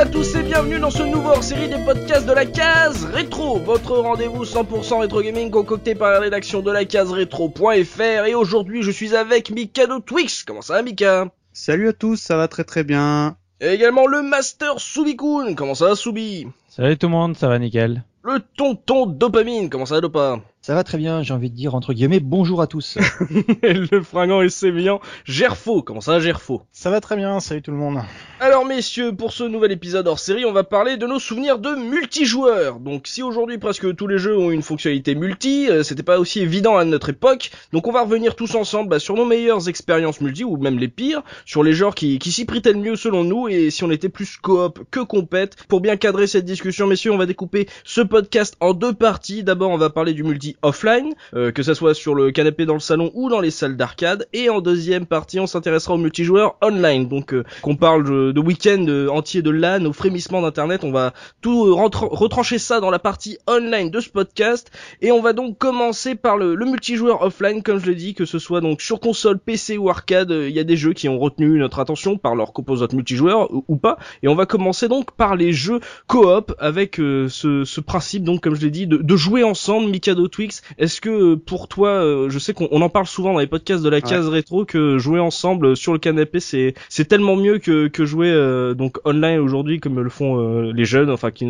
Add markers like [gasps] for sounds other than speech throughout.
à tous et bienvenue dans ce nouveau hors-série des podcasts de la case rétro, votre rendez-vous 100% rétro gaming concocté par la rédaction de la case rétro.fr et aujourd'hui je suis avec Mikado Twix. Comment ça va Mika? Salut à tous, ça va très très bien. Et également le Master Subikun. Comment ça va Subi? Salut tout le monde, ça va nickel. Le tonton Dopamine. Comment ça va Dopa? Ça va très bien, j'ai envie de dire entre guillemets bonjour à tous. Et [laughs] le fringant et sémillant Gerfo. Comment ça Gerfo? Ça va très bien, salut tout le monde. Alors messieurs, pour ce nouvel épisode hors série, on va parler de nos souvenirs de multijoueurs. Donc si aujourd'hui presque tous les jeux ont une fonctionnalité multi, euh, c'était pas aussi évident à notre époque. Donc on va revenir tous ensemble bah, sur nos meilleures expériences multi ou même les pires, sur les genres qui, qui s'y prêtaient le mieux selon nous et si on était plus coop que compète. Pour bien cadrer cette discussion, messieurs, on va découper ce podcast en deux parties. D'abord, on va parler du multi offline, euh, que ça soit sur le canapé dans le salon ou dans les salles d'arcade. Et en deuxième partie, on s'intéressera aux multijoueurs online. Donc euh, qu'on parle de, de week-end euh, entier de LAN, aux frémissements d'internet. On va tout retrancher ça dans la partie online de ce podcast. Et on va donc commencer par le, le multijoueur offline, comme je l'ai dit, que ce soit donc sur console, PC ou arcade. Il y a des jeux qui ont retenu notre attention par leur composante multijoueur ou, ou pas. Et on va commencer donc par les jeux coop avec ce, ce principe donc comme je l'ai dit de, de, jouer ensemble Mikado Twix est-ce que pour toi euh, je sais qu'on en parle souvent dans les podcasts de la case ouais. rétro que jouer ensemble sur le canapé c'est c'est tellement mieux que, que jouer euh, donc online aujourd'hui comme le font euh, les jeunes enfin qui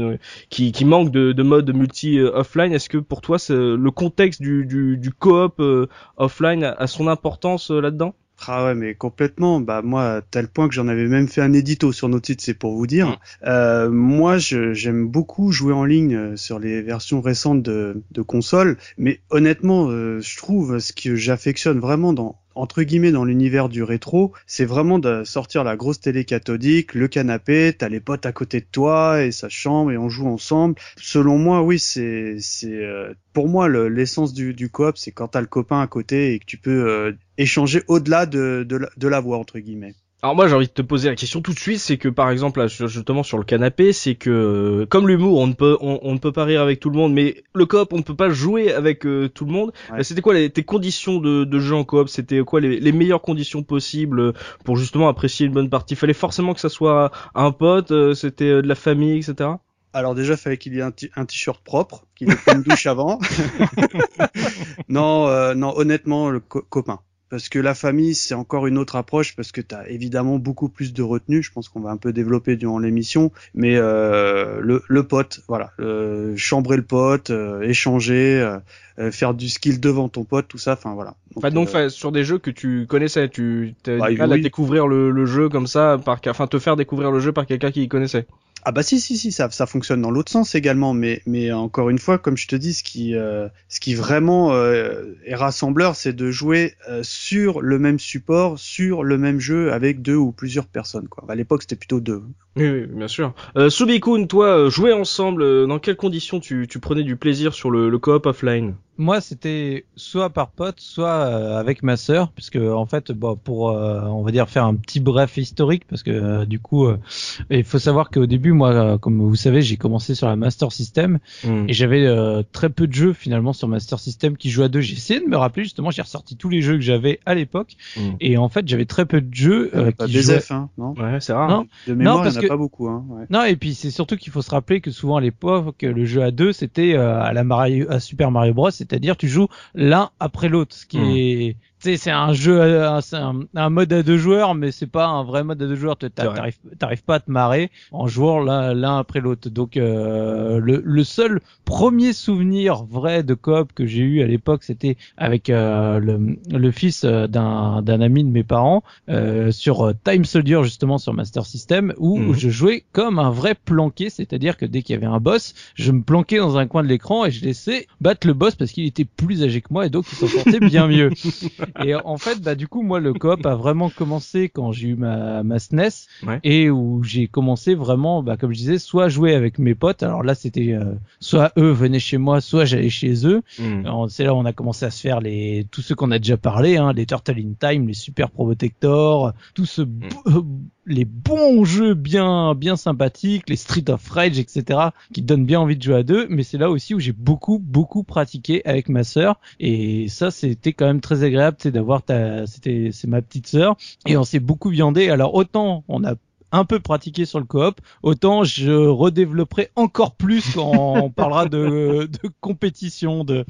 qui, qui manquent de, de mode multi euh, offline. Est-ce que pour toi c'est le contexte du du, du coop euh, offline a, a, son importance là-dedans? Ah ouais, mais complètement. Bah moi, à tel point que j'en avais même fait un édito sur nos titres, c'est pour vous dire. Mmh. Euh, moi, j'aime beaucoup jouer en ligne sur les versions récentes de, de console, mais honnêtement, euh, je trouve ce que j'affectionne vraiment dans entre guillemets dans l'univers du rétro, c'est vraiment de sortir la grosse télé cathodique, le canapé, t'as les potes à côté de toi et sa chambre et on joue ensemble. Selon moi, oui, c'est c'est euh, pour moi l'essence du, du coop, c'est quand t'as le copain à côté et que tu peux euh, échanger au-delà de, de, de la voix entre guillemets. Alors moi j'ai envie de te poser la question tout de suite, c'est que par exemple là, justement sur le canapé, c'est que comme l'humour on ne peut on, on, ne peut pas rire avec tout le monde, mais le coop on ne peut pas jouer avec euh, tout le monde. Ouais. C'était quoi les, tes conditions de, de jeu en coop C'était quoi les, les, meilleures conditions possibles pour justement apprécier une bonne partie? Fallait forcément que ça soit un pote, euh, c'était euh, de la famille, etc. Alors déjà, il fallait qu'il y ait un t-shirt propre, qu'il ait fait une douche avant. [laughs] [laughs] non, euh, non, honnêtement, le co copain parce que la famille c'est encore une autre approche parce que tu as évidemment beaucoup plus de retenue. Je pense qu'on va un peu développer durant l'émission. Mais euh, le, le, pote voilà. Euh, chambrer le pote euh, échanger euh, faire du skill devant ton pote tout ça. Enfin voilà. Donc, enfin, donc sur des jeux que tu connaissais tu t'as bah, oui. à découvrir le, le, jeu comme ça par enfin te faire découvrir le jeu par quelqu'un qui connaissait ah bah si si si ça ça fonctionne dans l'autre sens également mais mais encore une fois comme je te dis ce qui euh, ce qui vraiment euh, est rassembleur c'est de jouer euh, sur le même support sur le même jeu avec deux ou plusieurs personnes quoi. À l'époque c'était plutôt deux. Oui, oui bien sûr. Euh, Subikun toi jouer ensemble dans quelles conditions tu tu prenais du plaisir sur le, le coop offline? Moi, c'était soit par pote, soit euh, avec ma sœur, puisque en fait, bon, pour euh, on va dire faire un petit bref historique, parce que euh, du coup, il faut savoir qu'au début, moi, comme vous savez, j'ai commencé sur la Master System mm. et j'avais très peu de jeux finalement sur Master System qui jouaient à deux. J'ai essayé de me rappeler justement, j'ai ressorti tous les jeux que j'avais à l'époque mm. et en fait, j'avais très peu de jeux pas qui jouaient... hein, non? Ouais, c'est rare. Non, de mémoire, non, parce que... pas beaucoup. Hein, ouais. Non, et puis c'est surtout qu'il faut se rappeler que souvent à l'époque, le jeu à deux, c'était à la Mario, à Super Mario Bros, c'est-à-dire tu joues l'un après l'autre, ce qui mmh. est c'est un jeu, c'est un, un, mode à deux joueurs, mais c'est pas un vrai mode à deux joueurs. T'arrives, t'arrives pas à te marrer en jouant l'un après l'autre. Donc euh, le, le, seul premier souvenir vrai de coop que j'ai eu à l'époque, c'était avec euh, le, le, fils d'un, d'un ami de mes parents euh, sur Time Soldier justement sur Master System, où, mmh. où, je jouais comme un vrai planqué, c'est-à-dire que dès qu'il y avait un boss, je me planquais dans un coin de l'écran et je laissais battre le boss parce qu'il était plus âgé que moi et donc il s'en sortait bien mieux. [laughs] [laughs] Et en fait, bah du coup, moi, le coop a vraiment commencé quand j'ai eu ma, ma SNES ouais. et où j'ai commencé vraiment, bah comme je disais, soit jouer avec mes potes. Alors là, c'était euh, soit eux venaient chez moi, soit j'allais chez eux. Mm. C'est là où on a commencé à se faire les tous ceux qu'on a déjà parlé, hein, les Turtle in Time, les Super Probotector, tout ce mm les bons jeux bien bien sympathiques, les Street of Rage, etc., qui donnent bien envie de jouer à deux. Mais c'est là aussi où j'ai beaucoup beaucoup pratiqué avec ma sœur et ça c'était quand même très agréable, c'est d'avoir ta, c'était c'est ma petite sœur et on s'est beaucoup viandé. Alors autant on a un peu pratiqué sur le coop, autant je redévelopperai encore plus quand on [laughs] parlera de, de compétition, de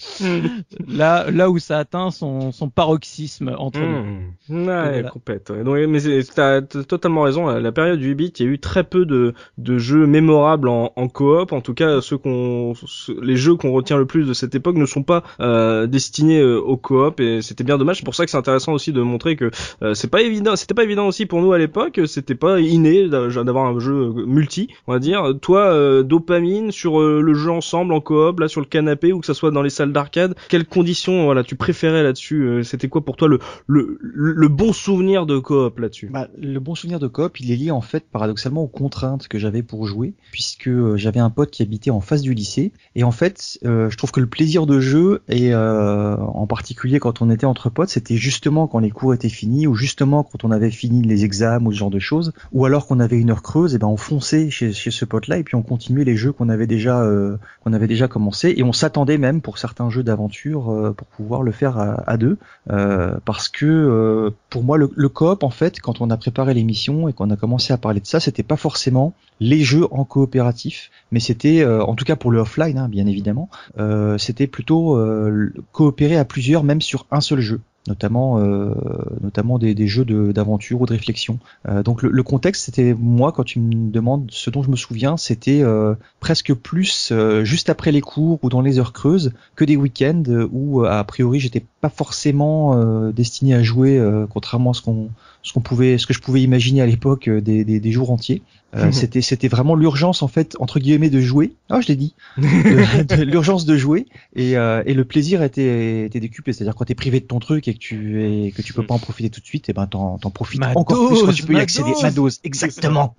là là où ça atteint son, son paroxysme entre nous. Mmh. Ouais, Voilà. complète. ouais. Donc, mais t'as totalement raison. La, période 8 bits, il y a eu très peu de, de jeux mémorables en, en coop. En tout cas, ceux qu'on, les jeux qu'on retient le plus de cette époque ne sont pas euh, destinés euh, au coop et c'était bien dommage. C'est pour ça que c'est intéressant aussi de montrer que euh, c'est pas évident. C'était pas évident aussi pour nous à l'époque. C'était pas inné d'a- d'avoir un jeu euh, multi, on va dire. Toi, euh, dopamine sur euh, le jeu ensemble en coop, là sur le canapé ou que ça soit dans les salles d'arcade. Quelles conditions, voilà, tu préférais là-dessus C'était quoi pour toi le, le, le bon souvenir de coop là-dessus? Bah, le bon souvenir de coop, il est lié en fait paradoxalement aux contraintes que j'avais pour jouer, puisque j'avais un pote qui habitait en face du lycée, et en fait, je trouve que le plaisir de jeu, et en particulier quand on était entre potes, c'était justement quand les cours étaient finis, ou justement quand on avait fini les examens ou ce genre de choses, ou alors qu'on avait une heure creuse, et ben on fonçait chez, ce pote-là, et puis on continuait les jeux qu'on avait déjà euh, qu'on avait déjà commencé, et on s'attendait même pour certains jeux d'aventure euh, pour pouvoir le faire à, deux. Euh, parce que euh, pour moi le, le coop en fait quand on a préparé l'émission et qu'on a commencé à parler de ça c'était pas forcément les jeux en coopératif mais c'était en tout cas pour le offline hein, bien évidemment c'était plutôt coopérer à plusieurs même sur un seul jeu notamment euh, notamment des, jeux d'aventure ou de réflexion. Euh, donc le, contexte c'était moi quand tu me demandes ce dont je me souviens c'était euh, presque plus juste après les cours ou dans les heures creuses que des week-ends où a priori j'étais pas forcément destiné à jouer contrairement à ce qu'on ce qu'on pouvait ce que je pouvais imaginer à l'époque euh, des, des, des jours entiers Euh, Mhm. c'était c'était vraiment l'urgence en fait entre guillemets de jouer ah je l'ai dit [laughs] l'urgence de jouer et, euh, et le plaisir était était décuplé c'est-à-dire quand t'es privé de ton truc et que tu et que tu peux pas en profiter tout de suite et ben t'en t'en profites Ma encore plus quand dose, tu peux y accéder dose. ma dose exactement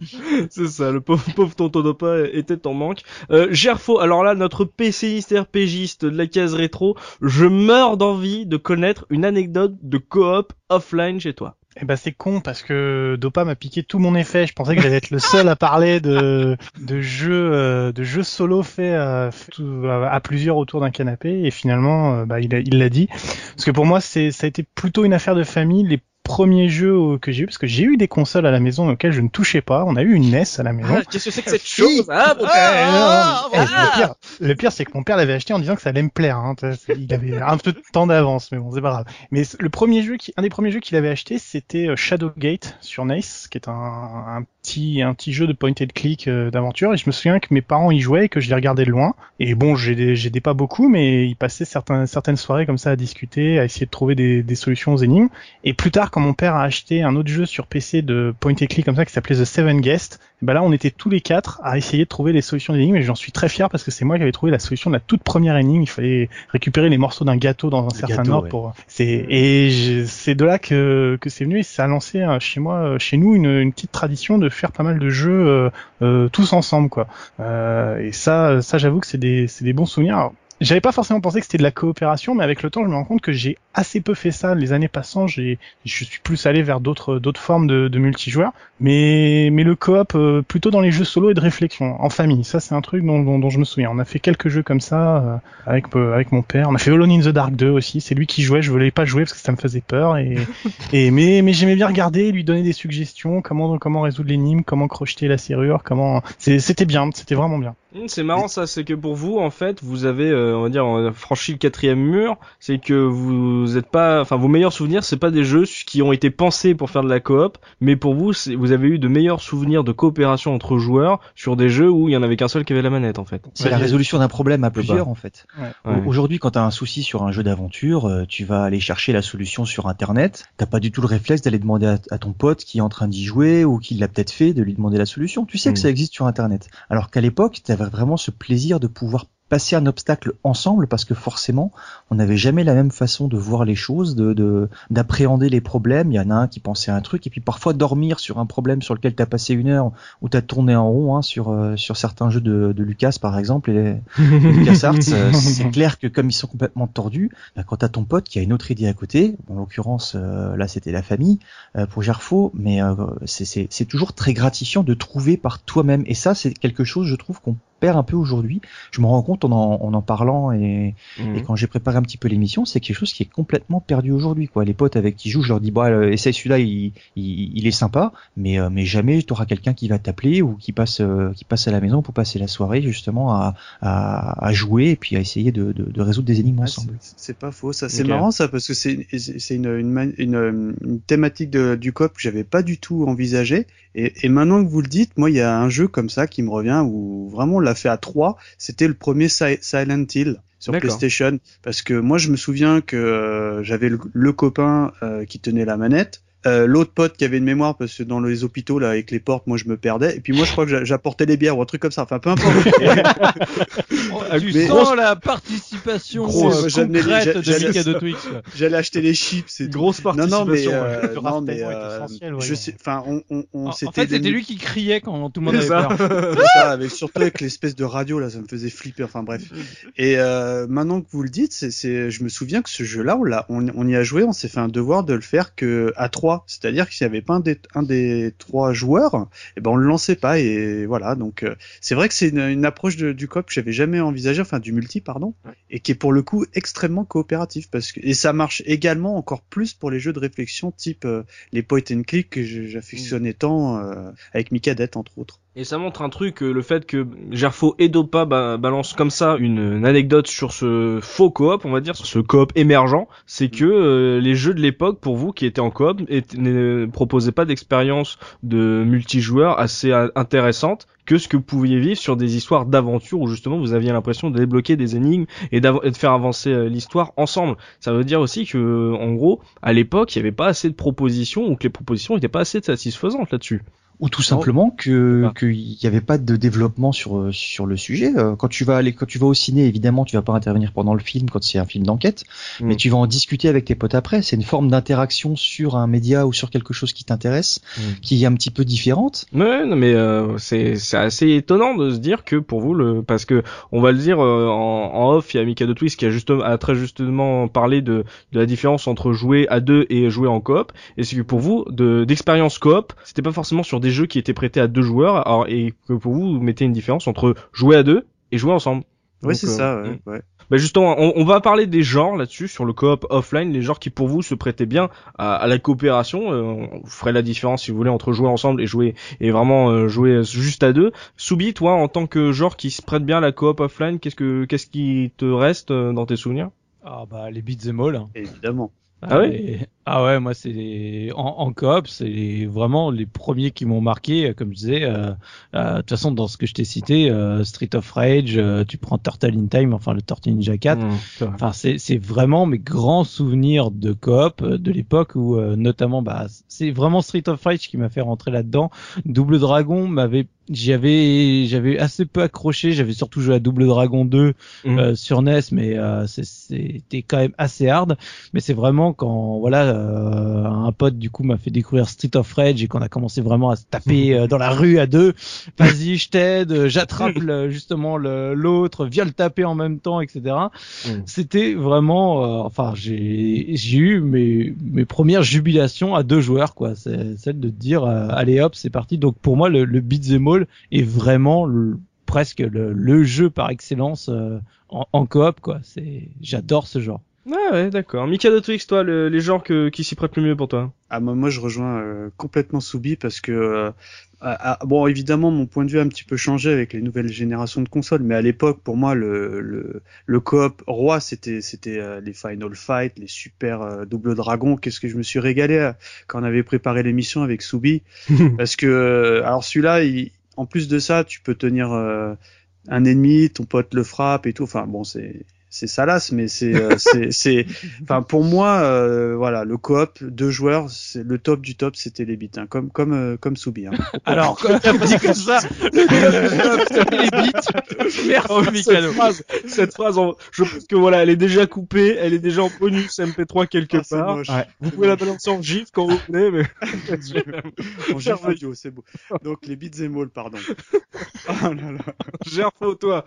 C'est ça, le pauvre, pauvre tonton Dopa était en manque. Euh, Gerfo, alors là, notre PCiste RPGiste de la case rétro, je meurs d'envie de connaître une anecdote de coop offline chez toi. Eh ben c'est con parce que Dopa m'a piqué tout mon effet. Je pensais que j'allais être le seul à parler de de jeux euh, de jeux solo faits euh, fait à, à plusieurs autour d'un canapé. Et finalement euh, bah, il l'a dit. Parce que pour moi c'est ça a été plutôt une affaire de famille premiers jeux que j'ai eu parce que j'ai eu des consoles à la maison auxquelles je ne touchais pas. On a eu une NES à la maison. Qu'est-ce que c'est que cette chose Ah, bon, Ouais, ah, non, mais, eh, le pire, le pire, c'est que mon père l'avait acheté en disant que ça allait me plaire. Hein. Il avait un peu de temps d'avance, mais bon, c'est pas grave. Mais le premier jeu, qui, un des premiers jeux qu'il avait acheté, c'était euh, Shadowgate sur NES, qui est un, un petit, un petit jeu de point and click euh, d'aventure. Et je me souviens que mes parents y jouaient et que je les regardais de loin. Et bon, j'aidais j'aidais pas beaucoup, mais ils passaient certains, certaines soirées comme ça à discuter, à essayer de trouver des, des solutions aux énigmes. Et plus tard, quand mon père a acheté un autre jeu sur PC de point and click comme ça qui s'appelait The Seven Guest, et ben là on était tous les quatre à essayer de trouver les solutions d'énigmes et j'en suis très fier parce que c'est moi qui avais trouvé la solution de la toute première énigme. Il fallait récupérer les morceaux d'un gâteau dans un certain gâteau, ordre ouais. pour c'est et c'est de là que que c'est venu et ça a lancé euh, chez moi euh, chez nous une, une petite tradition de faire pas mal de jeux euh, euh, tous ensemble quoi. Euh, et ça ça j'avoue que c'est des c'est des bons souvenirs. Alors, j'avais pas forcément pensé que c'était de la coopération, mais avec le temps, je me rends compte que j'ai assez peu fait ça. Les années passant, j'ai, je suis plus allé vers d'autres, d'autres formes de, de multijoueurs. Mais, mais le coop, euh, plutôt dans les jeux solo et de réflexion, en famille. Ça, c'est un truc dont, dont, dont je me souviens. On a fait quelques jeux comme ça, euh, avec, euh, avec mon père. On a fait Alone in the Dark 2 aussi. C'est lui qui jouait. Je voulais pas jouer parce que ça me faisait peur. Et, [laughs] et mais, mais j'aimais bien regarder, lui donner des suggestions, comment, comment résoudre l'énigme, comment crocheter la serrure, comment, c'était bien. C'était vraiment bien. Hum, C'est marrant ça, c'est que pour vous, en fait, vous avez, euh, on va dire, euh, franchi le quatrième mur. C'est que vous êtes pas, enfin, vos meilleurs souvenirs, c'est pas des jeux qui ont été pensés pour faire de la coop, mais pour vous, vous avez eu de meilleurs souvenirs de coopération entre joueurs sur des jeux où il y en avait qu'un seul qui avait la manette, en fait. C'est la résolution d'un problème à plusieurs en fait. Ouais. Aujourd'hui, quand tu as un souci sur un jeu d'aventure, euh, tu vas aller chercher la solution sur Internet. T'as pas du tout le réflexe d'aller demander à, à ton pote qui est en train d'y jouer ou qui l'a peut-être fait de lui demander la solution. Tu sais que ça existe sur Internet. Alors qu'à l'époque, vraiment ce plaisir de pouvoir passer un obstacle ensemble parce que forcément, on n'avait jamais la même façon de voir les choses, de de- d'appréhender les problèmes. Il y en a un qui pensait à un truc et puis parfois dormir sur un problème sur lequel tu as passé une heure ou tu as tourné en rond hein, sur euh, sur certains jeux de, de Lucas par exemple et [laughs] LucasArts, euh, c'est clair que comme ils sont complètement tordus, bah, quand t'as ton pote qui a une autre idée à côté, en l'occurrence euh, là c'était la famille euh, pour Gerfo, mais euh, c'est- c'est c'est toujours très gratifiant de trouver par toi-même et ça c'est quelque chose je trouve qu'on perd un peu aujourd'hui. Je me rends compte en en, en, en parlant et, Mhm. et quand j'ai préparé un petit peu l'émission, c'est quelque chose qui est complètement perdu aujourd'hui. Quoi. Les potes avec qui jouent, je leur dis, bah, essaye celui-là, il, il, il est sympa, mais, euh, mais jamais tu auras quelqu'un qui va t'appeler ou qui passe, euh, qui passe à la maison pour passer la soirée justement à, à, à jouer et puis à essayer de, de, de résoudre des énigmes Ah, ensemble. c'est- pas faux, ça. C'est marrant ça parce que c'est c'est une, une, une, une thématique de, du coop que j'avais pas du tout envisagé. Et, et maintenant que vous le dites, moi il y a un jeu comme ça qui me revient où vraiment on l'a fait à trois. C'était le premier Si- Silent Hill sur. PlayStation parce que moi je me souviens que euh, j'avais le, le copain euh, qui tenait la manette. Euh, l'autre pote qui avait une mémoire parce que dans les hôpitaux là avec les portes moi je me perdais et puis moi je crois que j'a- j'apportais les bières ou un truc comme ça enfin peu importe [laughs] Oh, tu mais- sens la participation Grosse- euh, j'allais- concrète de Mika de Twix. quoi. j'allais acheter les chips et. Grosse Non, non, mais, participation. euh, non, mais, euh, je sais, enfin, on, on, on En, fait, c'était des- lui qui criait quand tout le monde avait ça. peur. [laughs] ça, avec surtout avec l'espèce de radio là, ça me faisait flipper. Enfin bref. Et euh, maintenant que vous le dites, c'est, c'est, je me souviens que ce jeu-là, on on, on y a joué, on s'est fait un devoir de le faire que à trois. C'est-à-dire que s'il n'y avait pas un des, un des trois joueurs, et ben on le lançait pas. Et voilà. Donc euh, c'est vrai que c'est une, une approche de- du coop que j'avais jamais envisagé, enfin du multi, pardon, et qui est pour le coup extrêmement coopératif parce que et ça marche également encore plus pour les jeux de réflexion type euh, les point and click que j'affectionnais tant euh, avec Micadette entre autres. Et ça montre un truc, euh, le fait que Gerfo et Dopa ba- balancent comme ça une, anecdote sur ce faux coop, on va dire, sur ce coop émergent, c'est que euh, les jeux de l'époque, pour vous qui étaient en coop, ne proposaient pas d'expérience de multijoueur assez intéressante que ce que vous pouviez vivre sur des histoires d'aventure où justement vous aviez l'impression de débloquer des énigmes et, et de faire avancer euh, l'histoire ensemble. Ça veut dire aussi que, en gros, à l'époque, il n'y avait pas assez de propositions ou que les propositions n'étaient pas assez satisfaisantes là-dessus. Ou tout simplement que Ah. qu'il n'y avait pas de développement sur euh, sur le sujet. Euh, Quand tu vas aller, quand tu vas au ciné, évidemment, tu vas pas intervenir pendant le film quand c'est un film d'enquête, Mm. mais tu vas en discuter avec tes potes après. C'est une forme d'interaction sur un média ou sur quelque chose qui t'intéresse, Mm. qui est un petit peu différente. Ouais, non, mais euh, c'est c'est assez étonnant de se dire que pour vous le parce que on va le dire euh, en, en off, il y a Mika de Twist qui a justement a très justement parlé de de la différence entre jouer à deux et jouer en coop et c'est que pour vous de d'expérience coop, c'était pas forcément sur des jeux qui étaient prêtés à deux joueurs alors et que pour vous vous mettez une différence entre jouer à deux et jouer ensemble. Donc, c'est euh, ça. Ouais, ouais. Bah justement, on, on va parler des genres là-dessus sur le coop offline, les genres qui pour vous se prêtaient bien à, à la coopération. Euh, on ferait la différence si vous voulez entre jouer ensemble et jouer et vraiment euh, jouer juste à deux. Soubi, toi, en tant que genre qui se prête bien à la coop offline, qu'est-ce que qu'est-ce qui te reste euh, dans tes souvenirs? Ah bah les beats and all. Évidemment. Ah ouais les- Ah ouais, moi c'est les- en, en coop, c'est les- vraiment les premiers qui m'ont marqué, euh, comme je disais. euh, euh, De toute façon, dans ce que je t'ai cité, euh, Street of Rage, euh, tu prends Turtle in Time, enfin le Tortue Ninja 4. Mmh. Enfin, c'est c'est vraiment mes grands souvenirs de coop euh, de l'époque où euh, notamment bah c'est vraiment Street of Rage qui m'a fait rentrer là-dedans. Double Dragon m'avait j'avais j'avais assez peu accroché, j'avais surtout joué à Double Dragon 2 Mhm. euh, sur NES mais euh, c'est- c'était quand même assez hard mais c'est vraiment quand voilà euh, un pote du coup m'a fait découvrir Street of Rage et qu'on a commencé vraiment à se taper euh, dans la rue à deux. Vas-y je t'aide j'attrape le- justement le- l'autre viens le taper en même temps etc Mhm. c'était vraiment euh, enfin j'ai j'ai eu mes mes premières jubilations à deux joueurs quoi. C'est celle de dire euh, allez hop c'est parti. Donc pour moi le, le beat'em all est vraiment le- presque le, le jeu par excellence euh, en, en coop quoi. C'est j'adore ce genre Ouais, ouais, d'accord. Mika de Twix, toi, le- les genres que, qui s'y prêtent le mieux pour toi Ah moi, moi je rejoins euh, complètement Soubi parce que euh, ah, ah, bon évidemment mon point de vue a un petit peu changé avec les nouvelles générations de consoles mais à l'époque pour moi le le, le coop roi c'était c'était euh, les Final Fight les super euh, double dragon. Qu'est-ce que je me suis régalé euh, quand on avait préparé l'émission avec Soubi. [laughs] Parce que euh, alors celui-là il- en plus de ça tu peux tenir euh, un ennemi ton pote le frappe et tout. Enfin bon c'est c'est salace mais c'est euh, c'est [laughs] c'est enfin pour moi euh, voilà le coop deux joueurs c'est le top du top c'était les bits hein, comme comme euh, comme Soubi hein. [laughs] alors quand t'as dit comme ça [laughs] le les beats merci Oh, cette Mikado phrase, cette phrase, en- je pense que voilà, elle est déjà coupée, elle est déjà en bonus MP3 quelque Ah, part. Vous pouvez la balancer en gif quand vous voulez, mais En jeu vidéo, c'est beau. Donc les beats and all, pardon. Oh là là. Gerfo, toi.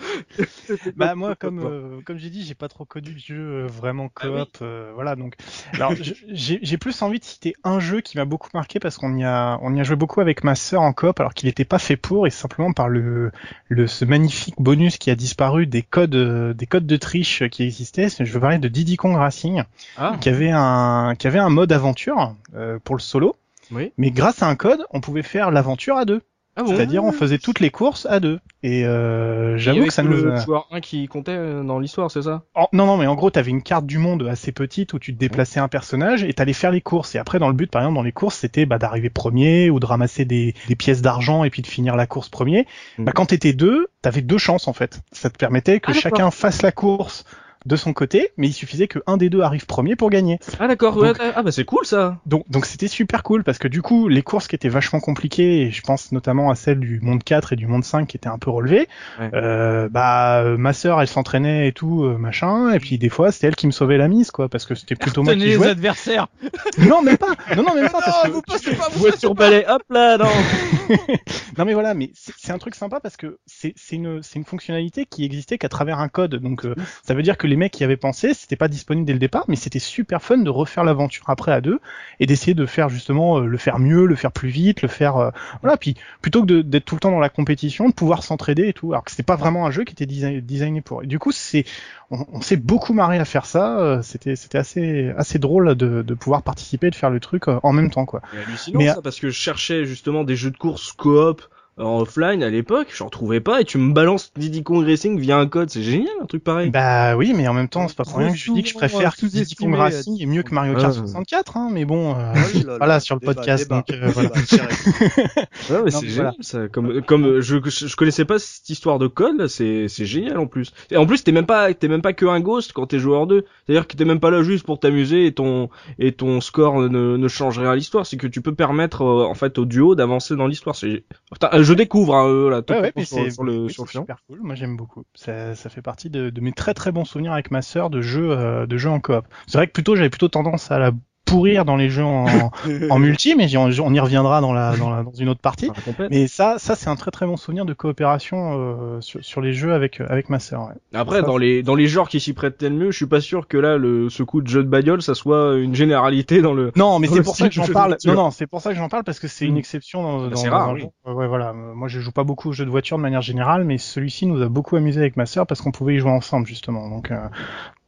Bah moi comme euh, comme j'ai dit dit, j'ai pas trop connu de jeu euh, vraiment coop. euh, voilà, donc. Alors, j'ai plus envie de citer un jeu qui m'a beaucoup marqué parce qu'on y a, on y a joué beaucoup avec ma sœur en coop, alors qu'il n'était pas fait pour, et simplement par le, le, ce magnifique bonus qui a disparu des codes, euh, des codes de triche qui existaient. Je veux parler de Diddy Kong Racing, Ah, qui avait un, qui avait un mode aventure euh, pour le solo. Oui. Mais grâce à un code, on pouvait faire l'aventure à deux. Ah bon C'est-à-dire, on faisait toutes les courses à deux. Et euh, j'avoue que ça nous. le joueur 1 qui comptait euh, dans l'histoire, c'est ça? En- non, non, mais en gros, t'avais une carte du monde assez petite où tu te déplaçais un personnage et t'allais faire les courses. Et après, dans le but, par exemple, dans les courses, c'était bah, d'arriver premier ou de ramasser des, des pièces d'argent et puis de finir la course premier. Mhm. Bah, quand t'étais deux, t'avais deux chances en fait. Ça te permettait que Ah, chacun fasse la course de son côté, mais il suffisait que un des deux arrive premier pour gagner. Ah d'accord, ouais, ah bah c'est cool ça. Donc, donc c'était super cool parce que du coup, les courses qui étaient vachement compliquées, et je pense notamment à celles du monde 4 et du monde 5 qui étaient un peu relevées, Ouais. euh, bah ma sœur elle s'entraînait et tout euh, machin, et puis des fois c'était elle qui me sauvait la mise quoi, parce que c'était plutôt moi Tenez qui les jouais. adversaires. [laughs] Non même pas, non non même pas parce que passez pas, vous sur balai, hop là, non. [laughs] [laughs] non mais voilà, mais c'est un truc sympa parce que c'est c'est une c'est une fonctionnalité qui existait qu'à travers un code, donc euh, ça veut dire que les mecs qui avaient pensé, c'était pas disponible dès le départ, mais c'était super fun de refaire l'aventure après à deux et d'essayer de faire justement euh, le faire mieux, le faire plus vite, le faire euh, voilà, puis plutôt que d'être tout le temps dans la compétition, de pouvoir s'entraider et tout, alors que c'était pas vraiment un jeu qui était design- designé pour. Et du coup, c'est on, on s'est beaucoup marré à faire ça, euh, c'était c'était assez assez drôle de, de pouvoir participer et de faire le truc en même temps quoi. Hallucinant Mais, ça, parce que je cherchais justement des jeux de course coop en offline à l'époque, j'en trouvais pas, et tu me balances Diddy Kong Racing via un code, c'est génial un truc pareil. Bah oui, mais en même temps, c'est pas pour rien que je dis que je préfère que Diddy Kong Racing est mieux que Mario Kart Ouais. 64, hein, mais bon, euh, là [laughs] là, voilà, sur le débat, podcast, débat, donc, euh, voilà. [laughs] [laughs] Ouais, mais c'est génial ça. Comme, comme euh, je, je, je connaissais pas cette histoire de code, là, c'est, c'est génial en plus. Et en plus, t'es même pas, t'es même pas que un ghost quand t'es joueur 2. C'est-à-dire que t'es même pas là juste pour t'amuser et ton, et ton score ne, ne change rien à l'histoire. C'est que tu peux permettre, euh, en fait, au duo d'avancer dans l'histoire. C'est, Putain, je découvre, hein, euh, là, Ouais, ouais, totalement mais sur, c'est sur le, oui, sur le film. super cool. Moi, j'aime beaucoup. Ça, ça fait partie de, de mes très très bons souvenirs avec ma sœur de jeux euh, de jeux en coop. C'est vrai que plutôt j'avais plutôt tendance à la pourrir dans les jeux en, [laughs] en multi, mais on, on y reviendra dans la, dans la dans une autre partie. Enfin. Mais ça, ça c'est un très très bon souvenir de coopération euh, sur, sur les jeux avec avec ma sœur. Ouais. Après, Ça, dans les, dans les genres qui s'y prêtent le mieux, je suis pas sûr que là, le, ce coup de jeu de bagnole, ça soit une généralité dans le, Non, mais c'est pour ça que j'en parle. Non, non, c'est pour ça que j'en parle parce que c'est une Mm. exception dans, Bah, dans, c'est rare, oui. Ouais, voilà. Euh, Moi, je joue pas beaucoup aux jeux de voiture de manière générale, mais celui-ci nous a beaucoup amusé avec ma sœur parce qu'on pouvait y jouer ensemble justement. Donc euh,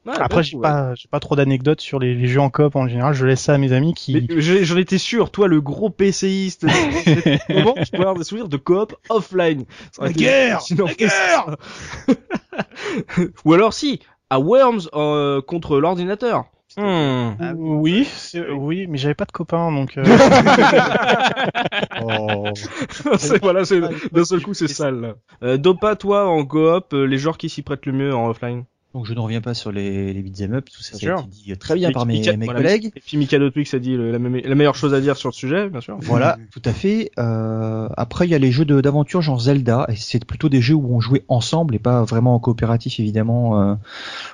Ouais, après, j'ai pas, j'ai pas trop d'anecdotes sur les, les jeux en coop en général. Je laisse ça à mes amis qui. J'en étais sûr, toi le gros PCiste, [laughs] comment tu peux avoir des souvenirs de coop offline La été guerre. La guerre [laughs] Ou alors si, à Worms euh, contre l'ordinateur. Hmm. Ah oui, oui, mais j'avais pas de copains, donc. euh, [laughs] Oh. c'est voilà, c'est d'un seul coup c'est sale. Euh, Dopa, toi en coop, euh, les genres qui s'y prêtent le mieux en offline? Donc je ne reviens pas sur les, les beat'em up, tout ça, ça a été dit très bien par mes, Mika- mes voilà, collègues. Et puis Mika Twix a dit le- la, me- la meilleure chose à dire sur le sujet, bien sûr. Voilà, [laughs] tout à fait. Euh, après, il y a les jeux d'aventure genre Zelda, et c'est plutôt des jeux où on jouait ensemble et pas vraiment en coopératif évidemment, euh,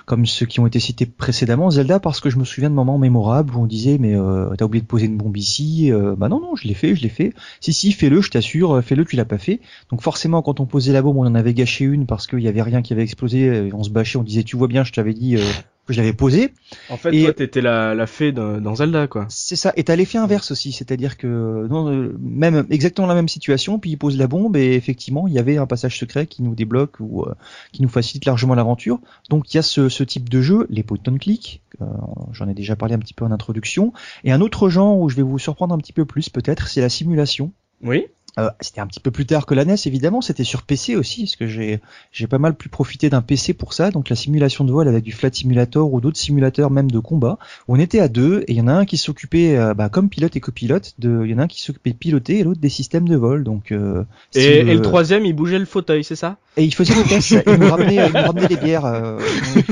comme ceux qui ont été cités précédemment. Zelda parce que je me souviens de moments mémorables où on disait mais euh, t'as oublié de poser une bombe ici. Euh, bah non non, je l'ai fait, je l'ai fait. Si si, fais-le, je t'assure, euh, fais-le, tu l'as pas fait. Donc forcément, quand on posait la bombe, on en avait gâché une parce qu'il y avait rien qui avait explosé. et on se bâchait, on disait tu vois bien, je t'avais dit euh, que je l'avais posé. En fait, Et- toi t'étais la, la fée dans, dans Zelda quoi. C'est ça. Et t'as l'effet inverse aussi, c'est-à-dire que non, euh, même exactement la même situation, puis il pose la bombe et effectivement il y avait un passage secret qui nous débloque ou euh, qui nous facilite largement l'aventure. Donc il y a ce, ce type de jeu, les point and click. euh, J'en ai déjà parlé un petit peu en introduction. Et un autre genre où je vais vous surprendre un petit peu plus peut-être, c'est la simulation. Oui. Euh, c'était un petit peu plus tard que la NES évidemment, c'était sur PC aussi, parce que j'ai j'ai pas mal pu profiter d'un PC pour ça, donc la simulation de vol avec du Flight Simulator ou d'autres simulateurs même de combat, où on était à deux et il y en a un qui s'occupait euh, bah, comme pilote et copilote, de, il y en a un qui s'occupait de piloter et l'autre des systèmes de vol, donc euh, Et, si, et le troisième, il bougeait le fauteuil, c'est ça? Et il faisait le test, [laughs] il nous ramenait, il nous ramenait les bières, euh,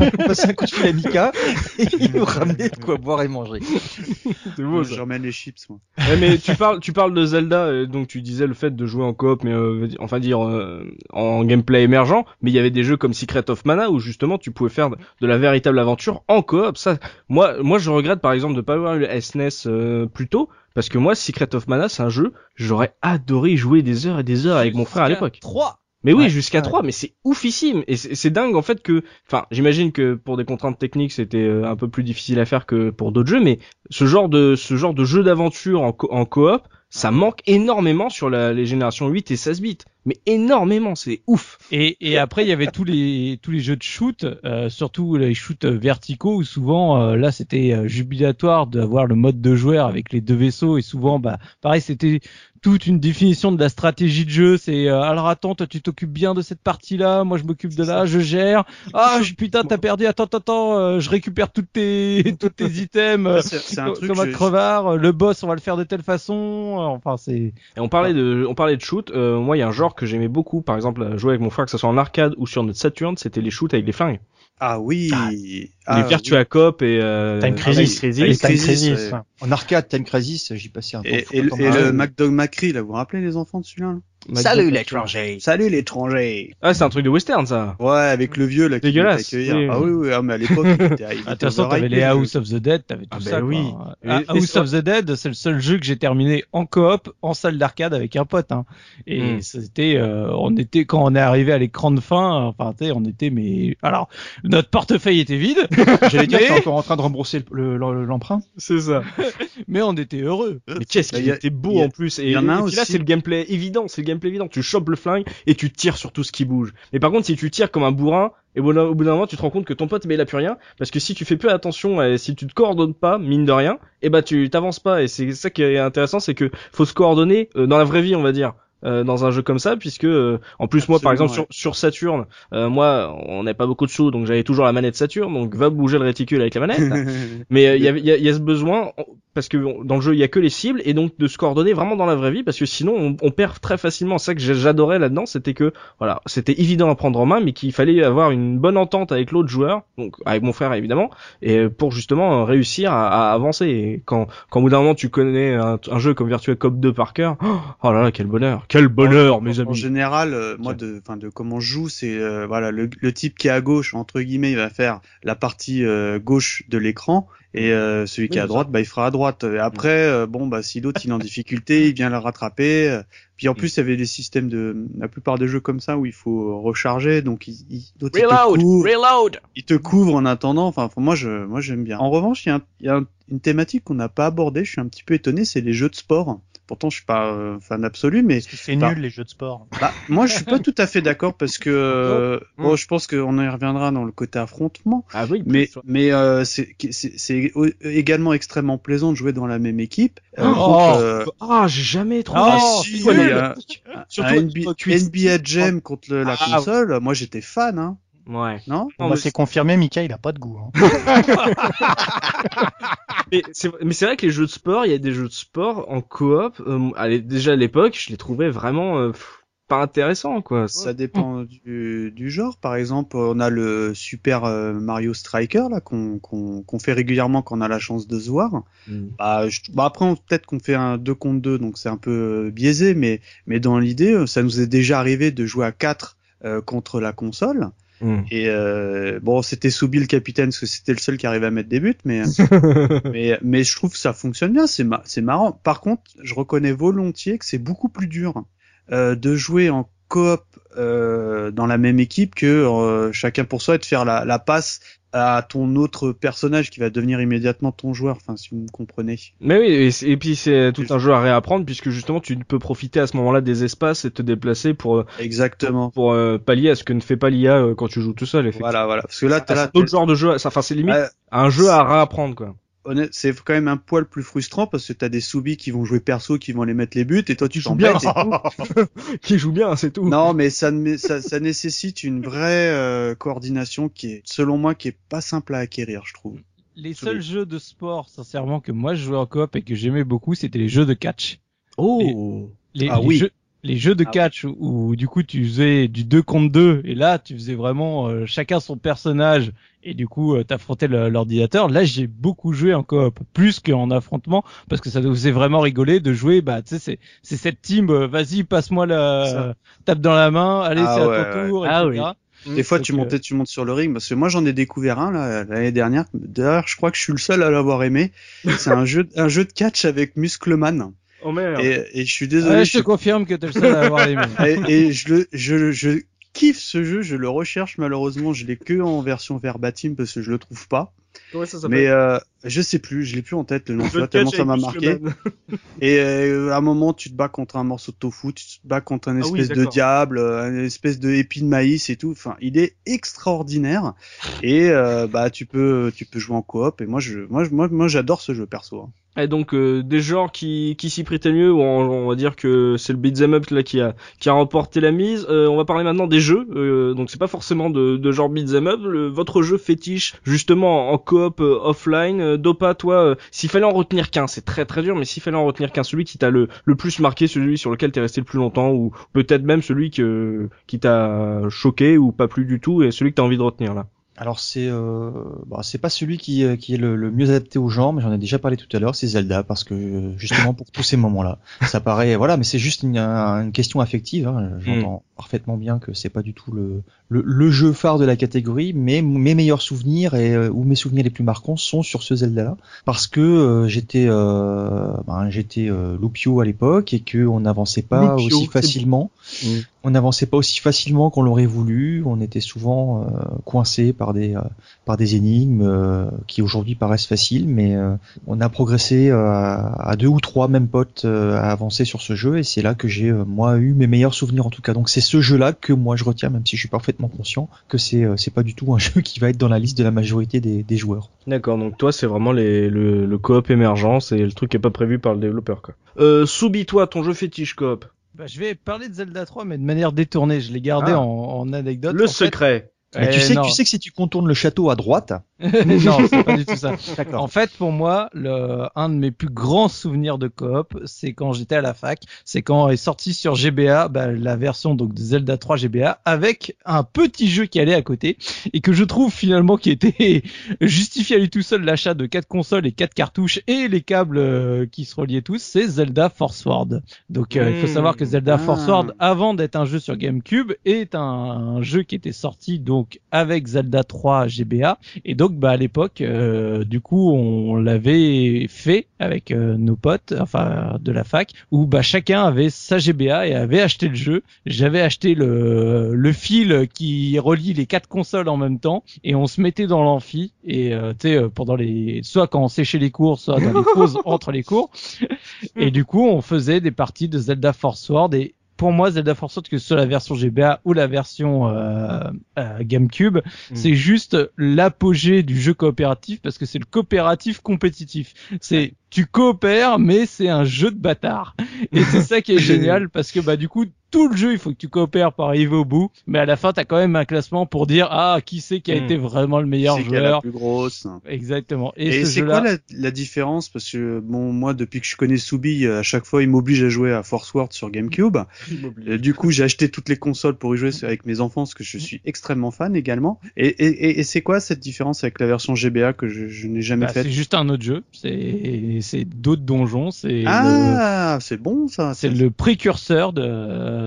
on passait un coup de fil à Mika et il nous ramenait de quoi boire et manger. [laughs] C'est Moi, J'emmène les chips, moi. Ouais, mais tu parles, tu parles de Zelda, euh, donc tu disais le fait de jouer en coop, mais euh, enfin dire euh, en gameplay émergent. Mais il y avait des jeux comme Secret of Mana où justement tu pouvais faire de, la véritable aventure en coop. Ça, moi, moi je regrette par exemple de pas avoir eu le SNES euh, plus tôt, parce que moi Secret of Mana c'est un jeu, j'aurais adoré jouer des heures et des heures avec mon frère à l'époque. 3 Mais oui, Ouais, jusqu'à ouais. 3, mais c'est oufissime. Et c'est dingue en fait que, enfin, j'imagine que pour des contraintes techniques, c'était euh, un peu plus difficile à faire que pour d'autres jeux, mais ce genre de ce genre de jeu d'aventure en, co- en coop, ça manque énormément sur la, les générations 8 et 16 bits. Mais énormément, c'est ouf. Et, et après, il y avait tous les tous les jeux de shoot, euh, surtout les shoots verticaux où souvent euh, là c'était euh, jubilatoire d'avoir le mode de joueur avec les deux vaisseaux et souvent bah pareil c'était toute une définition de la stratégie de jeu. C'est euh, alors attends toi tu t'occupes bien de cette partie là, moi je m'occupe de là, je gère. Ah je- putain t'as perdu, attends attends attends, euh, je récupère toutes tes [laughs] tous tes items. euh, C'est un comme- truc. comme un je- crevard, le boss on va le faire de telle façon, euh, enfin c'est Et on parlait de, on parlait de shoot. Euh, moi, il y a un genre que j'aimais beaucoup, par exemple, à jouer avec mon frère, que ce soit en arcade ou sur notre Saturn, c'était les shoots avec les flingues. Ah oui. les Ah, Virtua Cop et euh, Time Crisis. Time Crisis, Crisis, ouais. ouais. En arcade, Time Crisis, j'y passais un temps. Et, fou et, Ah, le. MacDog McCree, là, vous vous rappelez les enfants de celui-là là? Salut l'étranger. Salut l'étranger. Ah, c'est un truc de western, ça. Ouais, avec le vieux là qui Dégueulasse, oui. Ah oui, oui, ah, mais à l'époque, Ah, De toute façon, t'avais les le House of the Dead, t'avais tout Ah, ça. bah oui. Ah, House of the Dead, c'est le seul jeu que j'ai terminé en coop, en salle d'arcade avec un pote. Hein. Et Hmm. c'était, euh, on était quand on est arrivé à l'écran de fin, enfin, tu sais, on était, mais alors notre portefeuille était vide, [laughs] J'allais dire, Mais- t'es encore en train de rembourser le- le- l'emprunt. C'est ça. [laughs] mais on était heureux. Mais qu'est-ce Bah, qu'il y a- était beau en plus. Et, y en a et un puis là, aussi. c'est le gameplay évident. C'est gameplay évident. Tu chopes le flingue et tu tires sur tout ce qui bouge. Mais par contre, si tu tires comme un bourrin, et au bout d'un moment, tu te rends compte que ton pote, mais il a plus rien. Parce que si tu fais peu attention, et si tu te coordonnes pas, mine de rien, et bah tu t'avances pas. Et c'est ça qui est intéressant, c'est que faut se coordonner euh, dans la vraie vie, on va dire. Euh, dans un jeu comme ça puisque euh, en plus moi par exemple sur, sur Saturn euh, moi on n'avait pas beaucoup de sous donc j'avais toujours la manette Saturn donc va bouger le réticule avec la manette [laughs] mais euh, il y, a, y, a, y a ce besoin parce que dans le jeu il y a que les cibles et donc de se coordonner vraiment dans la vraie vie parce que sinon on, on perd très facilement. C'est ça que j'adorais là-dedans, c'était que voilà, c'était évident à prendre en main, mais qu'il fallait avoir une bonne entente avec l'autre joueur, donc avec mon frère évidemment, et pour justement euh, réussir à, à avancer. Et quand quand au bout d'un moment tu connais un, un jeu comme Virtua Cop 2 par cœur, [gasps] oh là là quel bonheur, quel bonheur mes En amis. général, euh, moi, de, enfin, de comment je joue, c'est euh, voilà, le, le type qui est à gauche, entre guillemets, il va faire la partie euh, gauche de l'écran, et euh, celui qui est à droite, bah, il fera à droite. Et après, euh, bon, bah, si l'autre il est en difficulté, il vient le rattraper. euh. Puis en plus, il y avait des systèmes de, la plupart des jeux comme ça où il faut recharger, donc il, il, l'autre, il te Reload, couvre, reload. il te couvre en attendant. Enfin, moi, je, moi, j'aime bien. En revanche, il y a, un- il y a un- une thématique qu'on n'a pas abordée. Je suis un petit peu étonné, c'est les jeux de sport. Pourtant, je suis pas euh, fan absolu, mais c'est Bah. nul les jeux de sport. bah, moi, je suis pas tout à fait d'accord parce que [laughs] euh, bon, je pense qu'on y reviendra dans le côté affrontement, Ah oui, mais mais euh, c'est c'est c'est au- également extrêmement plaisant de jouer dans la même équipe. Euh, Oh. euh, ah j'ai jamais trouvé. Ah, si, [laughs] Surtout NBA. NBA Jam contre le- la Ah, console. Moi, j'étais fan, hein. Ouais. Non? Non, bah, c'est confirmé, Mika, il a pas de goût. Hein. [laughs] Mais c'est vrai que les jeux de sport, il y a des jeux de sport en coop. Euh, allez, déjà à l'époque, je les trouvais vraiment euh, pff, pas intéressants quoi. Ça dépend du, du genre. Par exemple, on a le Super euh, Mario Striker là qu'on fait régulièrement quand on a la chance de se voir. Mm. Bah, je- bah après peut-être qu'on fait un 2 contre 2 donc c'est un peu biaisé mais mais dans l'idée ça nous est déjà arrivé de jouer à 4 euh, contre la console Mm. et euh, bon c'était Soubi le capitaine parce que c'était le seul qui arrivait à mettre des buts mais [laughs] mais mais je trouve que ça fonctionne bien c'est ma- c'est marrant par contre je reconnais volontiers que c'est beaucoup plus dur euh, de jouer en coop euh, dans la même équipe que euh, chacun pour soi et de faire la, la passe à ton autre personnage qui va devenir immédiatement ton joueur enfin si vous me comprenez Mais oui, et, puis c'est tout un jeu à réapprendre puisque justement tu peux profiter à ce moment-là des espaces et te déplacer pour euh, exactement pour euh, pallier à ce que ne fait pas l'IA euh, quand tu joues tout seul. effectivement. voilà voilà parce que là t'as là un autre genre de jeu. ça- Enfin, c'est limite un jeu à réapprendre quoi. Honnête, c'est quand même un poil plus frustrant parce que t'as des soubis qui vont jouer perso, qui vont aller mettre les buts, et toi tu joue bien. t'embêtes et tout. [laughs] Qui joue bien, c'est tout. Non, mais ça, ça, ça nécessite une vraie euh, coordination qui est, selon moi, qui est pas simple à acquérir, je trouve. Les seuls jeux de sport, sincèrement, que moi je jouais en coop et que j'aimais beaucoup, c'était les jeux de catch. Oh. Les, Ah les oui. jeux, les jeux de Ah catch où, où, du coup tu faisais du 2 contre 2 et là tu faisais vraiment euh, chacun son personnage et du coup euh, t'affrontais l'ordinateur. Là j'ai beaucoup joué en coop plus qu'en affrontement parce que ça nous faisait vraiment rigoler de jouer. Bah tu sais c'est c'est cette team. euh, Vas-y passe-moi la Ça. tape dans la main. Allez Ah c'est ouais, à ton tour. Ah etc. Des fois, Donc, tu montais, tu montes sur le ring, parce que moi, j'en ai découvert un là, l'année dernière. D'ailleurs, je crois que je suis le seul à l'avoir aimé. C'est un jeu, un jeu de catch avec Muscleman. Oh merde. Et, et je suis désolé. Ouais, je je te confirme que t'es le seul à avoir aimé. [laughs] et, et je le, je, je kiffe ce jeu, je le recherche malheureusement, je l'ai que en version verbatim parce que je le trouve pas. Comment ça s'appelle Mais euh, je sais plus, je l'ai plus en tête le nom, te tellement ça m'a marqué. [laughs] Et euh, à un moment, tu te bats contre un morceau de tofu, tu te bats contre un Ah oui, espèce de diable, euh, une espèce de épi de maïs et tout. Enfin, il est extraordinaire. Et euh, bah, tu peux, tu peux jouer en coop. Et moi, je, moi, moi, moi, j'adore ce jeu perso. hein. Et donc euh, des genres qui, qui s'y prêtaient mieux, ou on, on va dire que c'est le beat'em up là qui a qui a remporté la mise. Euh, on va parler maintenant des jeux. Euh, donc c'est pas forcément de, de genre beat'em up. Le- votre jeu fétiche justement en coop euh, offline. Euh, Dopa, toi, euh, s'il fallait en retenir qu'un, c'est très très dur, mais s'il fallait en retenir qu'un, celui qui t'a le le plus marqué, celui sur lequel t'es resté le plus longtemps, ou peut-être même celui que qui t'a choqué ou pas plus du tout, et celui que t'as envie de retenir là. Alors c'est euh, bah, c'est pas celui qui, qui est le, mieux adapté au genre, mais j'en ai déjà parlé tout à l'heure, c'est Zelda parce que justement pour tous ces moments-là, ça paraît voilà, mais c'est juste une, un- une question affective. Hein, J'entends parfaitement bien que c'est pas du tout le, le le jeu phare de la catégorie, mais mes meilleurs souvenirs et euh, ou mes souvenirs les plus marquants sont sur ce Zelda-là parce que euh, j'étais euh, ben, j'étais euh, loupio à l'époque et que on n'avançait pas aussi facilement. Mm. On n'avançait pas aussi facilement qu'on l'aurait voulu. On était souvent coincé par des par des énigmes qui aujourd'hui paraissent faciles, mais on a progressé euh, à deux ou trois mêmes potes à avancer sur ce jeu et c'est là que j'ai moi eu mes meilleurs souvenirs en tout cas. Donc c'est ce jeu-là que moi je retiens, même si je suis parfaitement conscient que c'est euh, c'est pas du tout un [laughs] jeu qui va être dans la liste de la majorité des, des joueurs. D'accord, donc toi c'est vraiment les, le, le coop émergent, c'est le truc qui est pas prévu par le développeur quoi. Euh, Soubi, toi, ton jeu fétiche coop. Bah, je vais parler de Zelda 3, mais de manière détournée. Je l'ai gardé Ah. en, en anecdote. Le En fait- secret. Mais tu Eh, sais non. tu sais que si tu contournes le château à droite, [laughs] non, c'est pas du tout ça. En fait, pour moi, le, un de mes plus grands souvenirs de coop, c'est quand j'étais à la fac. C'est quand est sorti sur GBA bah, la version donc de Zelda 3 GBA avec un petit jeu qui allait à côté et que je trouve finalement qui était [laughs] justifié à lui tout seul l'achat de quatre consoles et quatre cartouches et les câbles euh, qui se reliaient tous. C'est Zelda Force Word. Donc euh, il faut Mmh. savoir que Zelda Ah. Force Word, avant d'être un jeu sur GameCube, est un, un jeu qui était sorti donc avec Zelda 3 GBA et donc bah à l'époque, euh, du coup, on l'avait fait avec euh, nos potes, enfin de la fac, où bah chacun avait sa GBA et avait acheté le jeu. J'avais acheté le le fil qui relie les quatre consoles en même temps et on se mettait dans l'amphi et euh, tu sais euh, pendant les soit quand on séchait les cours, soit dans les [laughs] pauses entre les cours. Et du coup, on faisait des parties de Zelda Force Word et pour moi, Zelda Force Word, que ce soit la version GBA ou la version euh, euh, GameCube, c'est juste l'apogée du jeu coopératif parce que c'est le coopératif compétitif. C'est tu coopères, mais c'est un jeu de bâtard. Et c'est ça qui est [laughs] génial parce que bah du coup tout le jeu il faut que tu coopères pour arriver au bout, mais à la fin t'as quand même un classement pour dire ah qui c'est qui a Mm. été vraiment le meilleur C'est qu'elle est la joueur. plus grosse. Exactement. Et, Et, ce c'est quoi la, la différence? Parce que bon, moi, depuis que je connais Soubi, à chaque fois, il m'oblige à jouer à Force Word sur GameCube. Euh, du coup, j'ai acheté toutes les consoles pour y jouer avec mes enfants, parce que je suis extrêmement fan également. Et, et, c'est quoi cette différence avec la version GBA que je, je n'ai jamais bah, faite? c'est juste un autre jeu. C'est c'est d'autres donjons. C'est le- Ah, c'est bon ça. c'est le précurseur de,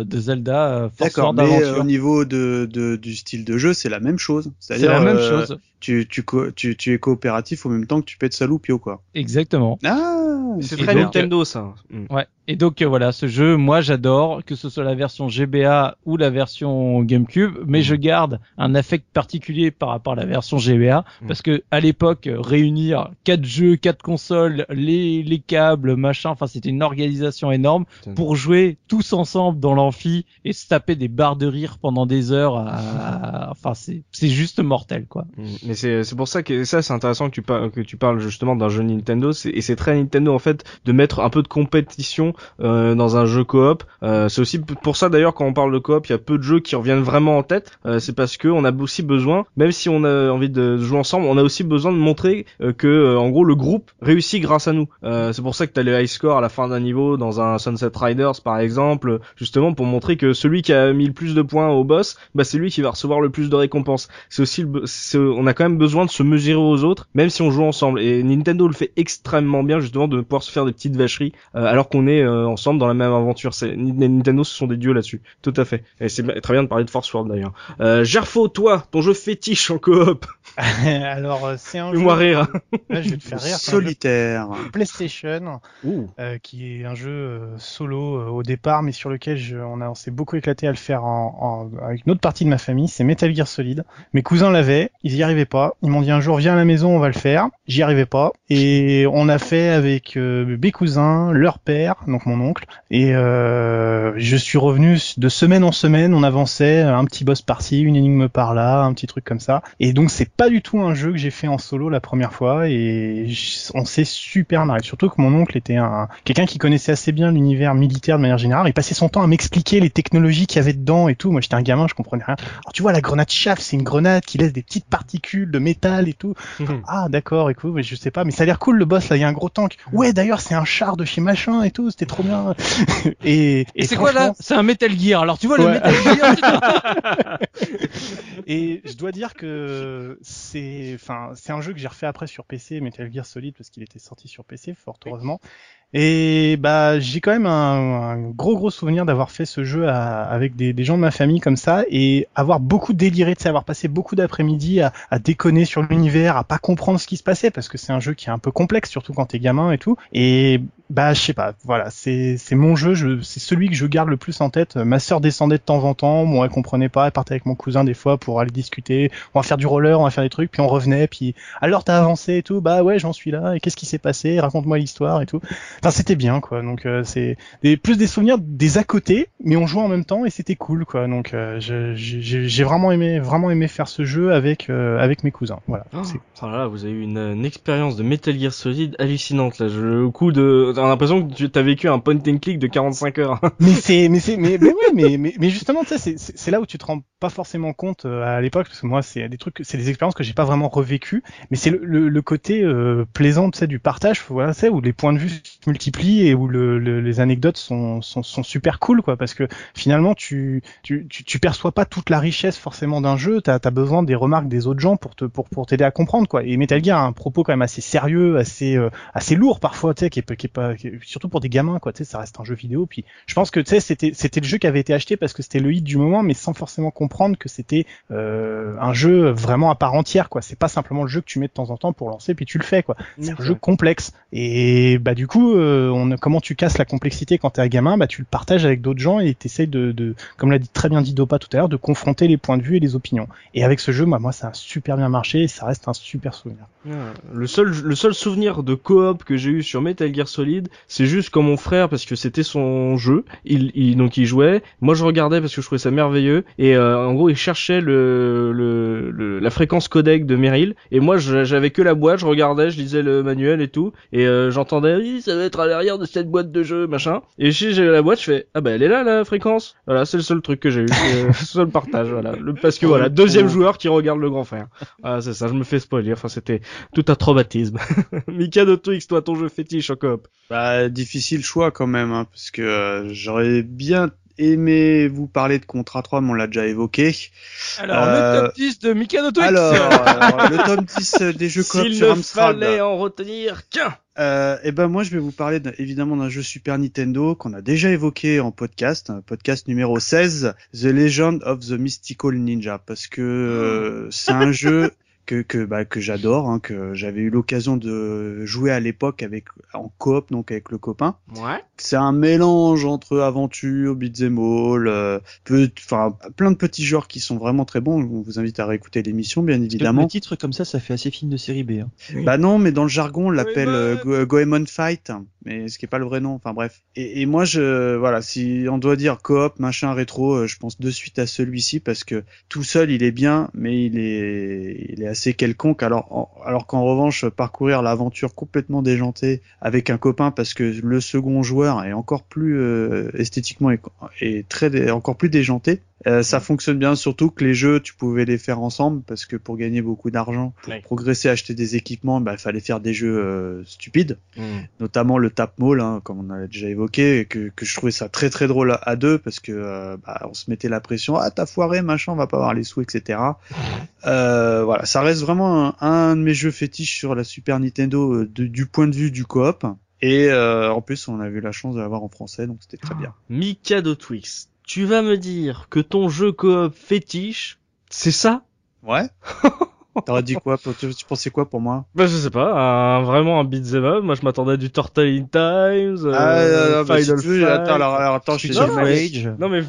de Zelda euh, Force D'accord, mais euh, au niveau de, de, du style de jeu, c'est la même chose. C'est C'est-à-dire, la même euh, chose. Tu, tu, co- tu, tu es coopératif au même temps que tu pètes Saloupio, quoi. Exactement. Ah, C'est très Nintendo ça. Mm. Ouais. Et donc euh, voilà, ce jeu, moi j'adore, que ce soit la version GBA ou la version GameCube, mais Mhm. je garde un affect particulier par rapport à la version GBA, Mhm. parce que à l'époque, réunir quatre jeux, quatre consoles, les, les câbles, machin, enfin c'était une organisation énorme pour jouer tous ensemble dans l'amphi et se taper des barres de rire pendant des heures. à- Enfin c'est c'est juste mortel quoi. Mm. Mais c'est c'est pour ça que ça c'est intéressant que tu parles que tu parles justement d'un jeu Nintendo et c'est très Nintendo en fait de mettre un peu de compétition euh, dans un jeu coop. Euh, c'est aussi pour ça d'ailleurs quand on parle de coop, il y a peu de jeux qui reviennent vraiment en tête. Euh, c'est parce que on a aussi besoin, même si on a envie de jouer ensemble, on a aussi besoin de montrer euh, que euh, en gros le groupe réussit grâce à nous. C'est pour ça que t'as les high scores à la fin d'un niveau dans un Sunset Riders par exemple, justement pour montrer que celui qui a mis le plus de points au boss, bah c'est lui qui va recevoir le plus de récompenses. C'est aussi le, on a quand même besoin de se mesurer aux autres, même si on joue ensemble. Et Nintendo le fait extrêmement bien justement de pouvoir se faire des petites vacheries euh, alors qu'on est euh, ensemble dans la même aventure. C'est Ni- Nintendo, ce sont des dieux là-dessus. Tout à fait. Et c'est très bien de parler de Force World d'ailleurs. Euh, Gerfo, toi, ton jeu fétiche en coop. [laughs] Alors, euh, c'est un jeu. Fais-moi rire. Là, je vais te faire rire. c'est un jeu Solitaire. PlayStation, Ouh. euh, qui est un jeu euh, solo euh, au départ, mais sur lequel je, on, a, on s'est beaucoup éclaté à le faire en, en- avec une autre partie de ma famille. C'est Metal Gear Solid. Mes cousins l'avaient, ils y arrivaient pas. Ils m'ont dit un jour, viens à la maison, on va le faire. J'y arrivais pas. Et on a fait avec euh, mes cousins, leur père, donc mon oncle. Et euh, je suis revenu de semaine en semaine. On avançait, un petit boss par-ci, une énigme par-là, un petit truc comme ça. Et donc c'est pas du tout un jeu que j'ai fait en solo la première fois. Et on s'est super marré. Surtout que mon oncle était un quelqu'un qui connaissait assez bien l'univers militaire de manière générale. Il passait son temps à m'expliquer les technologies qu'il y avait dedans et tout. Moi j'étais un gamin, je comprenais rien. Alors tu vois la grenade chaff, c'est une grenade qui laisse des petites particules de métal et tout. Ah d'accord, écoute, mais je sais pas, mais ça a l'air cool le boss là, il y a un gros tank. Ouais d'ailleurs c'est un char de chez machin et tout, c'était trop bien. [laughs] et Et c'est quoi là C'est un Metal Gear. Alors tu vois le Ouais. Metal Gear. [laughs] Et je dois dire que c'est, enfin, c'est un jeu que j'ai refait après sur PC, Metal Gear Solid, parce qu'il était sorti sur PC, fort heureusement. Et bah, j'ai quand même un, un gros gros souvenir d'avoir fait ce jeu à- avec des, des gens de ma famille comme ça et avoir beaucoup déliré, de ça, avoir passé beaucoup d'après-midi à, à déconner sur l'univers, à pas comprendre ce qui se passait parce que c'est un jeu qui est un peu complexe, surtout quand t'es gamin et tout. Et bah, je sais pas, voilà, c'est c'est mon jeu, je, c'est celui que je garde le plus en tête. Ma sœur descendait de temps en temps, moi elle comprenait pas, elle partait avec mon cousin des fois pour aller discuter. On va faire du roller, on va faire des trucs, puis on revenait, puis alors t'as avancé et tout, bah ouais j'en suis là. Et qu'est-ce qui s'est passé? Raconte-moi l'histoire et tout. Enfin c'était bien quoi. Donc euh, c'est des, plus des souvenirs des à côté, mais on jouait en même temps et c'était cool quoi. Donc euh, je- j'ai j'ai vraiment aimé vraiment aimé faire ce jeu avec euh, avec mes cousins. Voilà. Oh, C'est- oh là là, vous avez eu une, une expérience de Metal Gear Solid hallucinante là. Je, le coup de, t'as l'impression que tu as vécu un point and click de 45 heures. [laughs] mais c'est mais c'est mais, mais ouais mais, mais mais justement tu sais c'est c'est c'est là où tu te rends pas forcément compte euh, à l'époque parce que moi c'est des trucs c'est des expériences que j'ai pas vraiment revécues mais c'est le, le, le côté euh, plaisant tu sais du partage voilà tu sais où les points de vue multiplient et où le, le- les anecdotes sont, sont sont super cool quoi parce que finalement tu tu tu, tu perçois pas toute la richesse forcément d'un jeu t'as as besoin des remarques des autres gens pour te pour pour t'aider à comprendre quoi. Et Metal Gear a un propos quand même assez sérieux assez euh, assez lourd parfois tu sais qui est, qui est pas qui est- surtout pour des gamins quoi tu sais ça reste un jeu vidéo. Puis je pense que tu sais c'était c'était le jeu qui avait été acheté parce que c'était le hit du moment mais sans forcément comprendre que c'était euh, un jeu vraiment à part entière quoi. C'est pas simplement le jeu que tu mets de temps en temps pour lancer puis tu le fais quoi. C'est un jeu complexe. Et bah du coup euh, comment tu casses la complexité quand t'es un gamin bah tu le partages avec d'autres gens et t'essayes de, de comme l'a dit très bien dit Dopa tout à l'heure de confronter les points de vue et les opinions. Et avec ce jeu moi moi ça a super bien marché et ça reste un super souvenir. Le seul, le seul souvenir de coop que j'ai eu sur Metal Gear Solid, c'est juste quand mon frère, parce que c'était son jeu, il, donc il jouait, moi je regardais parce que je trouvais ça merveilleux, et euh, en gros il cherchait le, la fréquence codec de Meryl, et moi j'avais que la boîte, je regardais, je lisais le manuel et tout, et euh, j'entendais, oui ça va être à l'arrière de cette boîte de jeu, machin, et si j'ai la boîte, je fais, ah bah elle est là la fréquence, voilà c'est le seul truc que j'ai eu, c'est le [laughs] seul partage, voilà, le, parce que voilà, deuxième joueur qui regarde le grand frère, ah c'est ça, je me fais spoiler, enfin c'était tout un traumatisme. [laughs] Mika de Twix, toi, ton jeu fétiche en coop. Bah, difficile choix quand même, hein, parce que euh, j'aurais bien aimé vous parler de Contra 3, mais on l'a déjà évoqué. Alors Euh, le top 10 de Mikado Twix. Alors, alors, [laughs] le tome 10 des jeux coop S'il sur Amstrad. fallait en retenir qu'un. Euh, et ben moi je vais vous parler évidemment d'un jeu Super Nintendo qu'on a déjà évoqué en podcast, podcast numéro 16, The Legend of the Mystical Ninja, parce que euh, c'est un [laughs] jeu que que bah, que j'adore, hein, que j'avais eu l'occasion de jouer à l'époque avec en coop donc avec le copain. Ouais. C'est un mélange entre aventure, beat'em all, euh, peu- enfin plein de petits genres qui sont vraiment très bons. On vous invite à réécouter l'émission bien évidemment. Le titre comme ça, ça fait assez film de série B. Hein. Bah non, mais dans le jargon, on l'appelle euh, Goemon. Go- Goemon Fight, mais ce qui est pas le vrai nom. Enfin bref. Et, et moi, je voilà, si on doit dire coop, machin, rétro, euh, je pense de suite à celui-ci parce que tout seul, il est bien, mais il est il est assez quelconque. Alors alors qu'en revanche, parcourir l'aventure complètement déjantée avec un copain parce que le second joueur est encore plus euh, esthétiquement et, très encore plus déjanté. Euh, ça fonctionne bien, surtout que les jeux, tu pouvais les faire ensemble parce que pour gagner beaucoup d'argent, pour progresser, acheter des équipements, bah, il fallait faire des jeux euh, stupides, Mm. notamment le tap mall, hein, comme on a déjà évoqué, et que, que je trouvais ça très très drôle à, deux parce que euh, bah, on se mettait la pression, ah t'as foiré, machin, on va pas avoir les sous, etc. [laughs] Euh, voilà, ça reste vraiment un, un de mes jeux fétiches sur la Super Nintendo euh, de- du point de vue du coop. Et euh, en plus, on a eu la chance de l'avoir en français, donc c'était très bien. Mika de Twix, tu vas me dire que ton jeu coop fétiche, c'est ça? Ouais. [laughs] T'aurais dit quoi? Pour- tu, tu pensais quoi pour moi? Bah je sais pas, un- vraiment un beat'em up. Moi je m'attendais à du Turtle in Times, euh, Ah, non, non, bah, si Final tu veux, Fight. attends, alors, alors, attends, je suis non, Rage. Non mais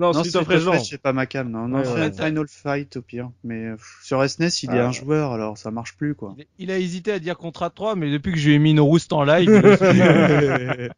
non, Non, non. Rage, c'est pas ma cam, non. Non, Ouais, Final- ouais. Final Fight au pire. Mais euh, pff, sur SNES, il est Ah. un joueur, alors ça marche plus, quoi. Il, il a hésité à dire Contra 3, mais depuis que je lui ai mis une rouste en live, il a suivi.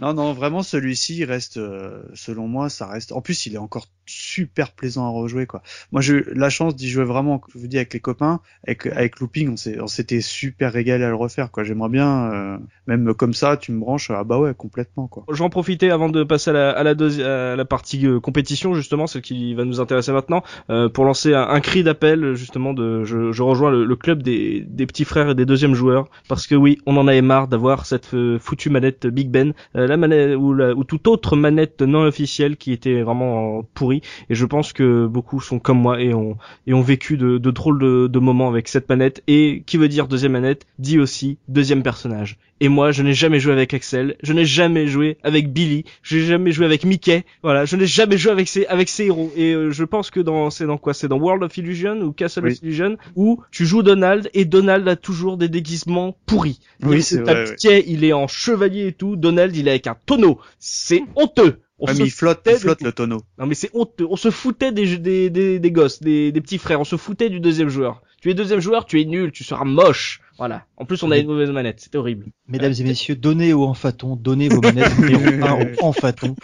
non, non, vraiment, celui-ci, il reste, euh, selon moi, ça reste. En plus, il est encore super plaisant à rejouer, quoi. Moi, j'ai eu la chance d'y jouer vraiment, je vous dis, avec les copains, avec, avec Looping, on s'est, on s'était super régalé à le refaire, quoi. J'aimerais bien, euh, même comme ça, tu me branches, ah bah ouais, complètement, quoi. Je vais en profiter avant de passer à la, à la, deuxi- à la partie euh, compétition justement, celle qui va nous intéresser maintenant, euh, pour lancer un, un cri d'appel justement de, je, je rejoins le, le club des, des petits frères et des deuxièmes joueurs, parce que oui, on en avait marre d'avoir cette euh, foutue manette Big Ben, euh, la manette ou, la, ou toute autre manette non officielle qui était vraiment pourrie, et je pense que beaucoup sont comme moi et ont et ont vécu de, de drôles de, de moments avec cette manette. Et qui veut dire deuxième manette dit aussi deuxième personnage. Et moi, je n'ai jamais joué avec Axel, je n'ai jamais joué avec Billy, je n'ai jamais joué avec Mickey. Voilà, je n'ai jamais joué avec ces avec ces héros. Et euh, je pense que dans c'est dans quoi? C'est dans World of Illusion ou Castle Oui. of Illusion où tu joues Donald et Donald a toujours des déguisements pourris. Oui, c'est vrai, il est en chevalier et tout. Donald, il est avec un tonneau. C'est honteux. On Ouais, se mais il flotte, il flotte le tonneau. Non mais c'est honteux. On se foutait des, des, des, des gosses, des, des petits frères. On se foutait du deuxième joueur. Tu es deuxième joueur, tu es nul, tu seras moche. Voilà. En plus, on a une mauvaise manette. C'était horrible. Mesdames et messieurs, donnez aux enfatons, donnez vos manettes numéro 1 [laughs] aux enfatons.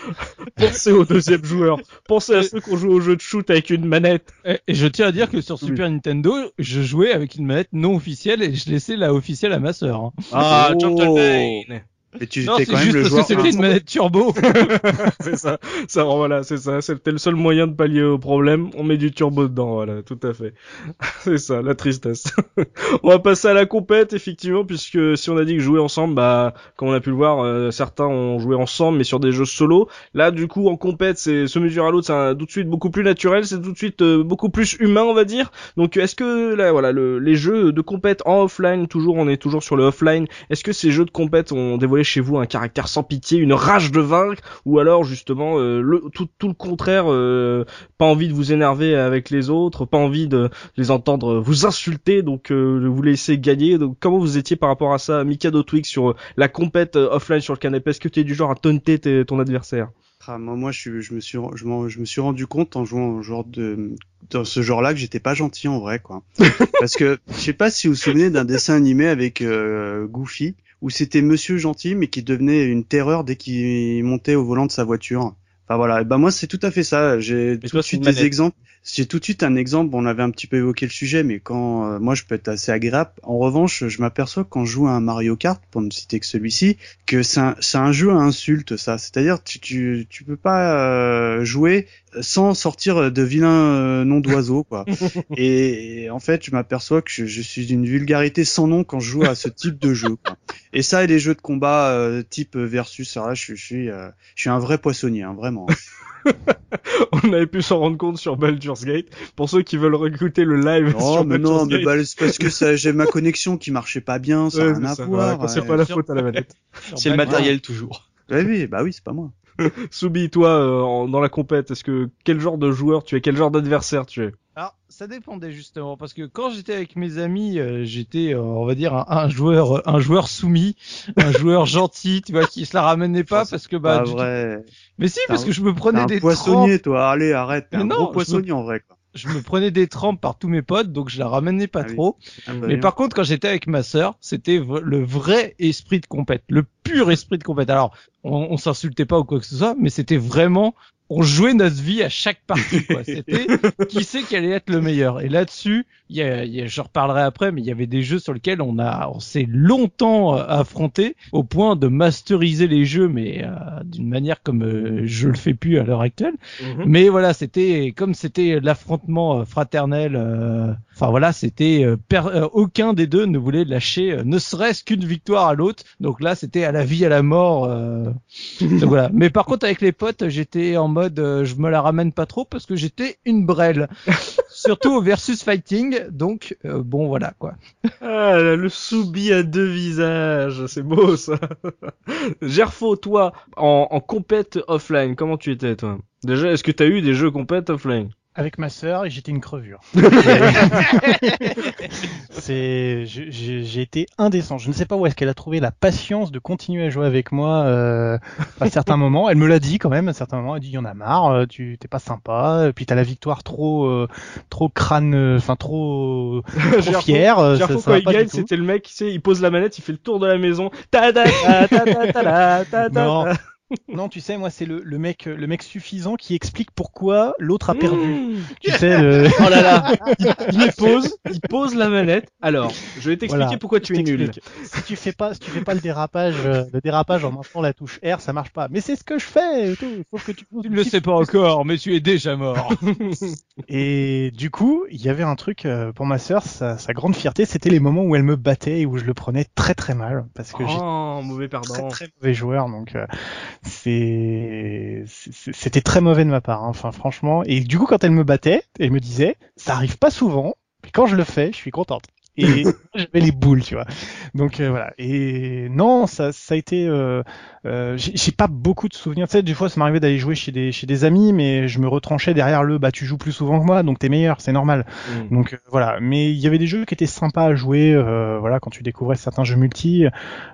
Pensez au deuxième joueur. Pensez à ceux qui ont joué au jeu de shoot avec une manette. Et et je tiens à dire que sur Oui. Super Nintendo, je jouais avec une manette non officielle et je laissais la officielle à ma sœur. hein. Ah, Oh. gentleman. Et tu Non, étais c'est quand même juste le parce joueur. c'était une manette turbo. [laughs] c'est ça. Ça, voilà, c'est ça. C'était le seul moyen de pallier au problème. On met du turbo dedans, voilà, tout à fait. [laughs] c'est ça, la tristesse. [laughs] on va passer à la compète, effectivement, puisque si on a dit que jouer ensemble, bah, comme on a pu le voir, euh, certains ont joué ensemble, mais sur des jeux solo. Là, du coup, en compète, c'est se mesurer à l'autre, c'est un- tout de suite beaucoup plus naturel, c'est tout de suite euh, beaucoup plus humain, on va dire. Donc, est-ce que là, voilà, le- les jeux de compète en offline, toujours, on est toujours sur le offline. Est-ce que ces jeux de compète ont dévoilé chez vous un caractère sans pitié, une rage de vaincre, ou alors justement euh, le, tout, tout le contraire, euh, pas envie de vous énerver avec les autres, pas envie de les entendre vous insulter, donc euh, vous laisser gagner. Donc comment vous étiez par rapport à ça, Mikado Twix, sur euh, la compète offline sur le canapé? Est-ce que tu es du genre à taunter ton adversaire? Ah, moi, moi, je, me suis, je, me suis rendu compte en jouant au genre de, dans ce genre-là que j'étais pas gentil en vrai, quoi. [laughs] Parce que je sais pas si vous vous souvenez d'un dessin animé avec euh, Goofy où c'était Monsieur gentil mais qui devenait une terreur dès qu'il montait au volant de sa voiture. Enfin voilà, et ben moi c'est tout à fait ça. J'ai tout de suite des exemples. J'ai tout de suite un exemple. On avait un petit peu évoqué le sujet, mais quand euh, moi je peux être assez agréable. En revanche, je m'aperçois quand je joue à un Mario Kart, pour ne citer que celui-ci, que c'est un, jeu à insulte, ça. C'est-à-dire tu, tu tu peux pas euh, jouer sans sortir de vilains euh, noms d'oiseaux, quoi. [laughs] et, et en fait, je m'aperçois que je, je suis d'une vulgarité sans nom quand je joue à ce type de jeu. Quoi. Et ça, et les jeux de combat euh, type versus, alors là, je, je suis, euh, je suis un vrai poissonnier, hein, vraiment. [laughs] On avait pu s'en rendre compte sur Baldur's Gate. Pour ceux qui veulent recruter le live Non, sur mais non, Baldur's mais Gate, bah, c'est parce que ça, j'ai ma connexion qui marchait pas bien, ça ouais, n'a c'est rien à ça, voir. voilà, quand c'est pas la faute à la manette. [laughs] C'est le matériel toujours. Ouais, oui, bah oui, c'est pas moi. [laughs] Soubi, toi, euh, en- dans la compète, est-ce que quel genre de joueur tu es, quel genre d'adversaire tu es? Ça dépendait justement parce que quand j'étais avec mes amis, euh, j'étais, euh, on va dire, un, un joueur, un joueur soumis, un [laughs] joueur gentil, tu vois, qui se la ramenait pas parce que bah, Pas du- vrai. mais si, parce un- que je me prenais un des poissonnier, toi. Allez, arrête. T'es un non, gros poissonnier en vrai, quoi. je me prenais des trempes par tous mes potes, donc je la ramenais pas Ah oui. trop. Ah, bah, Mais bien. par contre, quand j'étais avec ma sœur, c'était le vrai esprit de compète, le pur esprit de compète. Alors, on, on s'insultait pas ou quoi que ce soit, mais c'était vraiment, on jouait notre vie à chaque partie. quoi. [laughs] C'était qui sait quel allait être le meilleur. Et là-dessus, y a, y a- je reparlerai après, mais il y avait des jeux sur lesquels on a, on s'est longtemps euh, affronté au point de masteriser les jeux, mais euh, d'une manière comme euh, je le fais plus à l'heure actuelle. Mais voilà, c'était comme c'était l'affrontement fraternel. euh, Enfin voilà, c'était euh, euh, aucun des deux ne voulait lâcher, euh, ne serait-ce qu'une victoire à l'autre. Donc là, c'était à la vie à la mort. euh, donc voilà. Mais par contre, avec les potes, j'étais en mode, euh, je me la ramène pas trop parce que j'étais une brêle. [laughs] Surtout au versus fighting. Donc euh, bon, voilà quoi. Ah, le Soubi à deux visages, c'est beau ça. [laughs] Gerfo, toi, en, en compète offline, comment tu étais toi? Déjà, est-ce que t'as eu des jeux compète offline? avec ma sœur j'étais une crevure. [laughs] [laughs] c'est, j'ai été indécent. Je ne sais pas où est-ce qu'elle a trouvé la patience de continuer à jouer avec moi euh, à certains [laughs] moments. Elle me l'a dit quand même à certains moments. Elle dit "Il y en a marre, euh, tu t'es pas sympa." Et puis t'as la victoire trop, euh, trop crâne, euh, enfin trop, trop fière. Euh, c'était le mec, tu sais, il pose la manette, il fait le tour de la maison. Ta non. Tu sais, moi c'est le, le mec, le mec suffisant qui explique pourquoi l'autre a perdu. Mmh. Tu sais, le... Oh là là, il, [laughs] il pose, il pose la manette. Alors, je vais t'expliquer Voilà, pourquoi tu es nul. si tu fais pas, si tu fais pas le dérapage, euh, le dérapage en maintenant la touche R, ça marche pas. Mais c'est ce que je fais. et tout. Il faut que tu. Tu ne le sais pas encore, mais tu es déjà mort. [laughs] Et du coup, il y avait un truc euh, pour ma sœur, sa, sa grande fierté, c'était les moments où elle me battait et où je le prenais très très mal parce que j'étais Oh, mauvais très perdant. très mauvais joueur, donc euh, c'est c'était très mauvais de ma part. hein. Enfin, franchement. Et du coup, quand elle me battait, elle me disait, ça arrive pas souvent, mais quand je le fais, je suis contente. Et [laughs] j'avais les boules, tu vois. Donc euh, voilà. Et non, ça, ça a été. Euh, euh, j'ai pas beaucoup de souvenirs. Tu sais, des fois, ça m'arrivait d'aller jouer chez des chez des amis, mais je me retranchais derrière le. Bah, tu joues plus souvent que moi, donc t'es meilleur, c'est normal. Mmh. Donc euh, voilà, mais il y avait des jeux qui étaient sympas à jouer. euh, voilà, quand tu découvrais certains jeux multi,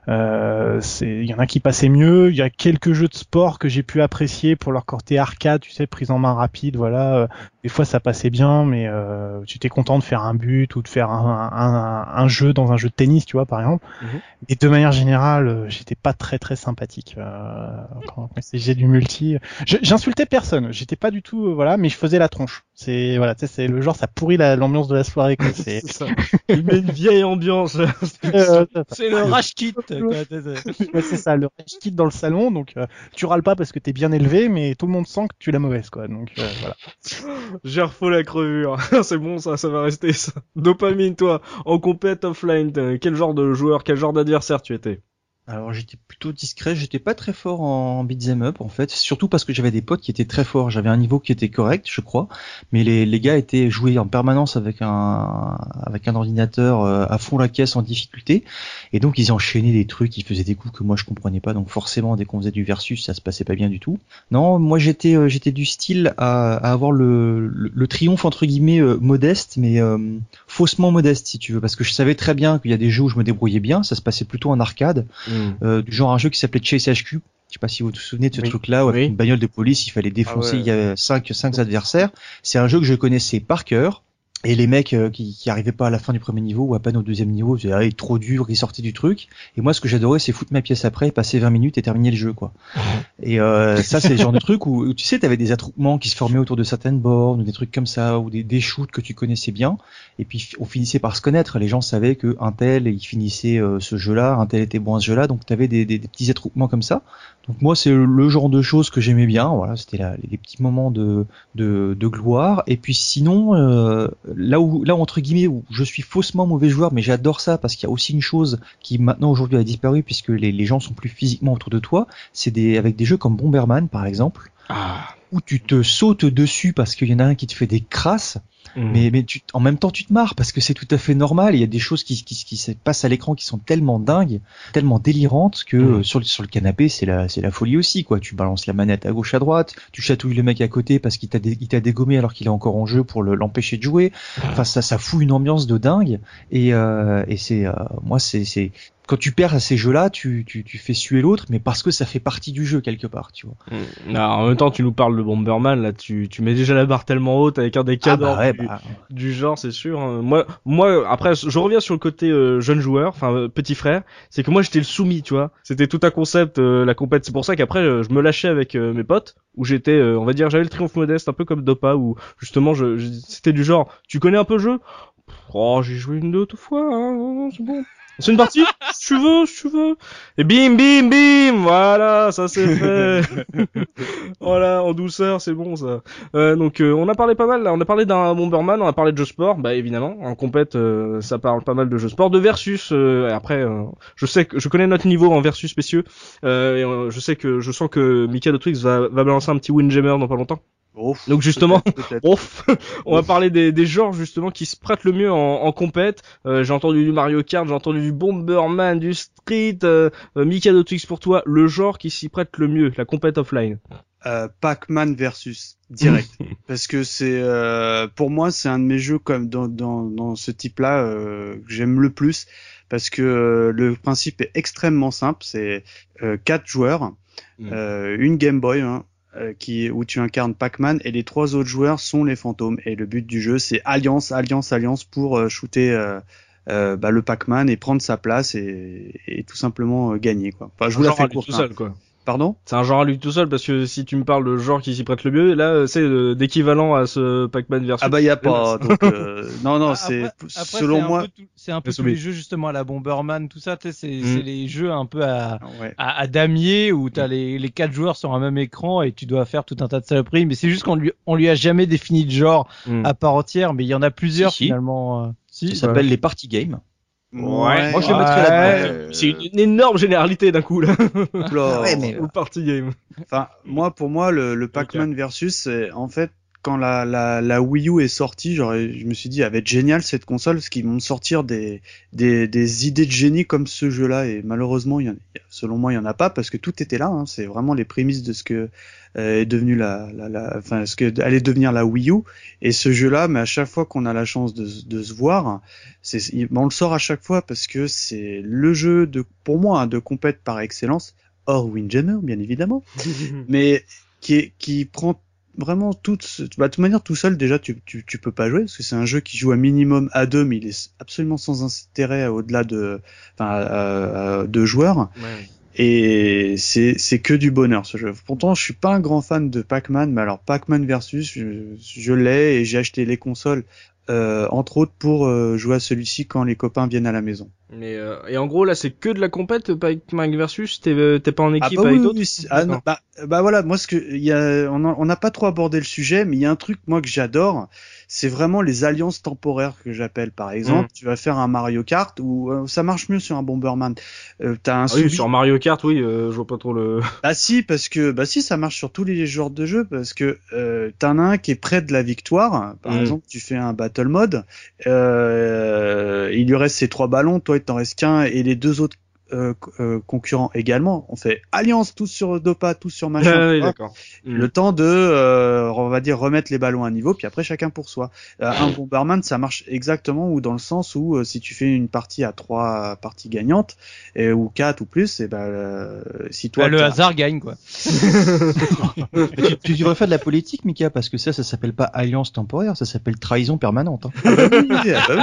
euh, c'est il y en a qui passaient mieux. Il y a quelques jeux de sport que j'ai pu apprécier pour leur côté arcade, tu sais, prise en main rapide. Voilà, des fois ça passait bien, mais euh, tu étais content de faire un but ou de faire un, un, un jeu dans un jeu de tennis, tu vois, par exemple. Mhm. Et de manière générale, euh, j'étais pas très très sympathique euh, quand, quand il du multi. J'insultais personne, j'étais pas du tout, euh, voilà, mais je faisais la tronche. C'est voilà, tu sais, c'est le genre, ça pourrit la- l'ambiance de la soirée. quoi. [laughs] C'est. Il met une vieille ambiance. [laughs] euh, C'est le rage kit. c'est ça, le rage kit dans le salon, donc tu râles pas parce que t'es bien élevé, mais tout le monde sent que tu es la mauvaise, quoi. Donc euh, [laughs] voilà. Gerfo la crevure. [laughs] c'est bon ça, ça va rester ça. Dopamine toi, en compète offline, quel genre de joueur, quel genre d'adversaire tu étais? Alors j'étais plutôt discret, j'étais pas très fort en beat'em up en fait, surtout parce que j'avais des potes qui étaient très forts, j'avais un niveau qui était correct je crois, mais les, les gars étaient joués en permanence avec un avec un ordinateur euh, à fond la caisse en difficulté, et donc ils enchaînaient des trucs, ils faisaient des coups que moi je comprenais pas, donc forcément dès qu'on faisait du versus ça se passait pas bien du tout. Non, moi j'étais euh, j'étais du style à, avoir le, le, le triomphe entre guillemets euh, modeste, mais euh, faussement modeste si tu veux, parce que je savais très bien qu'il y a des jeux où je me débrouillais bien, ça se passait plutôt en arcade euh, du genre un jeu qui s'appelait Chase HQ. Je sais pas si vous vous souvenez de ce Oui. truc-là, où avec Oui. une bagnole de police, il fallait défoncer, Ah ouais. il y avait cinq, cinq adversaires. C'est un jeu que je connaissais par cœur. Et les mecs euh, qui, qui arrivaient pas à la fin du premier niveau ou à peine au deuxième niveau, disaient ah, trop dur, ils sortaient du truc. Et moi, ce que j'adorais, c'est foutre ma pièce après, passer 20 minutes et terminer le jeu, quoi. Et euh, [laughs] ça, c'est le genre de truc où, où, tu sais, t'avais des attroupements qui se formaient autour de certaines bornes ou des trucs comme ça, ou des, des shoots que tu connaissais bien. Et puis on finissait par se connaître. Les gens savaient que un tel, il finissait euh, ce jeu-là, un tel était bon à ce jeu-là. Donc t'avais des, des, des petits attroupements comme ça. Donc moi, c'est le genre de choses que j'aimais bien. Voilà, c'était les petits moments de, de, de gloire. Et puis sinon, euh, là où, là où, entre guillemets, où je suis faussement mauvais joueur, mais j'adore ça parce qu'il y a aussi une chose qui maintenant aujourd'hui a disparu puisque les, les gens sont plus physiquement autour de toi. C'est des avec des jeux comme Bomberman par exemple Ah. où tu te sautes dessus parce qu'il y en a un qui te fait des crasses, Mm. mais, mais tu, en même temps tu te marres parce que c'est tout à fait normal. Il y a des choses qui, qui, qui se passent à l'écran qui sont tellement dingues, tellement délirantes que euh, sur, le, sur le canapé c'est la, c'est la folie aussi quoi. Tu balances la manette à gauche à droite, tu chatouilles le mec à côté parce qu'il t'a, dé- il t'a dégommé alors qu'il est encore en jeu pour le- l'empêcher de jouer. Enfin ça, ça fout une ambiance de dingue et, euh, et c'est euh, moi c'est, c'est quand tu perds à ces jeux-là, tu, tu, tu fais suer l'autre, mais parce que ça fait partie du jeu quelque part, tu vois. Mm. Non, en même temps, tu nous parles de Bomberman, là, tu, tu mets déjà la barre tellement haute avec un des Ah cadres bah ouais, du, bah, du genre, c'est sûr. hein. Moi, moi, après, je reviens sur le côté euh, jeune joueur, enfin euh, petit frère. C'est que moi, j'étais le soumis, tu vois. C'était tout un concept, euh, la compète. C'est pour ça qu'après, euh, je me lâchais avec euh, mes potes, où j'étais, euh, on va dire, j'avais le triomphe modeste, un peu comme Dopa, où justement, je, je- c'était du genre, tu connais un peu le jeu? Oh, j'ai joué une deux fois, hein, c'est bon. C'est une partie Si tu veux, si tu veux. Et bim, bim, bim Voilà, ça c'est fait. [laughs] voilà, en douceur, c'est bon ça. Euh, donc euh, on a parlé pas mal là, on a parlé d'un Bomberman, on a parlé de jeux sport, bah évidemment, en compète euh, ça parle pas mal de jeux sport, de versus. euh, et après, euh, je sais que je connais notre niveau en versus messieurs, euh, et je sais que je sens que Mika Twix va, va balancer un petit Windjammer dans pas longtemps. Ouf, Donc justement. [laughs] Ouf. on va parler des, des genres justement qui se prêtent le mieux en, en compète. Euh, j'ai entendu du Mario Kart, j'ai entendu du Bomberman, du Street. Euh, euh, Mikado Twix pour toi, le genre qui s'y prête le mieux, la compète offline. euh, Pac-Man versus direct [laughs] parce que c'est euh, pour moi c'est un de mes jeux comme dans dans, dans ce type-là euh, que j'aime le plus parce que euh, le principe est extrêmement simple, c'est euh, quatre joueurs, Mm. euh, une Game Boy hein, euh, qui où tu incarnes Pac-Man et les trois autres joueurs sont les fantômes et le but du jeu c'est alliance alliance alliance pour euh, shooter euh, bah, le Pac-Man et prendre sa place et, et tout simplement gagner quoi. Enfin je vous la fais courte. tout hein. seul, quoi. Pardon? C'est un genre à lui tout seul parce que si tu me parles de genre qui s'y prête le mieux, là euh, c'est euh, d'équivalent à ce Pac-Man versus. Ah bah y a pas donc euh, [laughs] non non Ah, c'est selon c'est un moi peu tout- c'est un peu tous les jeux justement à la Bomberman, tout ça, tu sais, c'est Mm. c'est les jeux un peu à, ouais. à, à damier où t'as les, les quatre joueurs sur un même écran et tu dois faire tout un tas de saloperies. Mais c'est juste qu'on lui, on lui a jamais défini de genre Mm. à part entière, mais il y en a plusieurs Si, si. finalement. euh. Si, Ça s'appelle les party games. Ouais. Moi, je les Ouais. mettrais là-dedans. C'est une, une énorme généralité d'un coup là. oula. Ouais, mais- Ou party game. Enfin, moi, pour moi, le, le Pac-Man versus, c'est en fait quand la, la, la Wii U est sortie, genre, je me suis dit, elle va être géniale cette console, parce qu'ils vont me sortir des, des, des idées de génie comme ce jeu-là, et malheureusement, il y en, selon moi, il y en a pas, parce que tout était là. Hein, c'est vraiment les prémices de ce que euh, est devenu la, la, la, enfin, ce que allait devenir la Wii U. Et ce jeu-là, mais à chaque fois qu'on a la chance de, de se voir, c'est, on le sort à chaque fois parce que c'est le jeu de, pour moi, hein, de compète par excellence, hors Windjammer, bien évidemment [laughs] mais qui est, qui prend vraiment toute bah, de toute manière tout seul déjà tu, tu, tu peux pas jouer parce que c'est un jeu qui joue un minimum à deux mais il est absolument sans intérêt au-delà de enfin à- à- de joueurs. Ouais. et c'est c'est que du bonheur ce jeu. Pourtant je suis pas un grand fan de Pac-Man mais alors Pac-Man versus je, je l'ai et j'ai acheté les consoles euh, entre autres pour euh, jouer à celui-ci quand les copains viennent à la maison Mais euh, et en gros là c'est que de la compète Pac-Man versus. T'es euh, t'es pas en équipe ah bah avec oui, d'autres. oui, ah non, bah, bah voilà, moi ce que il y a, on n'a pas trop abordé le sujet, mais il y a un truc moi que j'adore, c'est vraiment les alliances temporaires que j'appelle. Par exemple, Mm. tu vas faire un Mario Kart ou euh, ça marche mieux sur un Bomberman. Euh, T'as un Ah oui, sur Mario Kart, oui, euh, je vois pas trop le. [laughs] Bah si, parce que bah si, ça marche sur tous les genres de jeux, parce que euh, t'en as un qui est près de la victoire. Par Mm. exemple, tu fais un battle mode, euh, il lui reste ces trois ballons, toi il t'en reste qu'un et les deux autres euh, euh, concurrents également. On fait alliance tous sur Dopa, tous sur machin. Ah oui, d'accord. Mm. Le temps de, euh, on va dire, remettre les ballons à niveau, puis après chacun pour soi. Euh, un Bomberman, ça marche exactement ou dans le sens où euh, si tu fais une partie à trois parties gagnantes et, ou quatre ou plus, et ben euh, si toi Bah, le hasard gagne quoi. [laughs] tu, tu devrais faire de la politique, Mika, parce que ça, ça s'appelle pas alliance temporaire, ça s'appelle trahison permanente. hein. Ah bah ah bah oui,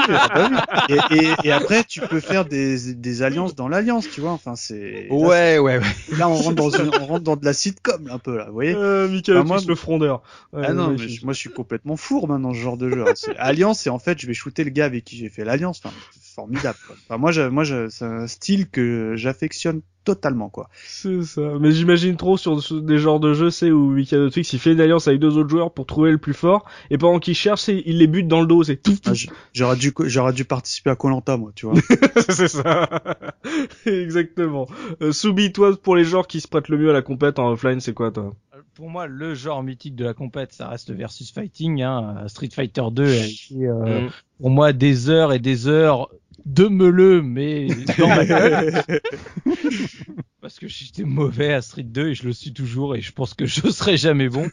ah bah oui. Et, et, et après, tu peux faire des, des alliances dans l'alliance, tu vois. Enfin, c'est là, Ouais, ouais, ouais. [laughs] Là, on rentre dans une, on rentre dans de la sitcom, là, un peu là. Vous voyez Euh, Michael Bah, moi- le frondeur. Ouais, Ah non, mais je- moi, je suis complètement fourbe hein, dans ce genre de jeu. hein. C'est- Alliance, et en fait, je vais shooter le gars avec qui j'ai fait l'alliance. Enfin, formidable. Quoi. Enfin, moi, je, moi, je, c'est un style que j'affectionne totalement, quoi. C'est ça. Mais j'imagine trop sur, des genres de jeux, c'est où Michael Twix il fait une alliance avec deux autres joueurs pour trouver le plus fort, et pendant qu'il cherche, il les bute dans le dos, c'est tout. Ah, j'aurais dû, j'aurais dû participer à Colanta, moi, tu vois. [laughs] c'est ça. [laughs] Exactement. Euh, Soubi, toi, pour les genres qui se prêtent le mieux à la compète en offline, c'est quoi, toi? Pour moi, le genre mythique de la compète, ça reste le versus fighting. Hein. Street Fighter 2 a été euh, Mm. pour moi des heures et des heures de meuleux, mais [laughs] dans ma gueule. Parce que j'étais mauvais à Street 2 et je le suis toujours et je pense que je serai jamais bon.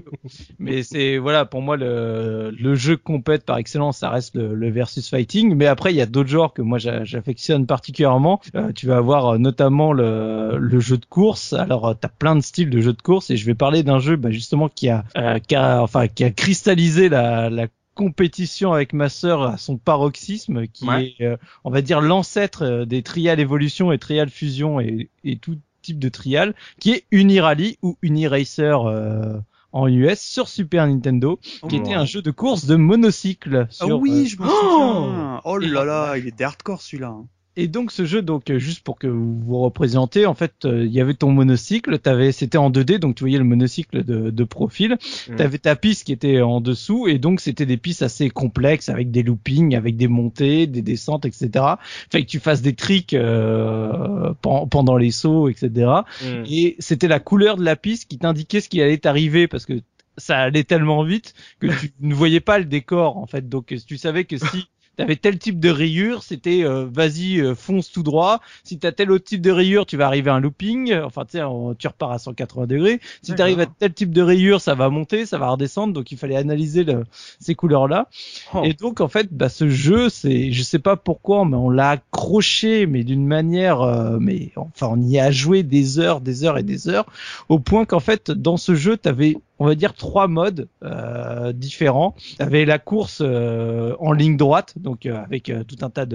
[laughs] mais c'est voilà pour moi le, le jeu compète par excellence, ça reste le, le versus fighting. Mais après il y a d'autres genres que moi j'a- j'affectionne particulièrement. Euh, tu vas avoir euh, notamment le, le jeu de course. Alors tu as plein de styles de jeux de course et je vais parler d'un jeu bah, justement qui a, euh, qui a enfin qui a cristallisé la, la compétition avec ma sœur à son paroxysme, qui Ouais. est, euh, on va dire, l'ancêtre euh, des Trial Evolution et Trial Fusion et, et tout type de Trial, qui est Unirally ou Uniracer euh, en US sur Super Nintendo, qui était un jeu de course de monocycle. Ah Sur, oui, euh, je me souviens. Oh là là, il était hardcore celui-là. Et donc ce jeu, donc euh, juste pour que vous vous représentez, en fait, euh, il y avait ton monocycle, t'avais, c'était en 2D, donc tu voyais le monocycle de, de profil. Mm. T'avais ta piste qui était en dessous, et donc c'était des pistes assez complexes avec des loopings, avec des montées, des descentes, etc. Fait que tu fasses des tricks euh, pen- pendant les sauts, etc. Mm. Et c'était la couleur de la piste qui t'indiquait ce qui allait t'arriver parce que ça allait tellement vite que tu [laughs] ne voyais pas le décor en fait. Donc tu savais que si t'avais tel type de rayure, c'était euh, vas-y euh, fonce tout droit. Si t'as tel autre type de rayure, tu vas arriver à un looping. Enfin tu sais, tu repars à 180 degrés. Si t'arrives à tel type de rayure, ça va monter, ça va redescendre. Donc il fallait analyser le- ces couleurs-là. Oh. Et donc en fait, bah ce jeu, c'est, je sais pas pourquoi, mais on l'a accroché, mais d'une manière, euh, mais enfin on y a joué des heures, des heures et des heures, au point qu'en fait dans ce jeu, t'avais, on va dire trois modes euh, différents. T'avais la course euh, en ligne droite, donc euh, avec euh, tout un tas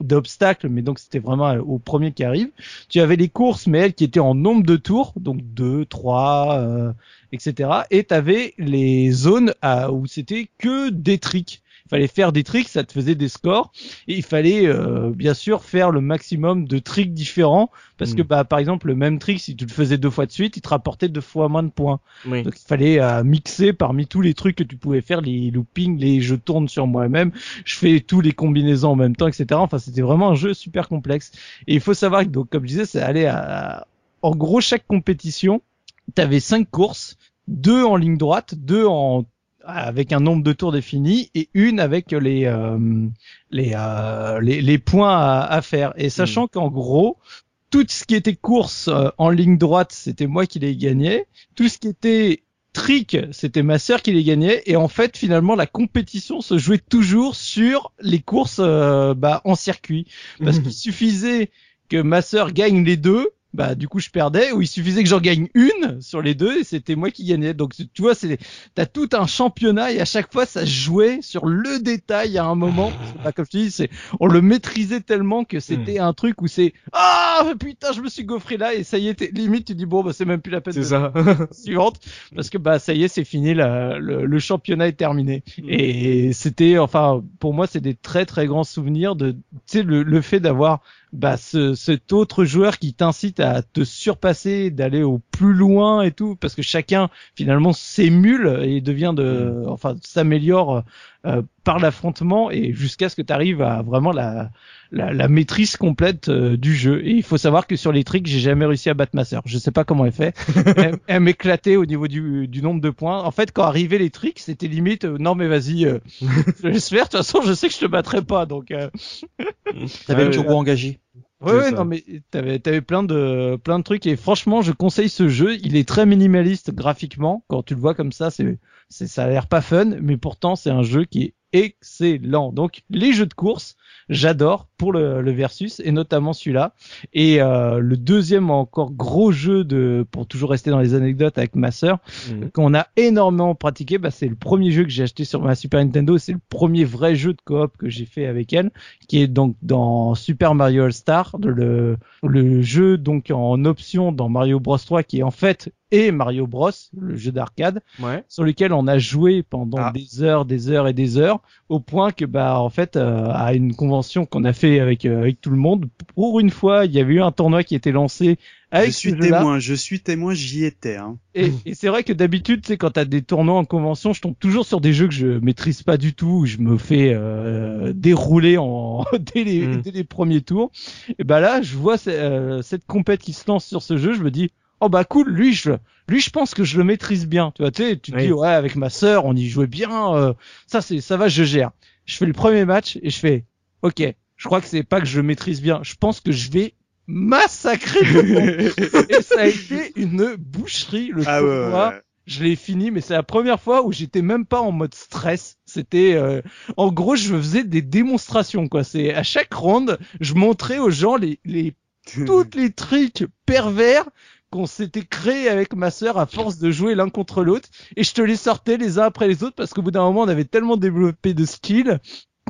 d'obstacles, mais donc c'était vraiment au premier qui arrive. Tu avais les courses, mais elles qui étaient en nombre de tours, donc 2, 3, euh, etc. Et tu avais les zones à- où c'était que des tricks. Il fallait faire des tricks, ça te faisait des scores, et il fallait euh, bien sûr faire le maximum de tricks différents, parce que Mm. bah par exemple le même trick, si tu le faisais deux fois de suite, il te rapportait deux fois moins de points. Oui. Donc il fallait euh, mixer parmi tous les trucs que tu pouvais faire, les loopings, les je tourne sur moi-même, je fais tous les combinaisons en même temps, etc. Enfin c'était vraiment un jeu super complexe. Et il faut savoir que donc comme je disais, ça allait à en gros chaque compétition, t'avais cinq courses, deux en ligne droite, deux en avec un nombre de tours défini et une avec les euh, les, euh, les les points à, à faire. Et sachant qu'en gros tout ce qui était course euh, en ligne droite, c'était moi qui les gagnais. Tout ce qui était trick, c'était ma sœur qui les gagnait. Et en fait, finalement, la compétition se jouait toujours sur les courses euh, bah, en circuit. Parce qu'il suffisait que ma sœur gagne les deux, bah du coup je perdais, ou il suffisait que j'en gagne une sur les deux et c'était moi qui gagnais. Donc tu vois, c'est t'as tout un championnat et à chaque fois ça jouait sur le détail à un moment. [sighs] Bah, comme je te dis, c'est on le maîtrisait tellement que c'était un truc où c'est ah putain je me suis gaufré là et ça y est limite tu dis bon bah c'est même plus la peine C'est ça. [laughs] suivante parce que bah ça y est c'est fini la- le, le championnat est terminé et c'était enfin pour moi c'est des très très grands souvenirs de tu sais le, le fait d'avoir bah ce, cet autre joueur qui t'incite à te surpasser d'aller au plus loin et tout parce que chacun finalement s'émule et devient de enfin s'améliore euh, par l'affrontement et jusqu'à ce que tu arrives à vraiment la, la, la maîtrise complète euh, du jeu. Et il faut savoir que sur les tricks, j'ai jamais réussi à battre ma sœur. Je sais pas comment elle fait. [laughs] elle elle m'éclatait au niveau du, du nombre de points. En fait, quand arrivaient les tricks, c'était limite euh, non mais vas-y, euh, je laisse faire. De toute façon, je sais que je te battrai pas. Donc euh, T'avais le turbo engagé. Ouais, ouais, non, mais t'avais, t'avais plein de, plein de trucs et franchement, je conseille ce jeu. Il est très minimaliste graphiquement. Quand tu le vois comme ça, c'est, c'est, ça a l'air pas fun, mais pourtant, c'est un jeu qui est excellent. Donc, les jeux de course, j'adore pour le, le versus et notamment celui-là. Et euh, le deuxième encore gros jeu de, pour toujours rester dans les anecdotes avec ma sœur, Mhm. qu'on a énormément pratiqué, bah, c'est le premier jeu que j'ai acheté sur ma Super Nintendo. C'est le premier vrai jeu de coop que j'ai fait avec elle, qui est donc dans Super Mario All Star, le, le jeu donc en option dans Mario Bros 3, qui est en fait et Mario Bros, le jeu d'arcade, Ouais. sur lequel on a joué pendant Ah. des heures, des heures et des heures, au point que bah en fait euh, à une convention qu'on a fait avec euh, avec tout le monde, pour une fois, il y avait eu un tournoi qui était lancé avec je suis ce témoin, je suis témoin, j'y étais. Hein. Et, et c'est vrai que d'habitude, tu sais, quand t'as des tournois en convention, je tombe toujours sur des jeux que je maîtrise pas du tout, où je me fais euh, dérouler en [laughs] dès les, Mm. dès les premiers tours. Et bah là, je vois euh, cette compète qui se lance sur ce jeu, je me dis, oh bah cool, lui, je, lui, je pense que je le maîtrise bien. Tu vois, tu sais, tu te Oui. dis, ouais, avec ma sœur, on y jouait bien, euh, ça c'est, ça va, je gère. Je fais le premier match et je fais, ok, je crois que c'est pas que je le maîtrise bien, je pense que je vais massacrer [laughs] et ça a été une boucherie le Ah ouais, tournoi. ouais, ouais. Je l'ai fini, mais c'est la première fois où j'étais même pas en mode stress. C'était, euh, en gros, je faisais des démonstrations, quoi. C'est à chaque ronde, je montrais aux gens les, les [laughs] toutes les trucs pervers qu'on s'était créés avec ma sœur à force de jouer l'un contre l'autre, et je te les sortais les uns après les autres parce qu'au bout d'un moment, on avait tellement développé de skills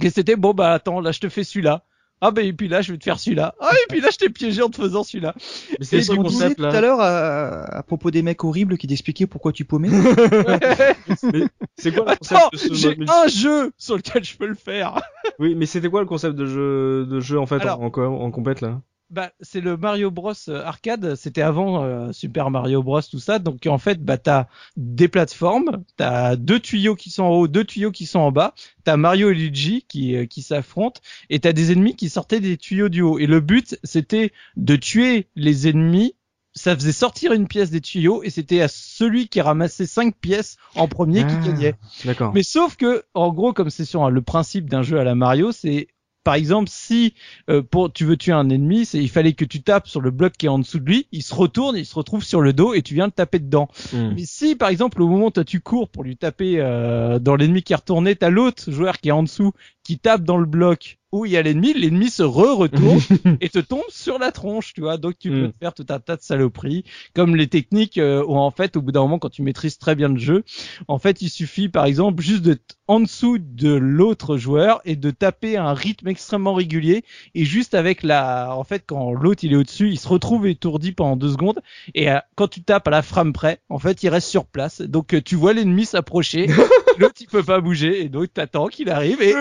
que c'était bon, bah attends, là je te fais celui-là. Ah bah et puis là je vais te faire celui-là. Ah et puis là je t'ai piégé en te faisant celui-là. Mais c'est ce on disait tout à l'heure à, à propos des mecs horribles qui t'expliquaient pourquoi tu paumais. [laughs] Mais c'est quoi le concept Attends, de ce j'ai un jeu sur lequel je peux le faire. Oui, mais c'était quoi le concept de jeu, de jeu en fait Alors- en, en, en compète là? Bah, c'est le Mario Bros euh, arcade. C'était avant euh, Super Mario Bros tout ça. Donc en fait, bah t'as des plateformes, t'as deux tuyaux qui sont en haut, deux tuyaux qui sont en bas. T'as Mario et Luigi qui euh, qui s'affrontent et t'as des ennemis qui sortaient des tuyaux du haut. Et le but, c'était de tuer les ennemis ça faisait sortir une pièce des tuyaux et c'était à celui qui ramassait cinq pièces en premier qui Ah, gagnait. D'accord. Mais sauf que, en gros, comme c'est sur le principe d'un jeu à la Mario, c'est par exemple, si euh, pour tu veux tuer un ennemi, c'est il fallait que tu tapes sur le bloc qui est en dessous de lui, il se retourne, il se retrouve sur le dos et tu viens de taper dedans. Hmm. Mais si par exemple au moment où toi tu cours pour lui taper euh, dans l'ennemi qui est retourné, t'as l'autre joueur qui est en dessous qui tape dans le bloc où il y a l'ennemi, l'ennemi se re-retourne [laughs] et te tombe sur la tronche, tu vois. Donc tu peux Mm. te faire tout un tas de saloperies, comme les techniques euh, où en fait au bout d'un moment quand tu maîtrises très bien le jeu, en fait il suffit par exemple juste d'être en dessous de l'autre joueur et de taper un rythme extrêmement régulier et juste avec la, en fait quand l'autre il est au-dessus, il se retrouve étourdi pendant deux secondes et euh, quand tu tapes à la frame près, en fait il reste sur place. Donc euh, tu vois l'ennemi s'approcher, [laughs] l'autre il peut pas bouger et donc t'attends qu'il arrive et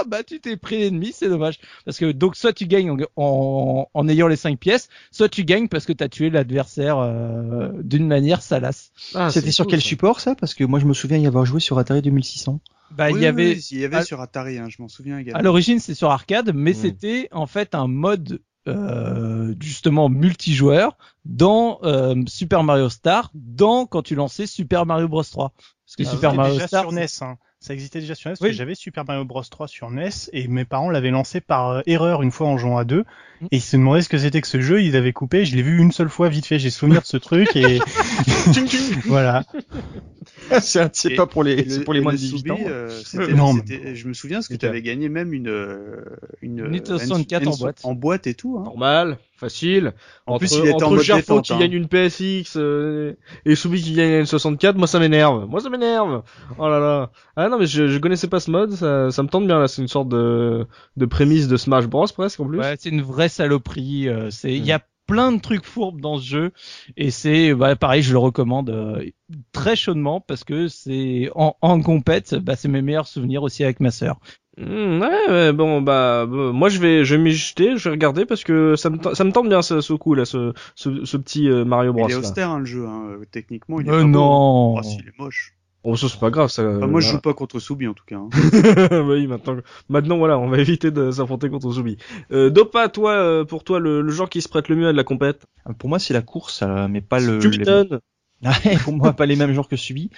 ah bah tu t'es pris l'ennemi, c'est dommage parce que donc soit tu gagnes en, en, en ayant les cinq pièces, soit tu gagnes parce que t'as tué l'adversaire euh, d'une manière salace. Ah, C'était sur cool, quel ça. support ça? Parce que moi je me souviens y avoir joué sur Atari 2600. Bah il Oui, y avait oui, il y avait sur Atari, hein, je m'en souviens également. À l'origine, c'est sur arcade, mais Mm. c'était en fait un mode euh, justement multijoueur dans euh, Super Mario Star, dans quand tu lançais Super Mario Bros 3. Parce que Ça Super existait Mario déjà Star, sur NES. Hein. Ça existait déjà sur NES. Oui. parce que J'avais Super Mario Bros 3 sur NES et mes parents l'avaient lancé par euh, erreur une fois en jouant à deux. Mm. Et ils se demandaient ce que c'était que ce jeu. Ils avaient coupé. Je l'ai vu une seule fois vite fait. J'ai souvenir de ce truc et [laughs] voilà. c'est c'est pas pour les, le- pour les moins le de 18 Soubi, ans. euh, c'était- Non, mais- je me souviens parce que tu avais gagné même une euh, une Une Nintendo euh, 64 en boîte. en boîte et tout. Hein. Normal, facile. En entre, plus, il était en entre mode Gerfo détente, qui hein. gagne une PSX euh, et Soubi qui gagne une 64, moi ça m'énerve. Moi ça m'énerve. Oh là là. Ah non mais je, je connaissais pas ce mode, ça, ça me tente bien là. C'est une sorte de de prémisse de Smash Bros presque en plus. ouais, c'est une vraie saloperie. euh, c'est il y a Mm. plein de trucs fourbes dans ce jeu et c'est bah, pareil, je le recommande euh, très chaudement parce que c'est en, en compète, bah, c'est mes meilleurs souvenirs aussi avec ma sœur. Hmm, ouais, bon bah bon, moi je vais je vais m'y jeter, je vais regarder parce que ça me ça me tente bien ce, ce coup là, ce ce, ce petit euh, Mario Bros. Il est là. austère hein, le jeu, hein. euh, techniquement. Il est Euh, pas non. hein. Oh, si, il est moche. Oh ça c'est pas grave ça. Enfin, moi, je voilà. joue pas contre Soubi en tout cas. hein. Bah [laughs] oui, maintenant, maintenant voilà, on va éviter de s'affronter contre Zubi. Euh, Dopa, toi, euh, pour toi, le, le genre qui se prête le mieux à de la compète? Pour moi c'est la course, euh, mais pas le. Tu les- pour moi, pas les mêmes genres que Subi.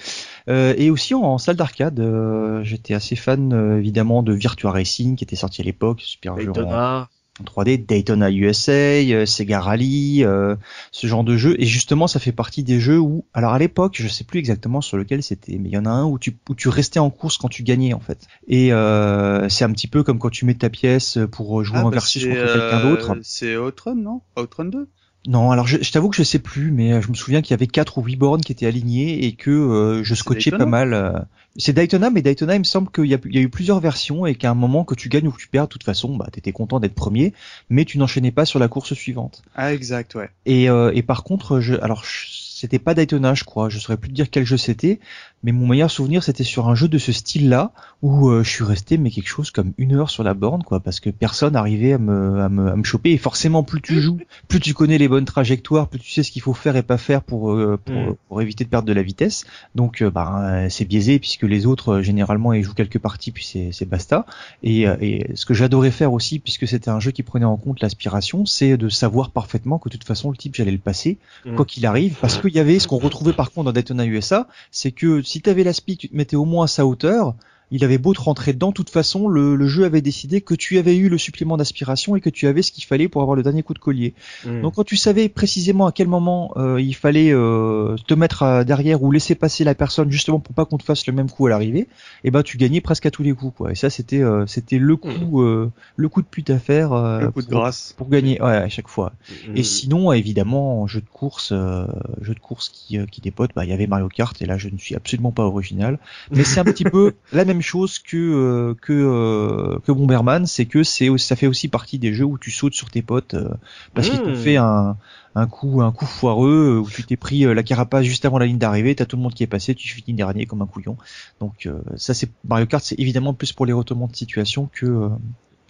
Euh, et aussi en, salle d'arcade, euh, j'étais assez fan euh, évidemment de Virtua Racing qui était sorti à l'époque, super jeu en, Daytona. en 3D, Daytona USA, euh, Sega Rally, euh, ce genre de jeu. Et justement, ça fait partie des jeux où, alors à l'époque, je sais plus exactement sur lequel c'était, mais il y en a un où tu, où tu restais en course quand tu gagnais en fait. Et euh, c'est un petit peu comme quand tu mets ta pièce pour jouer Ah, en bah, versus contre quelqu'un d'autre. C'est Outrun, non? Outrun 2 Non, alors je, je t'avoue que je sais plus, mais euh, je me souviens qu'il y avait quatre ou huit bornes qui étaient alignées et que euh, je scotchais pas mal. euh. C'est Daytona, mais Daytona, il me semble qu'il y, a- il y a eu plusieurs versions et qu'à un moment que tu gagnes ou que tu perds, de toute façon, bah t'étais content d'être premier, mais tu n'enchaînais pas sur la course suivante. Ah, exact, ouais. Et, euh, et par contre, je, alors je- c'était pas Daytona, je crois. Je saurais plus te dire quel jeu c'était, mais mon meilleur souvenir c'était sur un jeu de ce style-là où euh, je suis resté mais quelque chose comme une heure sur la borne, quoi, parce que personne arrivait à me, à me, à me choper. Et forcément, plus tu joues, [laughs] plus tu connais les bonnes trajectoires, plus tu sais ce qu'il faut faire et pas faire pour euh, pour, Mm. pour éviter de perdre de la vitesse. Donc, euh, bah, c'est biaisé puisque les autres généralement ils jouent quelques parties puis c'est basta. Et, et ce que j'adorais faire aussi, puisque c'était un jeu qui prenait en compte l'aspiration, c'est de savoir parfaitement que de toute façon le type j'allais le passer Mm. quoi qu'il arrive, parce qu'il y avait ce qu'on retrouvait par contre dans Daytona USA, c'est que si t'avais l'aspi, tu te mettais au moins à sa hauteur, il avait beau te rentrer dedans, de toute façon, le, le jeu avait décidé que tu avais eu le supplément d'aspiration et que tu avais ce qu'il fallait pour avoir le dernier coup de collier. Hmm. Donc quand tu savais précisément à quel moment euh, il fallait euh, te mettre à- derrière ou laisser passer la personne justement pour pas qu'on te fasse le même coup à l'arrivée, et ben tu gagnais presque à tous les coups quoi. Et ça c'était euh, c'était le coup euh, le coup de pute à faire euh, Le coup de pour, grâce. pour gagner ouais, à chaque fois. Hmm. Et sinon, évidemment, en jeu de course, euh, jeu de course qui, euh, qui dépote, bah, il y avait Mario Kart, et là, je ne suis absolument pas original. Mais c'est un petit peu [laughs] la même chose que euh, que euh, que Bomberman, c'est que c'est aussi- ça fait aussi partie des jeux où tu sautes sur tes potes euh, parce qu'ils t'ont Mm. fait un un coup un coup foireux euh, où tu t'es pris euh, la carapace juste avant la ligne d'arrivée, t'as tout le monde qui est passé, tu finis dernier comme un couillon. Donc euh, ça, c'est Mario Kart, c'est évidemment plus pour les retournements de situation que euh,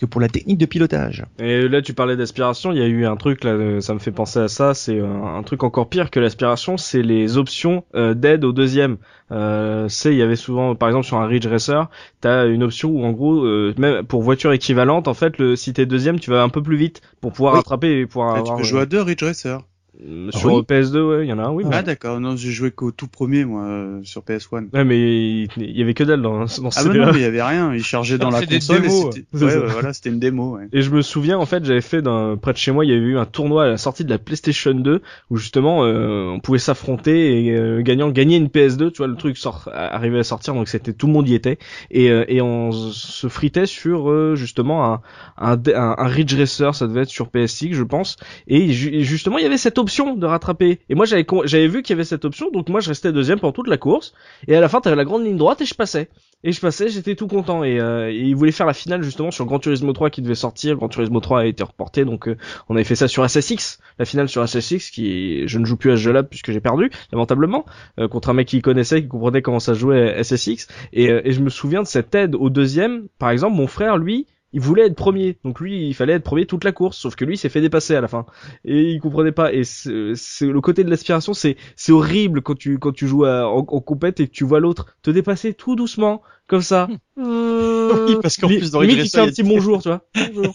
que pour la technique de pilotage. Et là, tu parlais d'aspiration, il y a eu un truc, là, euh, ça me fait penser à ça, c'est un, un truc encore pire que l'aspiration, c'est les options euh, d'aide au deuxième. Euh, c'est, il y avait souvent, par exemple, sur un Ridge Racer, t'as une option où, en gros, euh, même pour voiture équivalente, en fait, le, si t'es deuxième, tu vas un peu plus vite pour pouvoir Oui. rattraper et pouvoir Ah, tu avoir... peux euh, jouer à deux Ridge Racer. Euh, Ah Sur oui PS2, ouais, il y en a un, oui. Ah d'accord, non, j'ai joué qu'au tout premier moi euh, sur PS1. Ouais, mais il y avait que dalle dans, dans ce Ah bah non, mais il y avait rien, il chargeait dans la C'est des console démos, et ouais, voilà, c'était une démo ouais. Et je me souviens, en fait, j'avais fait d'un, près de chez moi, il y avait eu un tournoi à la sortie de la PlayStation 2 où justement, euh, on pouvait s'affronter et euh, gagnant gagner une PS2, tu vois, le truc sort, arrivait à sortir, donc c'était tout le monde y était et, euh, et on se fritait sur euh, justement un, un, un, un Ridge Racer, ça devait être sur PSX, je pense, et, ju- et justement, il y avait cette option de rattraper. Et moi, j'avais j'avais vu qu'il y avait cette option, donc moi, je restais deuxième pendant toute la course. Et à la fin, t'avais la grande ligne droite et je passais. Et je passais, j'étais tout content. Et, euh, et ils voulaient faire la finale justement sur Gran Turismo 3 qui devait sortir. Gran Turismo 3 a été reporté, donc euh, on avait fait ça sur SSX, la finale sur SSX, qui je ne joue plus à ce jeu-là puisque j'ai perdu, lamentablement, euh, contre un mec qui connaissait, qui comprenait comment ça jouait SSX. Et, euh, et je me souviens de cette aide au deuxième. Par exemple, mon frère, lui, il voulait être premier, donc lui il fallait être premier toute la course, sauf que lui il s'est fait dépasser à la fin et il comprenait pas. Et c'est c'est- le côté de l'aspiration, c'est c'est horrible quand tu quand tu joues à- en, en compète et que tu vois l'autre te dépasser tout doucement comme ça. Oui, parce qu'en plus, dans Ridge il fait un petit bonjour, tu vois. [laughs] Bonjour.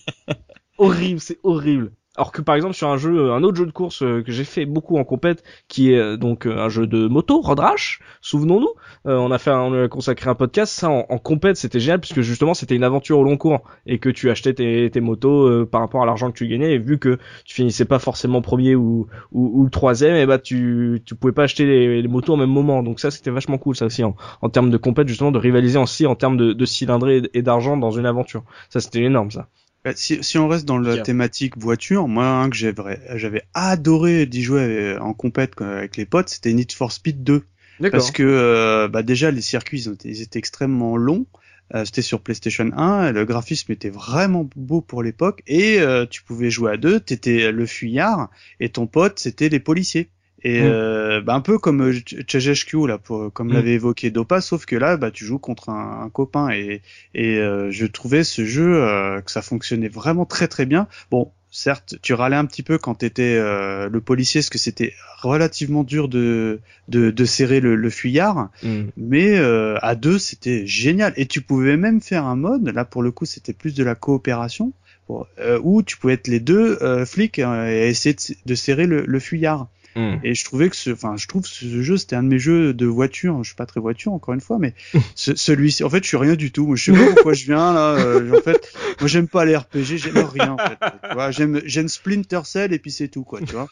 horrible, c'est horrible. Alors que par exemple sur un jeu, un autre jeu de course euh, que j'ai fait beaucoup en compète, qui est euh, donc euh, un jeu de moto, Road Rash, souvenons-nous, euh, on a fait, un- on a consacré un podcast, ça en, en compète c'était génial puisque justement c'était une aventure au long cours et que tu achetais tes, tes motos euh, par rapport à l'argent que tu gagnais. Et vu que tu finissais pas forcément premier ou, ou, ou le troisième, et bah tu tu pouvais pas acheter les, les motos au même moment, donc ça c'était vachement cool ça aussi en, en termes de compète justement de rivaliser aussi en termes de, de cylindrée et d'argent dans une aventure, ça c'était énorme ça. Bah, si, si on reste dans la thématique voiture, moi un que j'avais j'avais adoré d'y jouer euh, en compète avec les potes, c'était Need for Speed 2 parce que euh, bah déjà les circuits ils étaient, ils étaient extrêmement longs. Euh, c'était sur PlayStation 1, le graphisme était vraiment beau pour l'époque et euh, tu pouvais jouer à deux, t'étais le fuyard et ton pote c'était les policiers. Et Mm. euh, bah, un peu comme euh, Ch- CHHQ là, pour, comme Mm. l'avait évoqué Dopa, sauf que là bah tu joues contre un, un copain et et euh, je trouvais ce jeu euh, que ça fonctionnait vraiment très très bien. Bon, certes, tu râlais un petit peu quand t'étais euh, le policier, parce que c'était relativement dur de de, de serrer le, le fuyard, Mm. mais euh, à deux c'était génial. Et tu pouvais même faire un mode, là pour le coup c'était plus de la coopération, bon, euh, où tu pouvais être les deux euh, flics euh, et essayer de, de serrer le, le fuyard. Mm. Et je trouvais que ce, enfin, je trouve que ce jeu, c'était un de mes jeux de voiture. Je suis pas très voiture, encore une fois, mais [laughs] ce- celui-ci, en fait, je suis rien du tout. Moi, je sais pas [laughs] pourquoi je viens, là. euh, en fait, moi, j'aime pas les RPG, j'aime rien, en fait. Tu vois, j'aime, j'aime Splinter Cell et puis c'est tout, quoi, tu vois.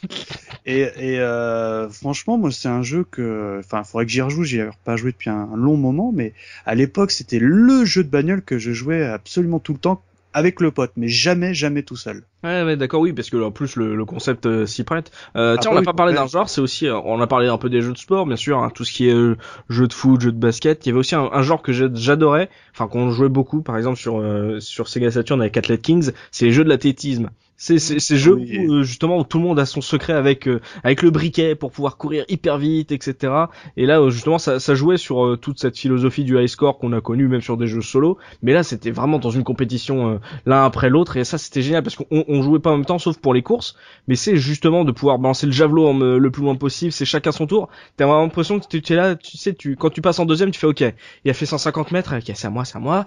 Et, et, euh, franchement, moi, c'est un jeu que, enfin, faudrait que j'y rejoue. J'y ai pas joué depuis un, un long moment, mais à l'époque, c'était le jeu de bagnole que je jouais absolument tout le temps avec le pote, mais jamais, jamais tout seul. Ouais, ouais, d'accord, oui, parce que en plus le, le concept euh, s'y prête. Euh, Ah tiens, on n'a oui, pas parlé d'un genre, c'est aussi, euh, on a parlé un peu des jeux de sport, bien sûr, hein, tout ce qui est euh, jeux de foot, jeux de basket. Il y avait aussi un, un genre que j'adorais, enfin qu'on jouait beaucoup, par exemple sur euh, sur Sega Saturn avec Athlete Kings, c'est les jeux de l'athlétisme. C'est c'est ces jeux Oui. où euh, justement où tout le monde a son secret avec euh, avec le briquet pour pouvoir courir hyper vite, etc. Et là, euh, justement, ça, ça jouait sur euh, toute cette philosophie du high score qu'on a connu même sur des jeux solo. Mais là, c'était vraiment dans une compétition euh, l'un après l'autre. Et ça c'était génial parce qu'on on jouait pas en même temps sauf pour les courses. Mais c'est justement de pouvoir balancer le javelot en, euh, le plus loin possible. C'est chacun son tour. T'as vraiment l'impression que tu es là tu sais tu quand tu passes en deuxième tu fais ok. Il a fait 150 mètres. Ok c'est à moi c'est à moi.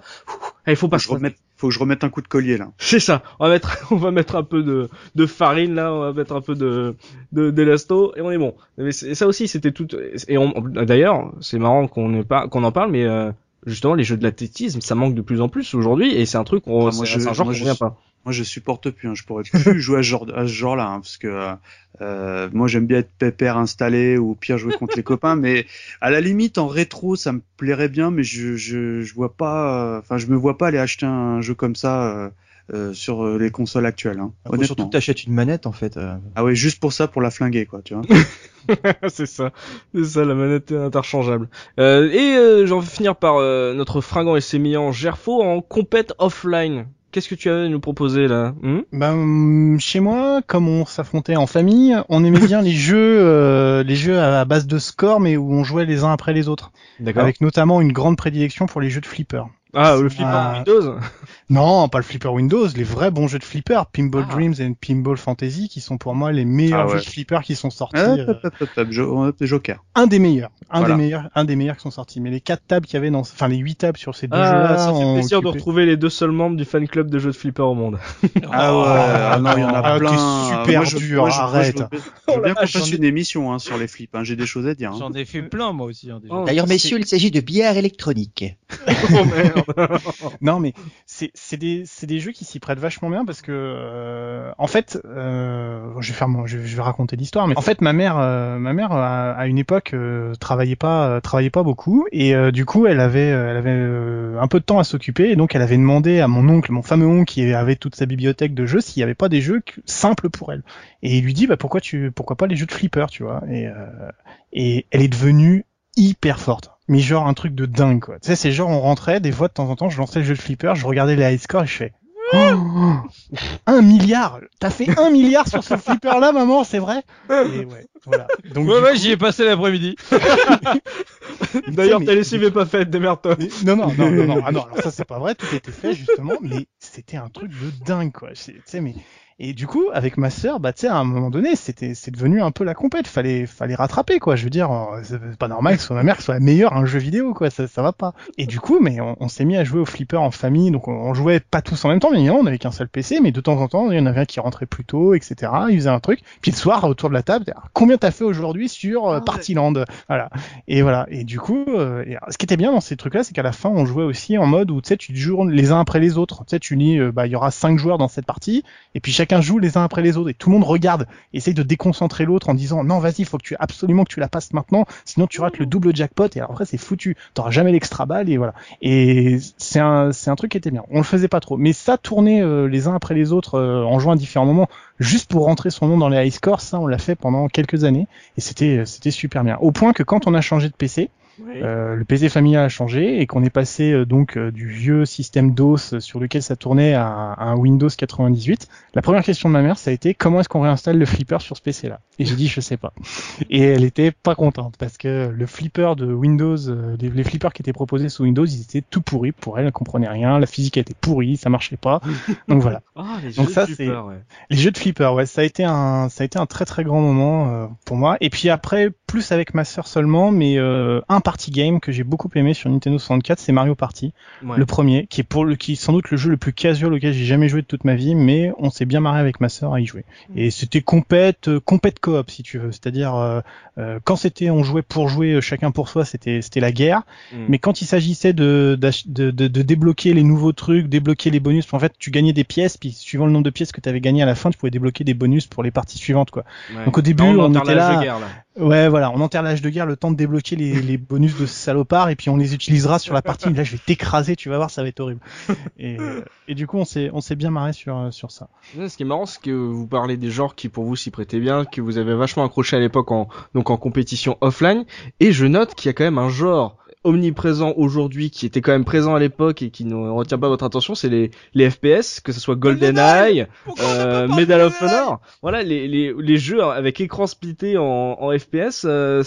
Il faut pas je remette, faut que je remette un coup de collier, là. c'est ça. On va mettre [laughs] on va mettre un peu de de farine là. On va mettre un peu de de d'élasto et on est bon. Mais c'est- ça aussi c'était tout et on- d'ailleurs c'est marrant qu'on pas qu'on en parle mais euh, justement les jeux de l'athlétisme ça manque de plus en plus aujourd'hui et c'est un truc on Ah, moi, c'est je- c'est un genre moi, qu'on je suis- pas Moi, je supporte plus. Hein. Je pourrais plus [laughs] jouer à ce genre, à ce genre-là, hein, parce que euh, moi, j'aime bien être pépère installé ou pire jouer contre les copains. Mais à la limite, en rétro, ça me plairait bien, mais je je, je vois pas. euh, Enfin, je me vois pas aller acheter un jeu comme ça euh, euh, sur euh, les consoles actuelles. Hein, surtout que t'achètes une manette en fait. euh. Ah ouais, juste pour ça, pour la flinguer, quoi. Tu vois. [laughs] c'est ça, c'est ça la manette interchangeable. Euh, et euh, j'en vais finir par euh, notre fringant et sémillant Gerfo en compète offline. Qu'est-ce que tu as à nous proposer là hmm? Ben hum, chez moi, comme on s'affrontait en famille, on aimait bien les jeux, euh, les jeux à base de score, mais où on jouait les uns après les autres, D'accord. avec notamment une grande prédilection pour les jeux de flipper. Ah, le flipper Ah. Windows [laughs] Non, pas le flipper Windows, les vrais bons jeux de flipper, Pinball Ah. Dreams et Pinball Fantasy, qui sont pour moi les meilleurs Ah ouais. jeux de flipper qui sont sortis. Hop, euh, Jo- hop, Joker. un des meilleurs, un Voilà. des meilleurs, un des meilleurs qui sont sortis. Mais les quatre tables qu'il y avait dans, enfin les huit tables sur ces deux Ah, jeux-là, ça fait plaisir de occupé- retrouver les deux seuls membres du fan club de jeux de flipper au monde. [laughs] Ah ouais, ah non, il y en a Ah, plein. super Moi, dur, moi, je- moi, arrête. Je veux bien- je veux bien qu'on fasse vache. une émission hein, sur les flips. hein, J'ai des choses à dire. hein. J'en ai fait plein moi aussi. Hein. Oh. D'ailleurs, messieurs, il s'agit de billard électronique. [laughs] [laughs] Non, mais c'est des des jeux qui s'y prêtent vachement bien parce que euh, en fait, euh, je vais faire je, vais raconter l'histoire, mais en fait ma mère euh, ma mère à, à une époque euh, travaillait pas euh, travaillait pas beaucoup et euh, du coup elle avait euh, elle avait euh, un peu de temps à s'occuper et donc elle avait demandé à mon oncle, mon fameux oncle qui avait toute sa bibliothèque de jeux, s'il y avait pas des jeux simples pour elle. Et il lui dit bah pourquoi tu pourquoi pas les jeux de flipper, tu vois? Et euh, et elle est devenue hyper forte. Mais genre un truc de dingue quoi. Tu sais, c'est genre on rentrait, des fois de temps en temps, je lançais le jeu de flipper, je regardais les high scores et je fais Oh un milliard T'as fait un milliard sur ce flipper là maman, c'est vrai? Et ouais, voilà. Donc Ouais, ouais, coup- j'y ai passé l'après-midi. [laughs] D'ailleurs, mais- ta lessive est pas faite, démerde-toi. mais- non, non, non, non, non, ah non, alors ça c'est pas vrai, tout était fait justement, mais c'était un truc de dingue quoi. Tu sais, mais et du coup avec ma sœur, bah tu sais à un moment donné, c'était c'est devenu un peu la compète, fallait fallait rattraper quoi. Je veux dire, euh, c'est pas normal que soit ma mère soit la meilleure à un jeu vidéo quoi, ça ça va pas. Et du coup, mais on, on s'est mis à jouer au flipper en famille, donc on, on jouait pas tous en même temps, mais non, on avait qu'un seul PC, mais de temps en temps il y en avait un qui rentrait plus tôt, etc. Il faisait un truc, puis le soir autour de la table, combien t'as fait aujourd'hui sur euh, Ah. Partyland, voilà. Et voilà. Et du coup, euh, et ce qui était bien dans ces trucs-là, c'est qu'à la fin, on jouait aussi en mode où tu sais, tu joues les uns après les autres. Tu sais, tu dis, euh, bah, il y aura cinq joueurs dans cette partie, et puis chacun joue les uns après les autres, et tout le monde regarde, essaye de déconcentrer l'autre en disant, non, vas-y, faut que tu absolument que tu la passes maintenant, sinon tu rates le double jackpot, et alors après c'est foutu. T'auras jamais l'extra balle, et voilà. Et c'est un, c'est un truc qui était bien. On le faisait pas trop, mais ça tourner euh, les uns après les autres euh, en jouant à différents moments, juste pour rentrer son nom dans les high scores, ça on l'a fait pendant quelques années, et c'était, c'était super bien. Au point que quand on a changé de PC, euh, le PC familial a changé et qu'on est passé euh, donc euh, du vieux système DOS sur lequel ça tournait à, à un Windows 98. La première question de ma mère, ça a été comment est-ce qu'on réinstalle le flipper sur ce PC-là Et j'ai dit je sais pas. Et elle était pas contente parce que le flipper de Windows, euh, les, les flippers qui étaient proposés sous Windows, ils étaient tout pourris pour elle, elle comprenait rien, la physique était pourrie, ça marchait pas. [laughs] Donc voilà. Ah, les Donc jeux ça, de flipper, ouais. Les jeux de flipper, ouais, ça a été un, ça a été un très très grand moment euh, pour moi. Et puis après, plus avec ma sœur seulement, mais euh, un party game que j'ai beaucoup aimé sur Nintendo 64, c'est Mario Party, Ouais. le premier, qui est pour le, qui est sans doute le jeu le plus casual auquel j'ai jamais joué de toute ma vie, mais on s'est bien marré avec ma sœur à y jouer. Et c'était compète, euh, compète coop si tu veux, c'est-à-dire euh, euh, quand c'était on jouait pour jouer euh, chacun pour soi, c'était c'était la guerre. Mm. Mais quand il s'agissait de, de, de, de débloquer les nouveaux trucs, débloquer les bonus, en fait, tu gagnais des pièces, puis suivant le nombre de pièces que tu avais gagné à la fin, tu pouvais débloquer des bonus pour les parties suivantes, quoi. Ouais. Donc au début, on était là. guerre, là. Ouais, voilà, on enterre l'âge de guerre, le temps de débloquer les, bonus de salopard, et puis on les utilisera sur la partie. Là, je vais t'écraser, tu vas voir, ça va être horrible. Et, du coup, on s'est, bien marré sur, euh, ça. Ce qui est marrant, c'est que vous parlez des genres qui pour vous s'y prêtaient bien, que vous avez vachement accroché à l'époque en compétition offline. Et je note qu'il y a quand même un genre omniprésent aujourd'hui qui était quand même présent à l'époque et qui ne retient pas votre attention, c'est les les FPS, que ce soit GoldenEye, euh, Medal of Honor. Voilà, les, les les jeux avec écran splitté en, en FPS, euh,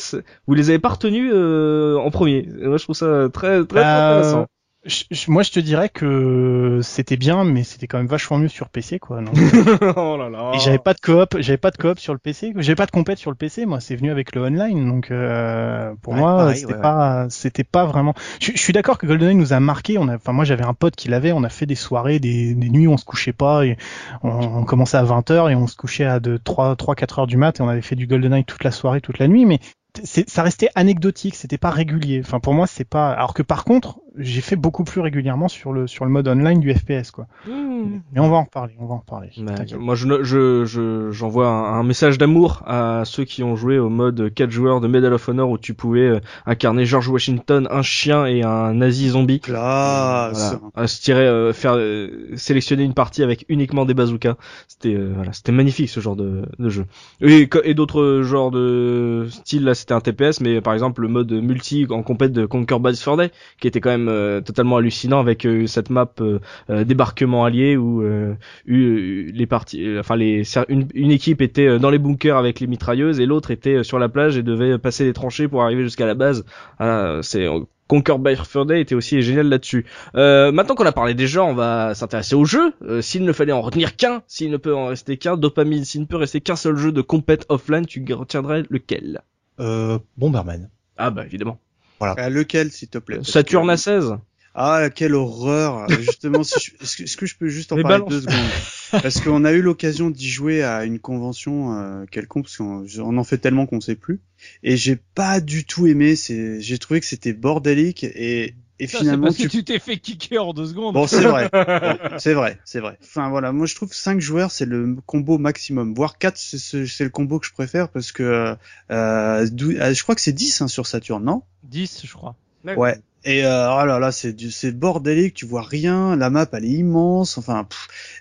vous les avez pas retenus euh, en premier. Et Moi, je trouve ça très très Bah, intéressant. Je- moi, je te dirais que c'était bien, mais c'était quand même vachement mieux sur PC, quoi. Donc, [laughs] oh là là. Et j'avais pas de coop, j'avais pas de coop sur le PC, j'avais pas de compète sur le PC, moi c'est venu avec le online, donc euh, pour Ouais, moi c'était ouais, pas, c'était pas vraiment. Je, je suis d'accord que GoldenEye nous a marqué, on a, enfin moi j'avais un pote qui l'avait, on a fait des soirées, des, des nuits où on se couchait pas, et on, on commençait à 20 h et on se couchait à de 3, 3, 4 heures du mat et on avait fait du GoldenEye toute la soirée, toute la nuit, mais c'est, ça restait anecdotique, c'était pas régulier. Enfin pour moi c'est pas, alors que par contre j'ai fait beaucoup plus régulièrement sur le sur le mode online du FPS quoi. Mmh. Mais on va en reparler, on va en reparler. Bah, moi, je, je, je, j'envoie un, un message d'amour à ceux qui ont joué au mode 4 joueurs de Medal of Honor où tu pouvais euh, incarner George Washington, un chien et un nazi zombie. Classe. Voilà. À se tirer, euh, faire euh, sélectionner une partie avec uniquement des bazookas. C'était euh, voilà, c'était magnifique ce genre de, de jeu. Et, d'autres genres de style là, c'était un TPS, mais par exemple le mode multi en compète de Conquer Bad for Day, qui était quand même euh, totalement hallucinant avec euh, cette map euh, euh, débarquement allié où euh, eu- les parties, euh, enfin les une, une équipe était dans les bunkers avec les mitrailleuses et l'autre était sur la plage et devait passer les tranchées pour arriver jusqu'à la base. Ah, c'est Conquer by Fur était aussi génial là-dessus. Euh, maintenant qu'on a parlé des genres, on va s'intéresser au jeu. Euh, s'il ne fallait en retenir qu'un, s'il ne peut en rester qu'un, Dopamine, s'il ne peut rester qu'un seul jeu de compète offline, tu retiendrais lequel? Euh, Bomberman. Ah bah évidemment. Ah, lequel, s'il te plaît? Saturne que- à 16 Ah, quelle horreur [laughs] Justement, si je- est-ce que, est-ce que je peux juste en Mais parler balance. deux secondes? Parce qu'on a eu l'occasion d'y jouer à une convention euh, quelconque, parce qu'on on en fait tellement qu'on sait plus. Et j'ai pas du tout aimé. C'est, j'ai trouvé que c'était bordélique et, et Ça, finalement parce tu que tu t'es fait kicker en deux secondes. Bon, c'est vrai. [laughs] C'est vrai, c'est vrai. Enfin voilà, moi je trouve 5 joueurs c'est le combo maximum, voire 4 c'est le combo que je préfère parce que euh, dou- euh, je crois que c'est 10 hein, sur Saturn, non? 10, je crois. Ouais. Et euh, oh là là, c'est du c'est bordélique, tu vois rien, la map elle est immense, enfin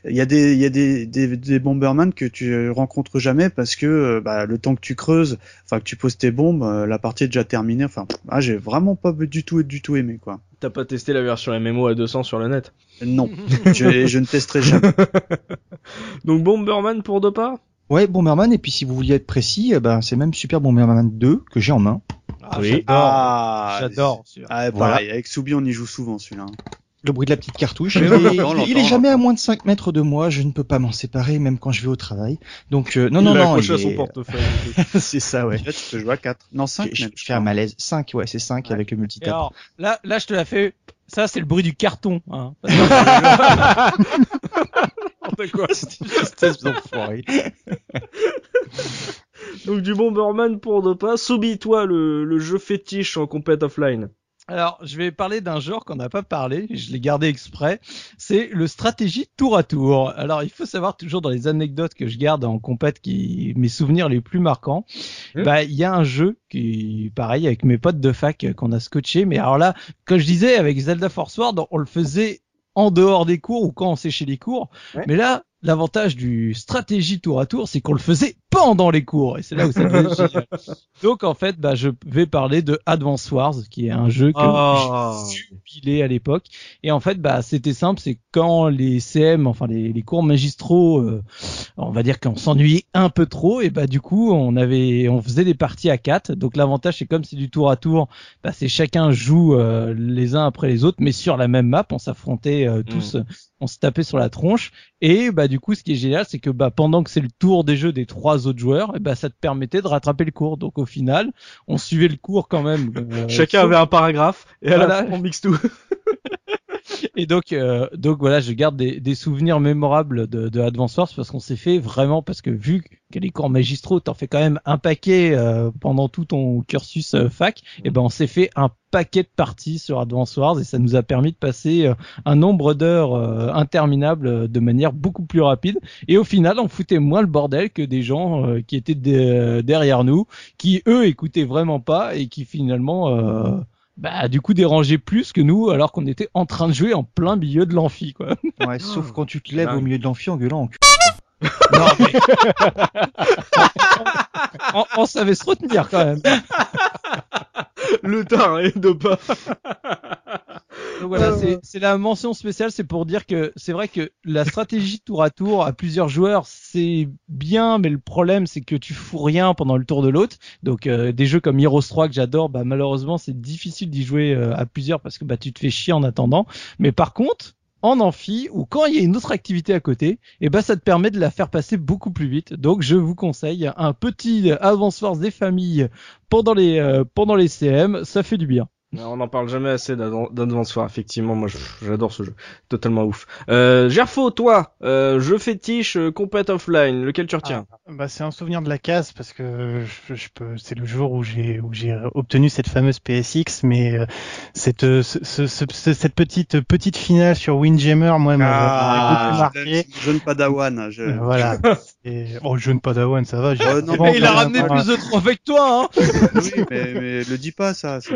il y a des il y a des des, des bomberman que tu rencontres jamais parce que euh, bah, le temps que tu creuses, enfin que tu poses tes bombes, euh, la partie est déjà terminée, enfin ah, j'ai vraiment pas du tout du tout aimé quoi. T'as pas testé la version MMO à 200 sur le net? Non, [laughs] je, je ne testerai jamais. [laughs] Donc Bomberman pour Dopa Ouais, Bomberman, et puis si vous vouliez être précis, eh ben, c'est même Super Bomberman 2 que j'ai en main. Ah, Oui. J'adore. Ah, J'adore. Ah, Voilà. pareil, avec Soubi, on y joue souvent celui-là. Le bruit de la petite cartouche. Il est, il- est jamais à moins de 5 mètres de moi, je ne peux pas m'en séparer, même quand je vais au travail. Donc, euh, non, non, Il non. accroché il à son est- portefeuille. [laughs] c'est ça, ouais. Là, tu peux jouer à 4. Non, 5 Je, même. je fais un malaise. 5, ouais, c'est 5 Ouais. avec le Et multitap. alors, là, là, je te la fais. Ça, c'est le bruit du carton. Hein. [laughs] N'importe quoi. Espèce d'enfoiré. Donc du Bomberman pour Dopa. Soubi, toi, le, le jeu fétiche en compète offline. Alors, je vais parler d'un genre qu'on n'a pas parlé, je l'ai gardé exprès, c'est le stratégie tour à tour. Alors, il faut savoir toujours dans les anecdotes que je garde en compète qui mes souvenirs les plus marquants, Mmh. bah il y a un jeu qui pareil avec mes potes de fac qu'on a scotché mais alors là, comme je disais avec Zelda Force Ward, on le faisait en dehors des cours ou quand on séchait les cours. Ouais. Mais là, l'avantage du stratégie tour à tour, c'est qu'on le faisait pendant les cours et c'est là où ça devient [laughs] génial. Donc en fait, bah, je vais parler de Advance Wars, qui est un jeu que Ah. j'ai jubilé à l'époque. Et en fait, bah, c'était simple, c'est quand les CM, enfin les, les cours magistraux, euh, on va dire qu'on s'ennuyait un peu trop, et bah du coup, on avait, on faisait des parties à quatre. Donc l'avantage, c'est comme c'est du tour à tour, bah, c'est chacun joue euh, les uns après les autres, mais sur la même map, on s'affrontait euh, tous, on se tapait sur la tronche. Et bah du coup, ce qui est génial, c'est que bah pendant que c'est le tour des jeux des trois autres joueurs, et bah ça te permettait de rattraper le cours. Donc au final, on suivait le cours quand même. [laughs] euh, Chacun sauf- avait un paragraphe et à la Voilà. fin on mixe tout. [laughs] Et donc, euh, donc voilà, je garde des, des souvenirs mémorables de, de Advance Wars parce qu'on s'est fait vraiment, parce que vu que les cours magistraux, t'en fais quand même un paquet euh, pendant tout ton cursus euh, fac, et ben on s'est fait un paquet de parties sur Advance Wars et ça nous a permis de passer euh, un nombre d'heures euh, interminables de manière beaucoup plus rapide. Et au final, on foutait moins le bordel que des gens qui étaient de- derrière nous, qui eux écoutaient vraiment pas et qui finalement bah du coup dérangeaient plus que nous alors qu'on était en train de jouer en plein milieu de l'amphi quoi. [laughs] Ouais, sauf quand tu te lèves au milieu de l'amphi en gueulant en cul. [laughs] Non mais [laughs] on, on savait se retenir quand même. Le teint et Dopa. Donc voilà, c'est- c'est la mention spéciale, c'est pour dire que c'est vrai que la stratégie tour à tour à plusieurs joueurs, c'est bien, mais le problème c'est que tu fous rien pendant le tour de l'autre. Donc euh, des jeux comme Heroes 3 que j'adore, bah malheureusement c'est difficile d'y jouer euh, à plusieurs parce que bah tu te fais chier en attendant. Mais par contre, en amphi ou quand il y a une autre activité à côté, et ben ça te permet de la faire passer beaucoup plus vite. Donc je vous conseille un petit Advance Force des familles pendant les euh, pendant les CM, ça fait du bien. On n'en parle jamais assez d'Advan- d'Advance Wars, effectivement, moi je- j'adore ce jeu, totalement ouf. Euh, Gerfo, toi, euh, jeu fétiche, euh, compète offline, lequel tu retiens? Bah, c'est un souvenir de la case parce que je, je peux, c'est le jour où j'ai où j'ai obtenu cette fameuse PSX, mais euh, cette euh, ce, ce- ce- ce- cette petite petite finale sur Windjammer, moi, m'a Ah, beaucoup marqué. jeune padawan. Je... Euh, Voilà. [laughs] Et, oh, jeune Padawan, ça va. Bon, mais il a ramené plus de trois avec toi, hein [laughs] Oui, mais, mais le dis pas ça, ça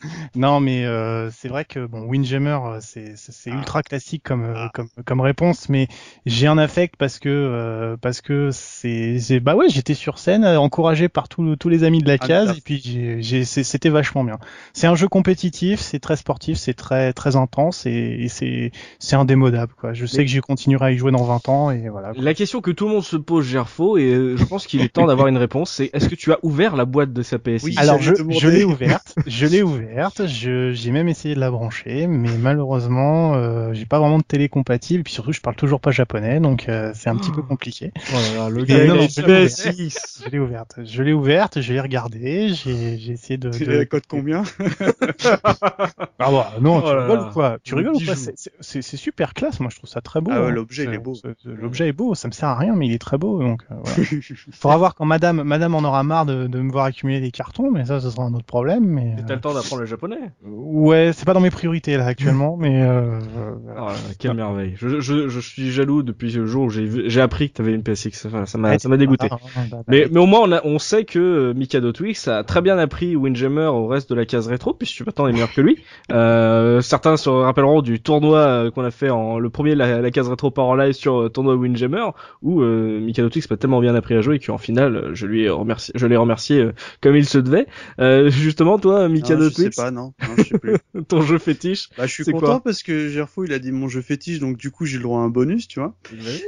[laughs] non, mais euh, c'est vrai que bon, Windjammer, euh, c'est c'est Ah. ultra classique comme euh, Ah. comme comme réponse, mais j'ai un affect parce que euh, parce que c'est bah ouais, j'étais sur scène, euh, encouragé par tous tous les amis de la Ah, case, et puis j'ai j'ai c'est- c'était vachement bien. C'est un jeu compétitif, c'est très sportif, c'est très très intense et, et c'est c'est indémodable quoi. Je sais que j'y continuerai à y jouer dans 20 ans et voilà. quoi. La question que tout le monde se pose, Gerfo, et euh, je pense qu'il est temps d'avoir une réponse, c'est est-ce que tu as ouvert la boîte de sa PSI Oui. Alors je, je l'ai ouverte, je l'ai ouverte, je j'ai même essayé de la brancher, mais malheureusement euh, j'ai pas vraiment de télé compatible, puis surtout je parle toujours pas japonais, donc euh, c'est un petit peu compliqué. Oh là là, le gars, non, je l'ai PSI. Je l'ai ouverte, je l'ai ouverte, je l'ai regardée, j'ai j'ai essayé de. Tu de... la codes combien? [laughs] Ah bah, non, tu Oh rigoles ou quoi? Tu Le rigoles ou quoi? C'est- c'est- C'est c'est super classe, moi je trouve ça très beau. Ah ouais, hein. l'objet, il est beau. L'objet est beau, ça me sert à rien, mais il est très beau, donc euh, voilà. [laughs] Faudra voir quand Madame Madame en aura marre de, de me voir accumuler des cartons, mais ça, ce sera un autre problème. Mais Et T'as le temps d'apprendre le japonais euh, ouais, c'est pas dans mes priorités là actuellement, [laughs] mais euh, euh. Oh là là, quelle merveille. Je, je, je suis jaloux depuis le jour où j'ai vu- j'ai appris que t'avais une PSX. Enfin, ça m'a Ouais, ça m'a dégoûté. ah, ah, bah, Mais, bah, mais au moins on, a, on sait que euh, Mikado Twix a très bien appris Windjammer au reste de la case rétro puisque maintenant est meilleur que lui. [laughs] Euh, certains se rappelleront du tournoi euh, qu'on a fait en le premier la, la case rétro Power Live sur euh, tournoi Windjammer où euh, Mikado Twix m'a tellement bien appris à jouer qu'en finale euh, je lui ai remercié, je l'ai remercié euh, comme il se devait. Euh, justement toi Mikado je sais pas, non. non je sais plus. [laughs] ton jeu fétiche. Bah, je suis content parce que Gerfo, il a dit mon jeu fétiche, donc du coup, j'ai le droit à un bonus, tu vois.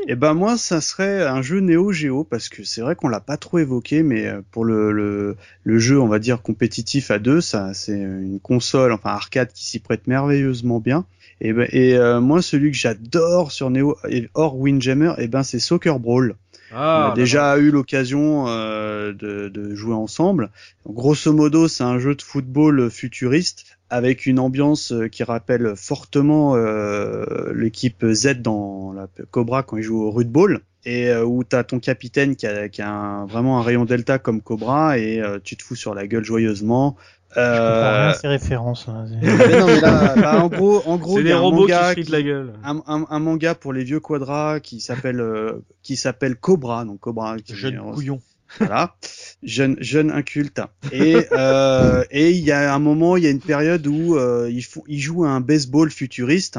Et ben moi, ça serait un jeu Neo Geo parce que c'est vrai qu'on l'a pas trop évoqué, mais euh, pour le, le le jeu, on va dire compétitif à deux, ça c'est une console, enfin arcade qui s'y prête merveilleusement bien. Et ben et euh, moi, celui que j'adore sur Neo et hors Windjammer, et ben c'est Soccer Brawl. Ah, on a déjà eu l'occasion euh, de, de jouer ensemble. Donc, grosso modo, c'est un jeu de football futuriste avec une ambiance euh, qui rappelle fortement euh, l'équipe Z dans la Cobra quand ils jouent au rugby et euh, où t'as ton capitaine qui a, qui a un- vraiment un rayon delta comme Cobra et euh, tu te fous sur la gueule joyeusement. Je comprends rien Euh, à ces références. hein. mais non, mais là, bah, en gros, en gros, c'est il y des a un robots qui manga se fritent la gueule. un, un, un manga pour les vieux quadras qui s'appelle euh, qui s'appelle Cobra donc Cobra qui Jeune couillon. Voilà. Jeune jeune inculte. Et euh, et il y a un moment il y a une période où euh, ils font ils jouent à un baseball futuriste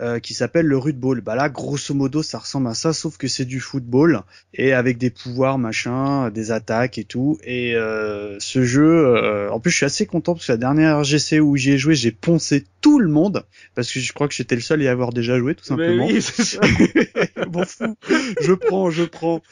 euh, qui s'appelle le rudball. Bah là grosso modo ça ressemble à ça sauf que c'est du football et avec des pouvoirs machin des attaques et tout. Et euh, ce jeu euh, en plus je suis assez content parce que la dernière GC où j'y ai joué j'ai poncé tout le monde parce que je crois que j'étais le seul à y avoir déjà joué tout simplement oui, ça. [laughs] m'en fous. Je prends, je prends.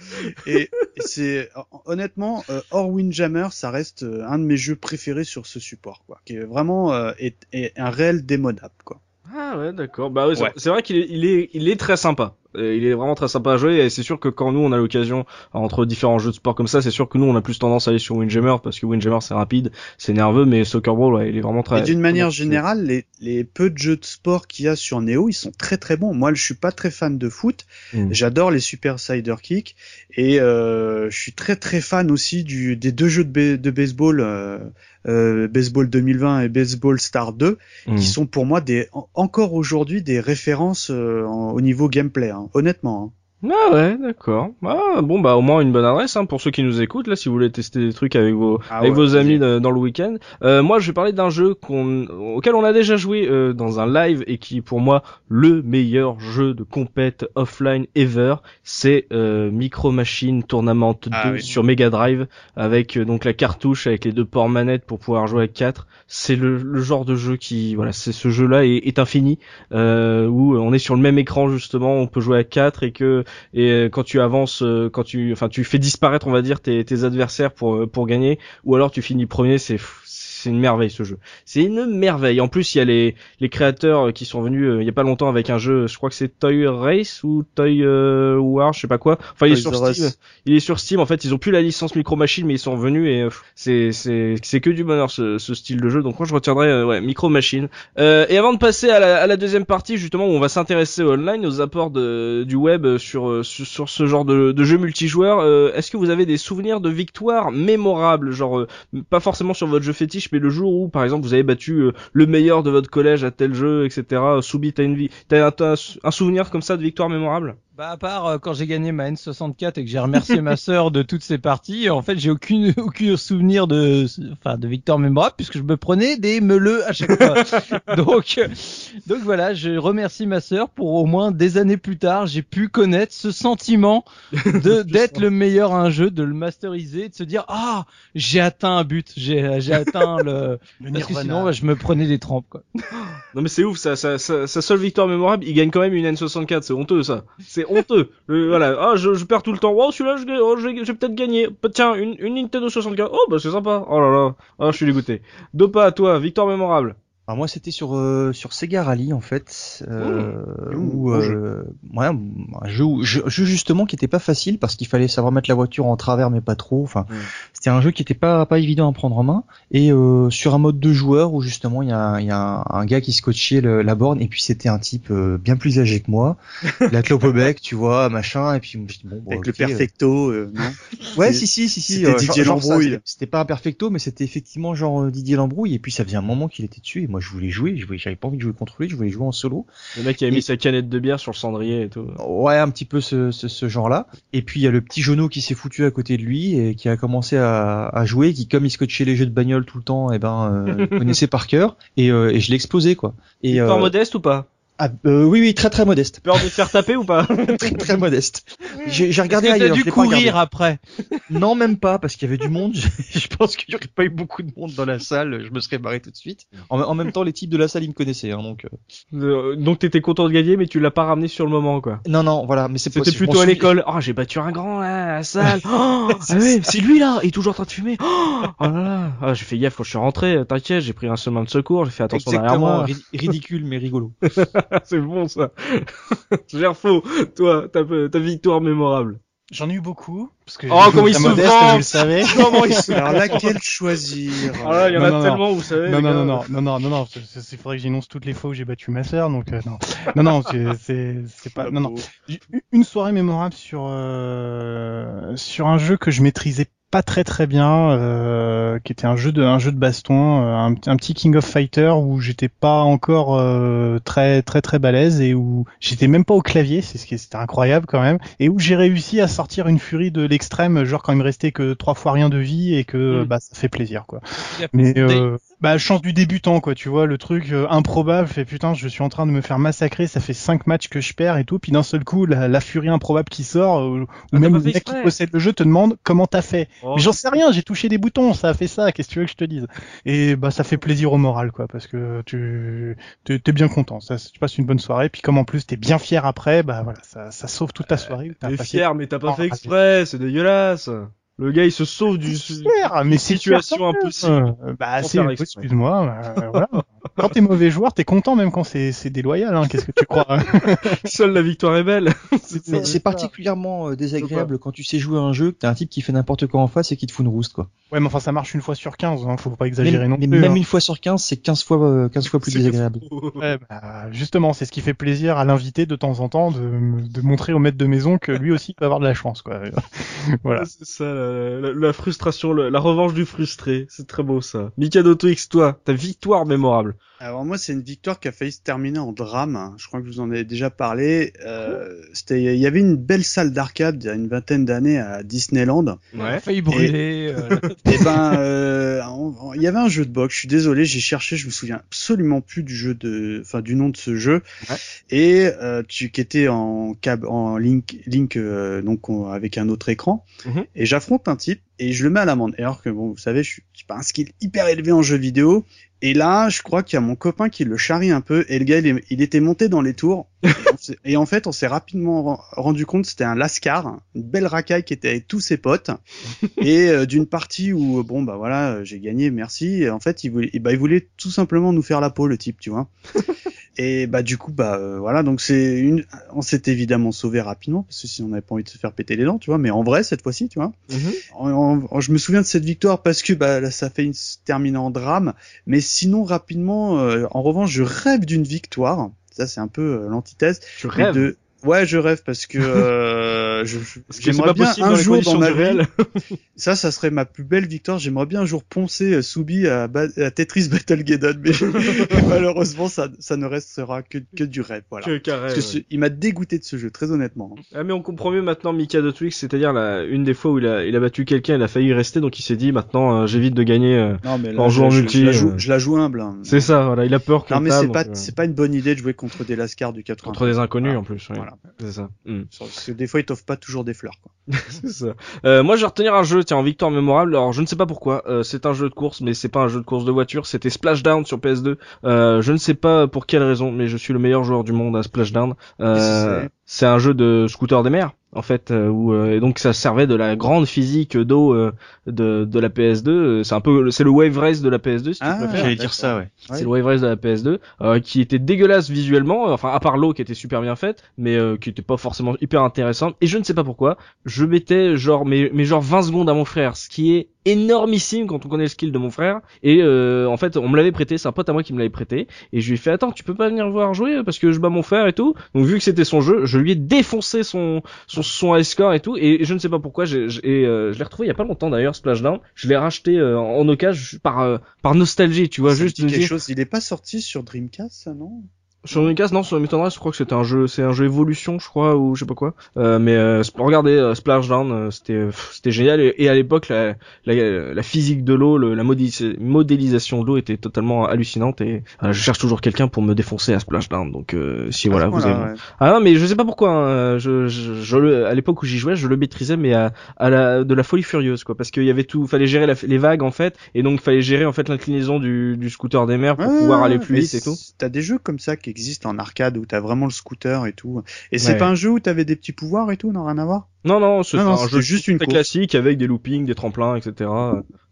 Et, c'est honnêtement, euh, hors Windjammer, ça reste euh, un de mes jeux préférés sur ce support, quoi. Qui est vraiment euh, est, est un réel démodable, quoi. Ah ouais, d'accord. Bah ouais, c'est- Ouais. c'est vrai qu'il est, il est, il est très sympa. Il est vraiment très sympa à jouer et c'est sûr que quand nous on a l'occasion entre différents jeux de sport comme ça, c'est sûr que nous on a plus tendance à aller sur Windjammer parce que Windjammer c'est rapide, c'est nerveux, mais Soccer Brawl ouais, il est vraiment très. Et d'une manière générale, les, les peu de jeux de sport qu'il y a sur Neo, ils sont très très bons. Moi, je suis pas très fan de foot. Mm. J'adore les Super Sider Kick et euh, je suis très très fan aussi du des deux jeux de, ba- de baseball, euh, euh, Baseball 2020 et Baseball Star 2, Mm. qui sont pour moi des en- encore aujourd'hui des références euh, en- au niveau gameplay. hein, honnêtement. hein. Ah ouais, d'accord. Ah, bon bah au moins une bonne adresse hein, pour ceux qui nous écoutent là si vous voulez tester des trucs avec vos Ah avec ouais, vos amis de- dans le week-end. Euh, moi je vais parler d'un jeu qu'on auquel on a déjà joué euh, dans un live et qui est pour moi le meilleur jeu de compète offline ever. C'est euh, Micro Machine Tournament 2 Ah oui. sur Mega Drive avec euh, donc la cartouche avec les deux ports manettes pour pouvoir jouer avec 4 C'est le, le genre de jeu qui voilà c'est ce jeu là est, est infini euh, où on est sur le même écran justement on peut jouer à 4 et que et euh, quand tu avances euh, quand tu enfin tu fais disparaître on va dire tes, adversaires pour euh, pour gagner ou alors tu finis premier c'est c'est une merveille ce jeu. C'est une merveille. En plus il y a les les créateurs euh, qui sont venus euh, il y a pas longtemps avec un jeu je crois que c'est Toy Race ou Toy euh, War je sais pas quoi. Enfin il est Toys sur. Steam. Il est sur Steam en fait. Ils ont plus la licence Micro Machine mais ils sont venus et euh, c'est c'est c'est que du bonheur ce, ce style de jeu. Donc moi je retiendrai ouais Micro Machine. Euh, et avant de passer à la, à la deuxième partie justement où on va s'intéresser au online aux apports de, du web sur, sur sur ce genre de, de jeu multijoueur euh, est-ce que vous avez des souvenirs de victoires mémorables? Genre euh, pas forcément sur votre jeu fétiche mais le jour où par exemple vous avez battu euh, le meilleur de votre collège à tel jeu etc Soubi t'as une vie t'as un souvenir comme ça de victoire mémorable? Bah à part euh, quand j'ai gagné ma N64 et que j'ai remercié ma [laughs] sœur de toutes ces parties, en fait j'ai aucune [laughs] aucun souvenir de enfin de victoire mémorable puisque je me prenais des meuleux à chaque fois. [laughs] donc euh, donc voilà, je remercie ma sœur pour au moins des années plus tard, j'ai pu connaître ce sentiment de d'être le meilleur à un jeu, de le masteriser, de se dire ah j'ai atteint un but, j'ai j'ai atteint le Le parce que sinon bah, je me prenais des trempes quoi. Non mais c'est ouf, ça, ça, ça- sa seule victoire mémorable, il gagne quand même une N64, c'est honteux ça. C'est honteux. Le- voilà, ah je, je perds tout le temps. Oh celui-là, je, oh, j'ai j'ai peut-être gagné. Bah, Tiens, une, une Nintendo 64. Oh bah c'est sympa. Oh là là, ah je suis dégoûté. Dopa, à toi, victoire mémorable. Alors moi c'était sur euh, sur Sega Rally en fait euh, Mmh, où bon euh, ouais, un jeu jeu, jeu justement qui était pas facile parce qu'il fallait savoir mettre la voiture en travers mais pas trop enfin Mmh. c'était un jeu qui était pas pas évident à prendre en main et euh, sur un mode de joueur où justement il y a y a un, un gars qui scotchait le- la borne et puis c'était un type euh, bien plus âgé que moi la clope au bec tu vois machin et puis bon, bon, Avec le euh, perfecto, euh, non [laughs] Ouais, si, si, si, si. c'était Didier Lambrouille. c'était- pas un perfecto, mais c'était effectivement genre Didier Lambrouille. Et puis ça faisait un moment qu'il était dessus. Et moi, je voulais jouer. Je voulais, j'avais pas envie de jouer contre lui. Je voulais jouer en solo. Le mec qui a mis Et- sa canette de bière sur le cendrier et tout. Ouais, un petit peu ce, ce, ce genre-là. Et puis il y a le petit genou qui s'est foutu à côté de lui et qui a commencé à, à jouer, qui comme il scotchait les jeux de bagnole tout le temps, et ben euh, connaissait par cœur. Et, euh, et je l'ai explosé quoi. Et Victoire euh, modeste ou pas? Ah, euh, oui, oui, très très modeste, Peur de te faire taper ou pas [laughs] très très modeste. J'ai j'ai regardé Est-ce que t'as ailleurs. dû courir après? Non, même pas, parce qu'il y avait du monde. [laughs] je pense qu'il y aurait pas eu beaucoup de monde dans la salle. Je me serais barré tout de suite. En, en même temps, les types de la salle, ils me connaissaient, hein, donc. euh, Euh, Donc t'étais content de gagner, mais tu l'as pas ramené sur le moment quoi. Non, non, voilà, mais c'est C'était plutôt à l'école. Oh, j'ai battu un grand là, à la salle. [laughs] Oh, ah ouais, c'est lui là, il est toujours en train de fumer. Oh, oh là là. Ah, j'ai fait gaffe quand je suis rentré. T'inquiète, j'ai pris un chemin de secours, j'ai fait attention derrière Exactement, moi. ri- ridicule mais rigolo. [laughs] c'est bon ça. [laughs] Gerfo, toi, ta, ta victoire mémorable. J'en ai eu beaucoup. Parce que Oh, j'ai comment joué il très se modeste, vous le savez. [laughs] Comment il se... Alors laquelle choisir Ah là, il y en Non, a non, tellement, vous savez. Non, non, non, non, non, non, non, non, il faudrait que j'énonce toutes les fois où j'ai battu ma sœur, donc euh, non, non, non, c'est, c'est, pas, non, non. Une soirée mémorable sur euh, sur un jeu que je maîtrisais pas très très bien, euh, qui était un jeu de un jeu de baston, euh, un, un petit King of Fighter où j'étais pas encore euh, très très très balèze et où j'étais même pas au clavier, c'est ce qui c'était incroyable quand même, et où j'ai réussi à sortir une furie de l'extrême, genre quand il me restait que trois fois rien de vie et que Mm. bah ça fait plaisir quoi. Mais euh, bah chance du débutant quoi, tu vois le truc euh, improbable, fait putain je suis en train de me faire massacrer, ça fait cinq matchs que je perds et tout, puis d'un seul coup la, la furie improbable qui sort, euh, ou t'as même le mec qui possède le jeu te demande comment t'as fait? Oh. Mais j'en sais rien, j'ai touché des boutons, ça a fait ça, qu'est-ce que tu veux que je te dise? Et bah ça fait plaisir au moral quoi, parce que tu t'es bien content, ça, tu passes une bonne soirée, puis comme en plus t'es bien fier après, bah voilà ça, ça sauve toute ta soirée. T'es fier, mais t'as pas Oh, fait exprès, c'est dégueulasse. Le gars, il se sauve du... Fier, mais c'est situation impossible. Euh, bah c'est excuse-moi, euh, voilà. [laughs] Quand t'es mauvais joueur, t'es content même quand c'est c'est déloyal, hein. Qu'est-ce que tu crois? Hein [laughs] Seule la victoire est belle. Mais [laughs] c'est particulièrement euh, désagréable quand tu sais jouer à un jeu, que t'as un type qui fait n'importe quoi en face et qui te fout une rouste, quoi. Ouais, mais enfin ça marche une fois sur 15, hein. Faut pas exagérer Même, non mais plus. même hein. une fois sur 15, c'est 15 fois, euh, 15 fois plus désagréable. Ouais, bah, justement, c'est ce qui fait plaisir à l'invité de temps en temps de, de montrer au maître de maison que lui aussi peut avoir de la chance, quoi. voilà. C'est ça, la, la- la frustration, la, la revanche du frustré. C'est très beau ça. Mikado X, toi, ta victoire mémorable. Alors moi, c'est une victoire qui a failli se terminer en drame. Je crois que je vous en ai déjà parlé. Euh, c'était, il y avait une belle salle d'arcade il y a une vingtaine d'années à Disneyland. Ouais. Failli brûler. euh, [laughs] Et ben, euh, il y avait un jeu de boxe. Je suis désolé, j'ai cherché, je me souviens absolument plus du jeu de, enfin du nom de ce jeu. Ouais. Et euh, tu qui était en cab, en link, link euh, donc on- avec un autre écran. Mhm. Et j'affronte un type et je le mets à l'amende. Alors que bon, vous savez, je suis, je suis pas un skill hyper élevé en jeu vidéo. Et là, je crois qu'il y a mon copain qui le charrie un peu. Et le gars, il, est- il était monté dans les tours. [laughs] Et, en fait, on s'est rapidement ren- rendu compte c'était un Lascar, une belle racaille qui était avec tous ses potes. [laughs] et euh, d'une partie où, euh, bon, bah voilà, euh, j'ai gagné, merci. Et en fait, il voulait, bah, il voulait tout simplement nous faire la peau, le type, tu vois. Et bah du coup bah euh, voilà. Donc c'est une on s'est évidemment sauvé rapidement parce que sinon on n'avait pas envie de se faire péter les dents tu vois. Mais en vrai cette fois-ci tu vois. En- en- je me souviens de cette victoire parce que bah là, ça fait une se terminer en drame. Mais sinon rapidement euh, en revanche je rêve d'une victoire. Ça c'est un peu euh, l'antithèse. Rêves. de ouais je rêve parce que [laughs] euh, je, j'aimerais bien un dans jour dans ma vie. [laughs] Ça, ça serait ma plus belle victoire. J'aimerais bien un jour poncer euh, Soubi à, ba- à Tetris Battlegeddon, mais [laughs] [laughs] malheureusement, ça, ça ne restera que, que du rêve. Voilà. Que carré, Parce que ouais. ce- il m'a dégoûté de ce jeu, très honnêtement. Ah mais on comprend mieux maintenant Mika de Twix, c'est-à-dire la, une des fois où il a, il a battu quelqu'un, il a failli rester, donc il s'est dit maintenant euh, j'évite de gagner. euh. Non, mais En jouant multi, je, la joue, je la joue humble. hein. C'est ça, voilà, il a peur Non, contre mais c'est donc, pas, c'est pas une bonne idée de jouer contre des lascars du 80. contre des inconnus en plus. Voilà. C'est ça. Hmm. Parce que des fois, ils t'offrent pas toujours des fleurs. Quoi. [laughs] Ça. Euh, moi, je vais retenir un jeu, tiens, en victoire mémorable. Alors, je ne sais pas pourquoi. euh, c'est un jeu de course, mais c'est pas un jeu de course de voiture. C'était Splashdown sur PS2. Euh, je ne sais pas pour quelle raison, mais je suis le meilleur joueur du monde à Splashdown. Euh, c'est un jeu de scooter des mers, en fait, euh, où euh, et donc ça servait de la grande physique d'eau euh, de, de la PS2. Euh, C'est un peu, c'est le wave race de la PS2, si Ah, tu préfères. J'allais dire ça, ouais. C'est le Wave Race de la PS2, euh, qui était dégueulasse visuellement, enfin à part l'eau qui était super bien faite, mais euh, qui était pas forcément hyper intéressante. Et je ne sais pas pourquoi, je mettais genre mais, mais genre 20 secondes à mon frère, ce qui est énormissime quand on connaît le skill de mon frère. Et euh, en fait, on me l'avait prêté, c'est un pote à moi qui me l'avait prêté, et je lui ai fait attends, tu peux pas venir voir jouer parce que je bats mon frère et tout. Donc vu que c'était son jeu, je lui ai défoncé son son son high score et tout, et je ne sais pas pourquoi, j'ai, euh, je l'ai retrouvé il y a pas longtemps d'ailleurs, Splashdown. Je l'ai racheté euh, en occasion par euh, par nostalgie, tu vois, Ça me juste dit de quelque dire- chose. Il est pas sorti sur Dreamcast, ça, non? Sur Dreamcast, non, sur m'étonnerait, je crois que c'était un jeu, c'est un jeu évolution, je crois, ou je sais pas quoi. Euh, mais euh, regardez, euh, Splashdown, euh, c'était, c'était génial. Et, et à l'époque, la, la, la physique de l'eau, le- la modélis- modélisation de l'eau était totalement hallucinante. Et euh, je cherche toujours quelqu'un pour me défoncer à Splashdown. Donc, euh, si voilà, vous Voilà, avez. ouais. Ah non, mais je sais pas pourquoi. hein, Je, je, à l'époque où j'y jouais, je le maîtrisais, mais à, à la de la folie furieuse, quoi, parce qu'il y avait tout, fallait gérer la- les vagues en fait, et donc fallait gérer en fait l'inclinaison du, du scooter des mers pour Ouais, pouvoir aller plus vite et tout. T'as des jeux comme ça qui existent en arcade où t'as vraiment le scooter et tout. Et c'est Ouais. pas un jeu où t'avais des petits pouvoirs et tout, non rien à voir? Non, non, c'est un jeu juste une très classique avec des loopings, des tremplins, etc.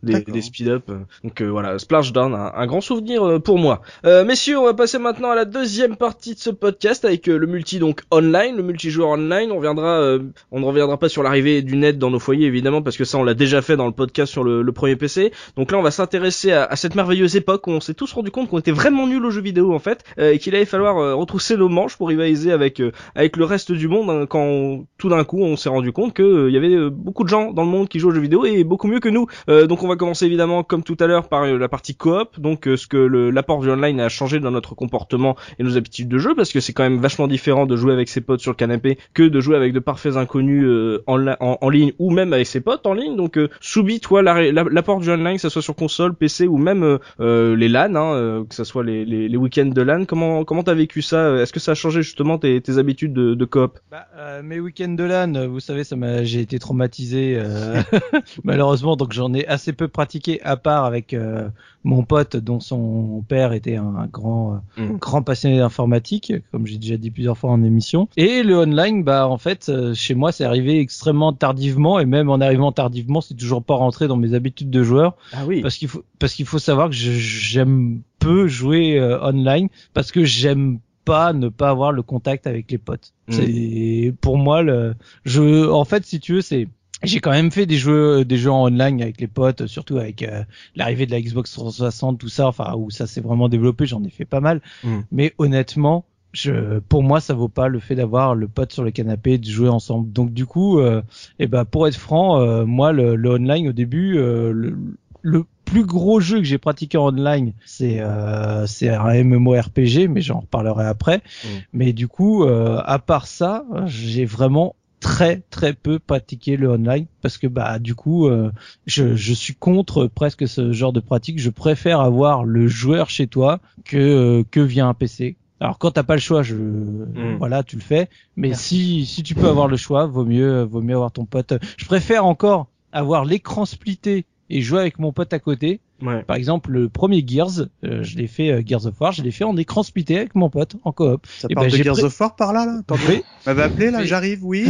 Des, des speed-up. Donc euh, voilà, Splashdown, un, un grand souvenir euh, pour moi. Euh, messieurs, on va passer maintenant à la deuxième partie de ce podcast avec euh, le multi donc online, le multijoueur online. On reviendra, euh, on ne reviendra pas sur l'arrivée du net dans nos foyers évidemment parce que ça on l'a déjà fait dans le podcast sur le, le premier PC. Donc là, on va s'intéresser à, à cette merveilleuse époque où on s'est tous rendu compte qu'on était vraiment nuls aux jeux vidéo en fait, euh, et qu'il allait falloir euh, retrousser nos manches pour rivaliser avec euh, avec le reste du monde hein, quand on- tout d'un coup on s'est rendu compte que euh, y avait euh, beaucoup de gens dans le monde qui jouent aux jeux vidéo et beaucoup mieux que nous. Euh, donc on va commencer évidemment comme tout à l'heure par euh, la partie coop, donc ce que l'apport du online a changé dans notre comportement et nos habitudes de jeu parce que c'est quand même vachement différent de jouer avec ses potes sur le canapé que de jouer avec de parfaits inconnus en, la- en, en ligne ou même avec ses potes en ligne. Donc Soubi, toi la- la- l'apport du online, que ça soit sur console, PC ou même les LAN, hein, que ça soit les, les, les week-ends de LAN, comment comment t'as vécu ça? Est-ce que ça a changé justement tes, tes habitudes de, de coop? Bah, euh, mes week-ends de LAN, vous savez, ça m'a, j'ai été traumatisé euh, [laughs] malheureusement, donc j'en ai assez peu pratiqué à part avec euh, mon pote dont son père était un grand, euh, Mm. grand passionné d'informatique, comme j'ai déjà dit plusieurs fois en émission. Et le online, bah en fait, chez moi, c'est arrivé extrêmement tardivement et même en arrivant tardivement, c'est toujours pas rentré dans mes habitudes de joueur Ah oui. parce qu'il faut parce qu'il faut savoir que j'aime peu jouer online parce que j'aime pas ne pas avoir le contact avec les potes. Mm. C'est pour moi le je en fait si tu veux c'est j'ai quand même fait des jeux des jeux en online avec les potes surtout avec euh, l'arrivée de la Xbox 360 tout ça enfin où ça s'est vraiment développé, j'en ai fait pas mal Mm. mais honnêtement je, pour moi, ça vaut pas le fait d'avoir le pote sur le canapé de jouer ensemble. Donc du coup, euh, eh ben pour être franc, euh, moi le, le online au début, euh, le, le plus gros jeu que j'ai pratiqué en online, c'est euh, c'est un MMORPG, mais j'en reparlerai après. Mm. Mais du coup, euh, à part ça, j'ai vraiment très très peu pratiqué le online parce que bah du coup euh, je, je suis contre presque ce genre de pratique. Je préfère avoir le joueur chez toi que euh, que via un PC alors quand t'as pas le choix je voilà tu le fais. Mais si si tu peux avoir le choix vaut mieux vaut mieux avoir ton pote. Je préfère encore avoir l'écran splitté et jouer avec mon pote à côté Ouais. par exemple le premier Gears euh, je l'ai fait euh, Gears of War je l'ai fait en écran splitté avec mon pote en coop Ça Eh parle ben, de Gears pré- of War par là, là Oui. m'avait appelé là, j'arrive, oui.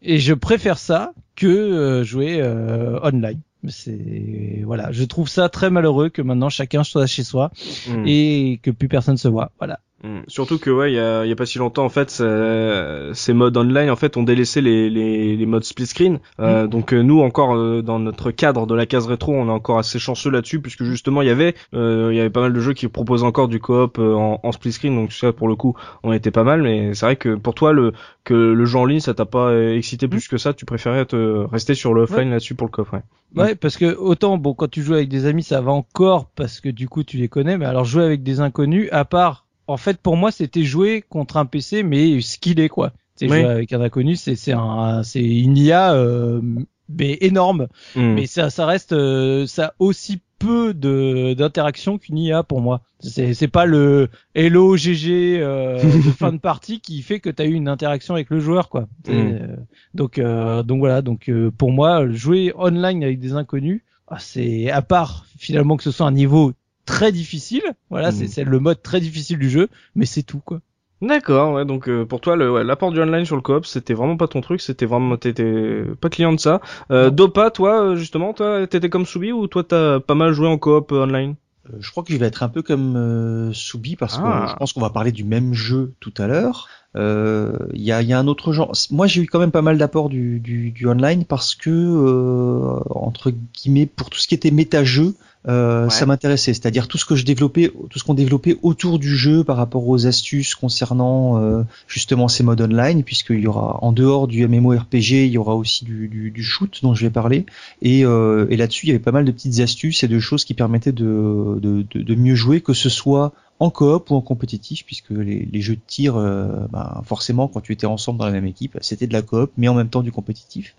Et je préfère ça que euh, jouer euh, online. C'est voilà, je trouve ça très malheureux que maintenant chacun soit chez soi Mm. et que plus personne se voit. Voilà. Mm. Surtout que ouais, il y a, y a pas si longtemps en fait, ça- ces modes online en fait ont délaissé les, les, les modes split screen. Euh, Donc euh, nous encore euh, dans notre cadre de la case rétro, on est encore assez chanceux là-dessus puisque justement il y avait euh, il y avait pas mal de jeux qui proposaient encore du coop euh, en, en split screen. Donc ça pour le coup, on était pas mal. Mais c'est vrai que pour toi le que le jeu en ligne ça t'a pas euh, excité plus que ça, tu préférais te rester sur le offline là-dessus pour le coop. Ouais. Ouais, parce que autant bon quand tu joues avec des amis ça va encore parce que du coup tu les connais, mais alors jouer avec des inconnus, à part en fait pour moi c'était jouer contre un PC mais skillé quoi. C'est Oui. jouer avec un inconnu, c'est c'est un c'est une IA euh, mais énorme, Mm. mais ça ça reste euh, ça a aussi peu de d'interaction qu'une IA pour moi. C'est c'est pas le hello GG euh, de [laughs] fin de partie qui fait que tu as eu une interaction avec le joueur quoi. C'est, Mm. euh, donc euh, donc voilà, donc euh, pour moi jouer online avec des inconnus, ah, c'est à part finalement que ce soit un niveau très difficile, voilà, Mm. c'est le mode très difficile du jeu, mais c'est tout quoi. D'accord, ouais, donc euh, pour toi, le, ouais, l'apport du online sur le coop, c'était vraiment pas ton truc, c'était vraiment, t'étais pas client de ça. Euh, Dopa, toi, euh, justement, toi, t'étais comme Soubi ou toi, t'as pas mal joué en coop euh, online? Euh, Je crois que je vais être un peu comme euh, Soubi parce Ah. que je pense qu'on va parler du même jeu tout à l'heure. Euh, Il y, a, y a un autre genre. Moi, j'ai eu quand même pas mal d'apports du, du, du online parce que euh, entre guillemets pour tout ce qui était méta-jeu, euh, Ouais. ça m'intéressait. C'est-à-dire tout ce que je développais, tout ce qu'on développait autour du jeu par rapport aux astuces concernant euh, justement ces modes online, puisqu'il y aura en dehors du MMORPG, il y aura aussi du, du, du shoot dont je vais parler. Et, euh, et là-dessus, il y avait pas mal de petites astuces et de choses qui permettaient de, de, de, de mieux jouer, que ce soit en coop ou en compétitif, puisque les, les jeux de tir, euh, bah, forcément, quand tu étais ensemble dans la même équipe, c'était de la coop, mais en même temps du compétitif,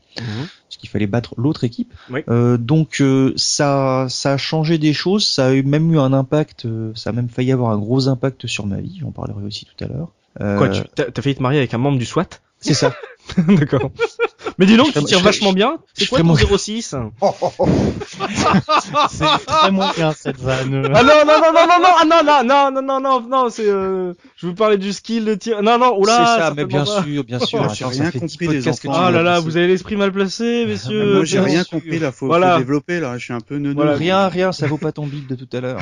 parce qu'il fallait battre l'autre équipe. Oui. Euh, donc euh, ça, ça a changé des choses, ça a eu- même eu un impact, euh, ça a même failli avoir un gros impact sur ma vie, j'en parlerai aussi tout à l'heure. Euh, Quoi, tu, t'as, t'as failli te marier avec un membre du SWAT? C'est ça. [laughs] D'accord. Mais dis donc, tu tires vachement bien. C'est quoi ton mon- 06 C'est vraiment bien cette vanne. Ah non, non, non, non, non, non, ah non, non, non, non, non, non, non, c'est, euh, je vous parlais du skill de tir. Non, non, oula, c'est ça, mais certainement bien pas. sûr, bien sûr. Oh, j'ai ça rien compris, 10 les podcasts que enfants. Ah là là, vous avez l'esprit mal placé, messieurs. Moi, j'ai rien compris là, faut, Voilà. faut développer là. Je suis un peu neuneux. Voilà. Rien, rien, ça vaut pas ton bide de tout à l'heure.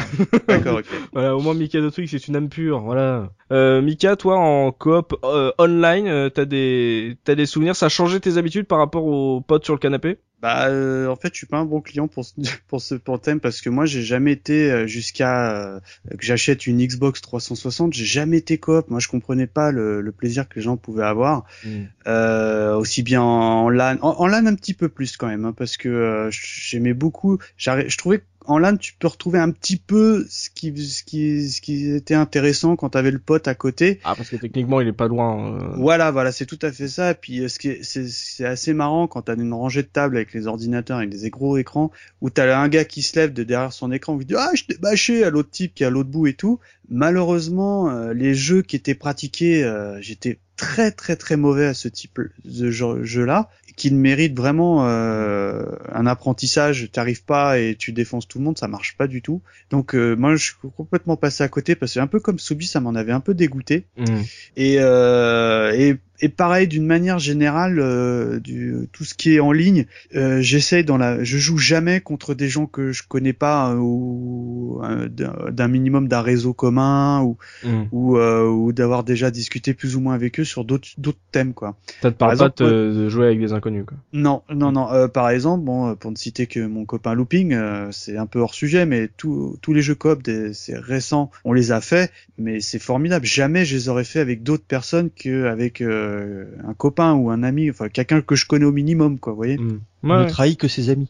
D'accord, ok. Voilà, au moins Mika de truc, c'est une âme pure, voilà. Euh, Mika, toi, en coop euh, online, euh, t'as des, t'as des souvenirs, ça a changé tes habitudes par rapport aux potes sur le canapé? Bah, euh, en fait, je suis pas un bon client pour ce, [laughs] pour ce pour le thème parce que moi, j'ai jamais été euh, jusqu'à euh, que j'achète une Xbox 360. J'ai jamais été coop. Moi, je comprenais pas le, le plaisir que les gens pouvaient avoir. Euh, aussi bien en LAN, en, en LAN un petit peu plus quand même, hein, parce que euh, j'aimais beaucoup. Je trouvais qu'en LAN tu peux retrouver un petit peu ce qui, ce qui, ce qui était intéressant quand t'avais le pote à côté. Ah, parce que techniquement, il est pas loin. euh. Voilà, voilà, c'est tout à fait ça. Et puis, euh, ce qui est, c'est, c'est assez marrant quand t'as une rangée de tables avec les ordinateurs, avec des gros écrans, où t'as un gars qui se lève de derrière son écran, qui dit ah je t'ai bâché à l'autre type qui est à l'autre bout et tout. Malheureusement, euh, les jeux qui étaient pratiqués, euh, j'étais très très très mauvais à ce type de jeu- jeu-là, qui mérite vraiment euh, un apprentissage. T'arrives pas et tu défonces tout le monde, ça marche pas du tout. Donc euh, moi, je suis complètement passé à côté parce que un peu comme Soubi, ça m'en avait un peu dégoûté. Mm. Et, euh, et, et pareil, d'une manière générale, euh, du, tout ce qui est en ligne, euh, j'essaye dans la, je joue jamais contre des gens que je connais pas euh, ou euh, d'un minimum d'un réseau commun ou Mm. ou, euh, ou d'avoir déjà discuté plus ou moins avec eux sur d'autres d'autres thèmes quoi. Ça te Par parle exemple, pas de, de jouer avec des inconnus, quoi. Non, non, non. Euh, par exemple, bon, pour ne citer que mon copain Looping, euh, c'est un peu hors sujet, mais tous tous les jeux coop, c'est récent, on les a fait, mais c'est formidable. Jamais je les aurais fait avec d'autres personnes qu'avec euh, un copain ou un ami, enfin quelqu'un que je connais au minimum, quoi. Vous voyez. Mm. On Ouais, ne trahit que ses amis.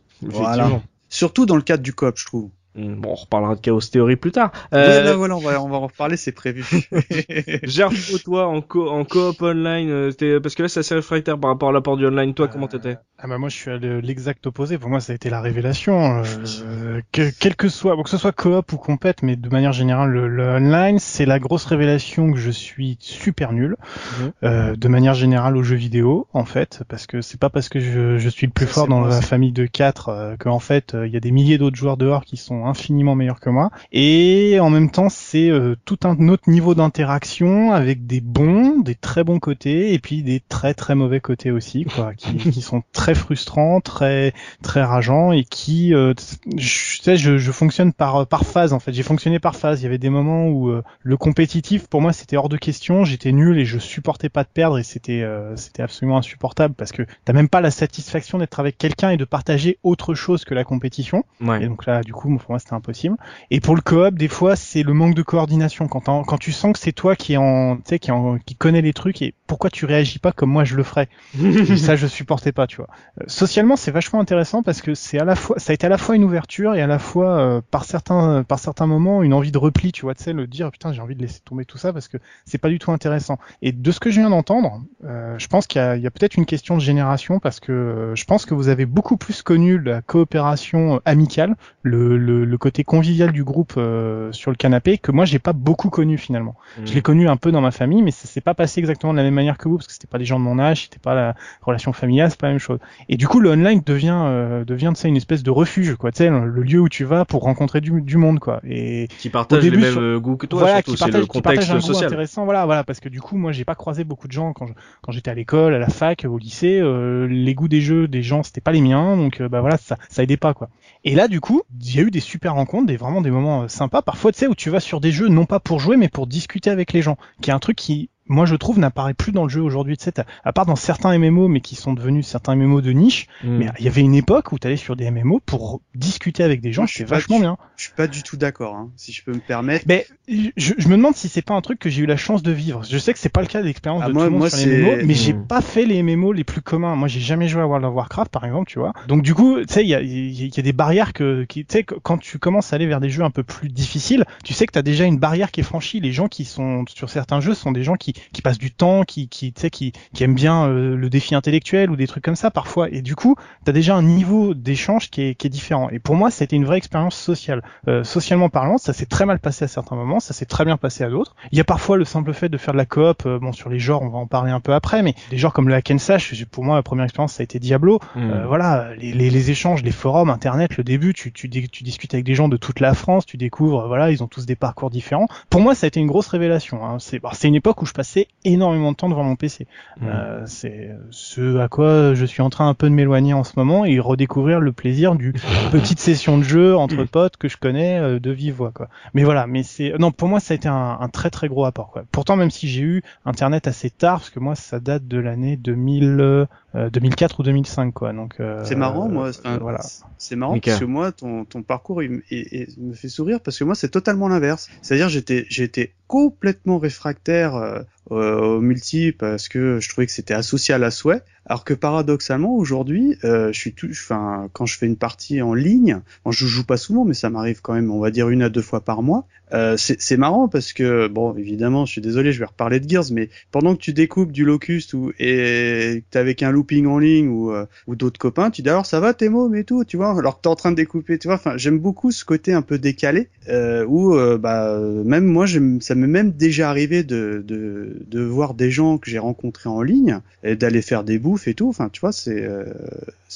Surtout dans le cadre du coop, je trouve. Mm. Bon, on reparlera de Chaos Theory plus tard. Ouais, Euh, là, voilà, on va on va en reparler, c'est prévu. [laughs] Gerfo, toi, en, co en coop online, euh, parce que là, c'est assez réfractaire par rapport à l'apport du online. Toi, comment t'étais Ah bah moi je suis à le- l'exact opposé. Pour moi ça a été la révélation. Euh, que, quel que soit, bon, que ce soit coop ou compète, mais de manière générale le, le online, c'est la grosse révélation que je suis super nul. Mhm. Euh, de manière générale aux jeux vidéo en fait, parce que c'est pas parce que je, je suis le plus Ça, fort dans moi, la famille de quatre euh, qu'en fait euh, il y a des milliers d'autres joueurs dehors qui sont infiniment meilleurs que moi. Et en même temps, c'est euh, tout un autre niveau d'interaction avec des bons, des très bons côtés et puis des très très mauvais côtés aussi, quoi, qui, [laughs] qui sont très frustrants, très très rageants et qui, euh, je sais, je, je, fonctionne par par phase en fait. J'ai fonctionné par phase. Il y avait des moments où euh, le compétitif pour moi c'était hors de question. J'étais nul et je supportais pas de perdre et c'était c'était absolument insupportable parce que t'as même pas la satisfaction d'être avec quelqu'un et de partager autre chose que la compétition. Ouais. Et donc là, du coup, pour moi, c'était impossible. Et pour le coop, des fois, c'est le manque de coordination. Quand, quand tu sens que c'est toi qui est en, tu sais, qui, en, qui connaît les trucs et pourquoi tu réagis pas comme moi je le ferais? [laughs] ça, je supportais pas, tu vois. Euh, socialement, c'est vachement intéressant parce que c'est à la fois, ça a été à la fois une ouverture et à la fois euh, par certains, par certains moments une envie de repli, tu vois, tu sais, le dire putain, j'ai envie de laisser tomber tout ça parce que c'est pas du tout intéressant. Et de ce que je viens d'entendre, euh, je pense qu'il y a, il y a peut-être une question de génération parce que euh, je pense que vous avez beaucoup plus connu la coopération amicale, le, le, le côté convivial du groupe euh, sur le canapé que moi j'ai pas beaucoup connu finalement. Mm. Je l'ai connu un peu dans ma famille, mais ça s'est pas passé exactement de la même manière que vous parce que c'était pas des gens de mon âge, c'était pas la relation familiale, c'est pas la même chose. Et du coup, le online devient euh, devient de ça une espèce de refuge, quoi. Tu sais, le, lieu où tu vas pour rencontrer du, du monde, quoi. Et qui partagent au début, les mêmes euh, goûts que toi, voilà, surtout, c'est le qui contexte un social. intéressant, voilà, voilà, parce que du coup, moi, j'ai pas croisé beaucoup de gens quand je, quand j'étais à l'école, à la fac, au lycée, euh, les goûts des jeux des gens, c'était pas les miens, donc euh, bah voilà, ça, ça aidait pas quoi. Et là, du coup, il y a eu des super rencontres, des vraiment des moments euh, sympas. Parfois, tu sais, où tu vas sur des jeux non pas pour jouer, mais pour discuter avec les gens, qui est un truc qui moi je trouve n'apparaît plus dans le jeu aujourd'hui, tu sais, t'as- à part dans certains MMO, mais qui sont devenus certains MMO de niche, Mm. mais il y avait une époque où tu allais sur des MMO pour discuter avec des gens, Moi, je suis c'était vachement du- bien. Je suis pas du tout d'accord, hein, si je peux me permettre. Mais je, je me demande si c'est pas un truc que j'ai eu la chance de vivre. Je sais que c'est pas le cas d'expérience Ah, de moi- tout le monde moi, sur les MMO, mais j'ai Mm. pas fait les MMO les plus communs. Moi, j'ai jamais joué à World of Warcraft, par exemple, tu vois. Donc du coup, tu sais, il y a, il y a des barrières que, tu sais, que quand tu commences à aller vers des jeux un peu plus difficiles, tu sais que t'as déjà une barrière qui est franchie. Les gens qui sont sur certains jeux sont des gens qui, qui passent du temps, qui, qui, tu sais, qui, qui aiment bien euh, le défi intellectuel ou des trucs comme ça parfois. Et du coup, t'as déjà un niveau d'échange qui est, qui est différent. Et pour moi, ça a été une vraie expérience sociale. Euh, socialement parlant, ça s'est très mal passé à certains moments, ça s'est très bien passé à d'autres. Il y a parfois le simple fait de faire de la coop, euh, bon sur les genres, on va en parler un peu après, mais des genres comme le hack and slash, pour moi la première expérience ça a été Diablo. Mm. Euh, voilà, les, les, les échanges, les forums, internet, le début, tu, tu, tu discutes avec des gens de toute la France, tu découvres, voilà, ils ont tous des parcours différents. Pour moi, ça a été une grosse révélation. Hein. C'est c'est une époque où je passais énormément de temps devant mon PC. Mm. Euh, c'est ce à quoi je suis en train un peu de m'éloigner en ce moment et redécouvrir le plaisir du [laughs] petite session de jeu entre potes que je connais euh, de vive voix quoi. Mais voilà, mais c'est non pour moi ça a été un, un très très gros apport quoi. Pourtant même si j'ai eu internet assez tard parce que moi ça date de l'année 2000 euh, 2004 ou 2005 quoi. Donc euh, C'est marrant, moi. enfin, euh, voilà. C'est marrant Mika. parce que moi, ton, ton parcours il, me- il- il me fait sourire parce que moi, c'est totalement l'inverse. C'est-à-dire, j'étais, j'étais complètement réfractaire euh, au multi parce que je trouvais que c'était asocial à souhait. Alors que paradoxalement, aujourd'hui, euh, je suis tout, enfin, quand je fais une partie en ligne, bon, je joue pas souvent, mais ça m'arrive quand même, on va dire une à deux fois par mois. Euh, c'est marrant parce que, bon, évidemment, je suis désolé, je vais reparler de Gears, mais pendant que tu découpes du locust ou et t'es avec un looping en ligne ou, euh, ou d'autres copains, tu dis alors ça va tes mots mais tout, tu vois, alors que t'es en train de découper, tu vois. Enfin, j'aime beaucoup ce côté un peu décalé euh, où euh, bah même moi, ça m'est même déjà arrivé de, de de voir des gens que j'ai rencontrés en ligne et d'aller faire des et tout. Enfin, tu vois, c'est euh,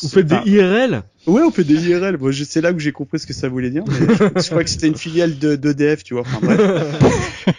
Vous faites des IRL Ouais, on fait des IRL. Bon, c'est là que j'ai compris ce que ça voulait dire. Mais je, je crois que c'était une filiale de d'EDF, tu vois. Enfin bref. [laughs]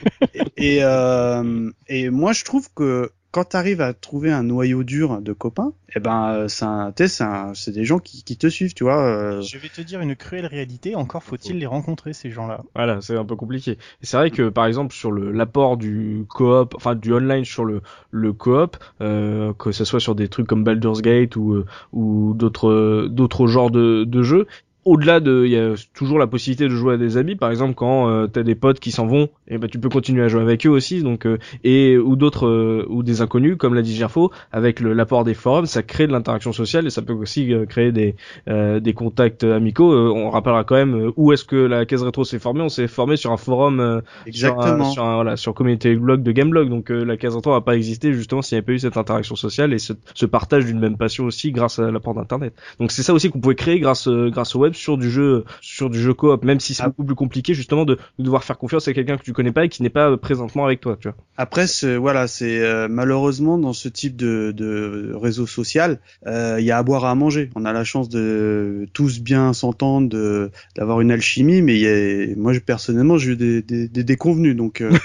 Et, et, euh, et moi, je trouve que quand tu arrives à trouver un noyau dur de copains, eh ben, euh, c'est un, tu sais, c'est un- c'est des gens qui, qui te suivent, tu vois. euh, Je vais te dire une cruelle réalité, encore faut-il les rencontrer ces gens-là. Voilà, c'est un peu compliqué. Et c'est vrai que par exemple sur le l'apport du coop, enfin du online sur le le coop, euh, que ce soit sur des trucs comme Baldur's Gate ou euh, ou d'autres d'autres genres de de jeux. Au-delà de, il y a toujours la possibilité de jouer à des amis. Par exemple, quand euh, t'as des potes qui s'en vont, et ben tu peux continuer à jouer avec eux aussi. Donc euh, et ou d'autres euh, ou des inconnus, comme l'a dit Gerfo, avec l'apport des forums, ça crée de l'interaction sociale et ça peut aussi euh, créer des euh, des contacts amicaux. Euh, on rappellera quand même où est-ce que la caisse rétro s'est formée. On s'est formé sur un forum, euh, sur un, exactement. sur un, voilà, sur communauté blog de Gameblog. Donc euh, la caisse rétro n'a pas existé justement s'il n'y avait pas eu cette interaction sociale et ce, ce partage d'une même passion aussi grâce à l'apport d'internet. Donc c'est ça aussi qu'on pouvait créer grâce grâce au web sur du jeu sur du jeu coop, même si c'est Ah. beaucoup plus compliqué justement de, de devoir faire confiance à quelqu'un que tu connais pas et qui n'est pas euh, présentement avec toi, tu vois. Après, voilà, c'est euh, malheureusement dans ce type de, de réseau social, euh, il y a à boire et à manger. On a la chance de tous bien s'entendre, de- d'avoir une alchimie, mais y a, moi, je, personnellement, j'ai eu des, des, des déconvenus, donc. euh, [laughs]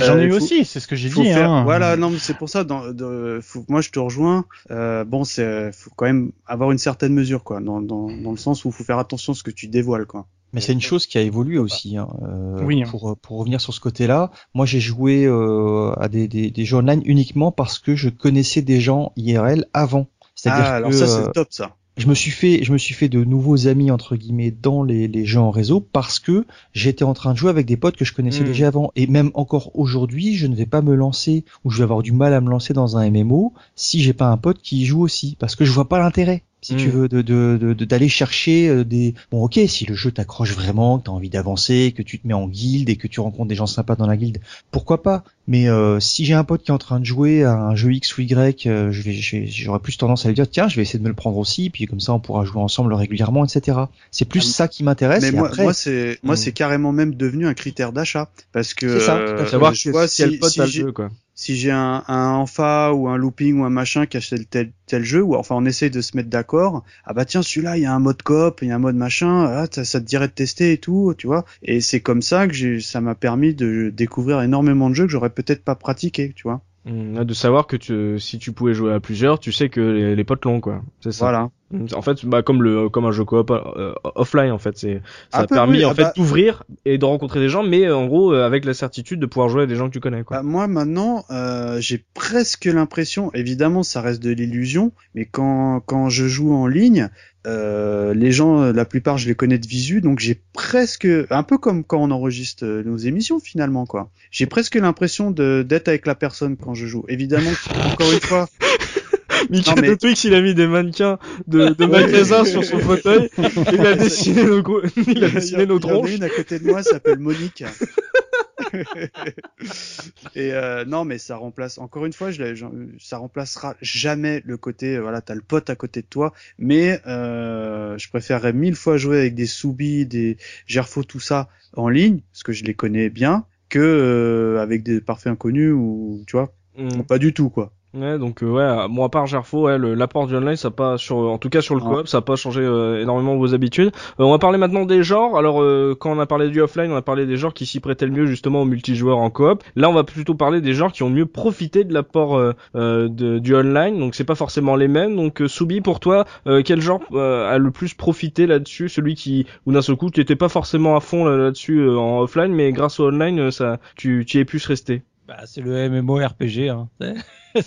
J'en ai euh, eu faut- aussi, c'est ce que j'ai dit. faire- hein. Voilà, non, mais c'est pour ça. Dans, de- faut- moi, je te rejoins. Euh, bon, c'est faut quand même avoir une certaine mesure, quoi, dans, dans, dans le sens où il faut faire attention à ce que tu dévoiles, quoi. Mais c'est une chose qui a évolué aussi. Hein. Euh, Oui. Pour, pour revenir sur ce côté-là, moi j'ai joué euh, à des, des, des jeux online uniquement parce que je connaissais des gens IRL avant. C'est-à-dire Ah, alors que ça, euh, c'est top, ça. je me suis fait, je me suis fait de nouveaux amis entre guillemets dans les, les jeux en réseau parce que j'étais en train de jouer avec des potes que je connaissais Mm. déjà avant. Et même encore aujourd'hui, je ne vais pas me lancer ou je vais avoir du mal à me lancer dans un MMO si j'ai pas un pote qui y joue aussi parce que je vois pas l'intérêt. Si Mm. tu veux de de- de- de- d'aller chercher euh, des bon ok si le jeu t'accroche vraiment que t'as envie d'avancer que tu te mets en guilde et que tu rencontres des gens sympas dans la guilde pourquoi pas? Mais euh, si j'ai un pote qui est en train de jouer à un jeu X ou Y euh, je vais j'ai- j'aurais plus tendance à lui dire tiens je vais essayer de me le prendre aussi puis comme ça on pourra jouer ensemble régulièrement etc c'est plus Ah, ça qui m'intéresse Mais et moi, après moi c'est moi Mm. c'est carrément même devenu un critère d'achat parce que C'est ça, tout à euh, fait. Savoir je que vois si, quel pote si a le jeu, quoi. Si j'ai un, Enfa ou un looping ou un machin qui achète tel, tel jeu, ou enfin on essaye de se mettre d'accord, ah bah tiens celui-là il y a un mode coop, il y a un mode machin, ah, ça, ça te dirait de tester et tout, tu vois. Et c'est comme ça que ça m'a permis de découvrir énormément de jeux que j'aurais peut-être pas pratiqué, tu vois. Mm, De savoir que tu, si tu pouvais jouer à plusieurs, tu sais que les, les potes l'ont, quoi. C'est ça. Voilà. Mm, En fait, bah comme le comme un jeu coop euh, offline en fait, c'est ça Un a permis oui, en ah fait bah- d'ouvrir et de rencontrer des gens, mais euh, en gros euh, avec la certitude de pouvoir jouer à des gens que tu connais quoi. Bah, moi maintenant, euh, j'ai presque l'impression, évidemment ça reste de l'illusion, mais quand quand je joue en ligne, euh, les gens, euh, la plupart je les connais de visu, donc j'ai presque, un peu comme quand on enregistre euh, nos émissions finalement quoi. J'ai presque l'impression d'être avec la personne quand je joue. Évidemment, encore une fois, Non, mais- de Twix, il a mis des mannequins de, de magasins sur son fauteuil. [laughs] Il a dessiné nos gros- [laughs] il a dessiné nos Il y en a tronches. une à côté de moi, elle s'appelle Monique. [laughs] et euh, non, mais ça remplace. Encore une fois, je, ça remplacera jamais le côté. euh, Voilà, t'as le pote à côté de toi, mais euh, je préférerais mille fois jouer avec des soubis, des Gerfo, tout ça en ligne, parce que je les connais bien, que euh, avec des parfaits inconnus ou tu vois, Mm. pas du tout quoi. Ouais, donc euh, ouais, moi à part Gerfo, ouais, l'apport du online, ça pas sur, en tout cas sur le coop, ça pas changé euh, énormément vos habitudes. Euh, on va parler maintenant des genres. Alors euh, quand on a parlé du offline, on a parlé des genres qui s'y prêtaient le mieux justement au multijoueur en coop. Là, on va plutôt parler des genres qui ont mieux profité de l'apport euh, euh, du online. Donc c'est pas forcément les mêmes. Donc euh, Soubi, pour toi, euh, quel genre euh, a le plus profité là-dessus? Celui qui, ou d'un seul coup, tu étais pas forcément à fond là- là-dessus euh, en offline, mais grâce au online, euh, ça, tu, tu y es plus resté. Bah, c'est le MMORPG, hein. [laughs]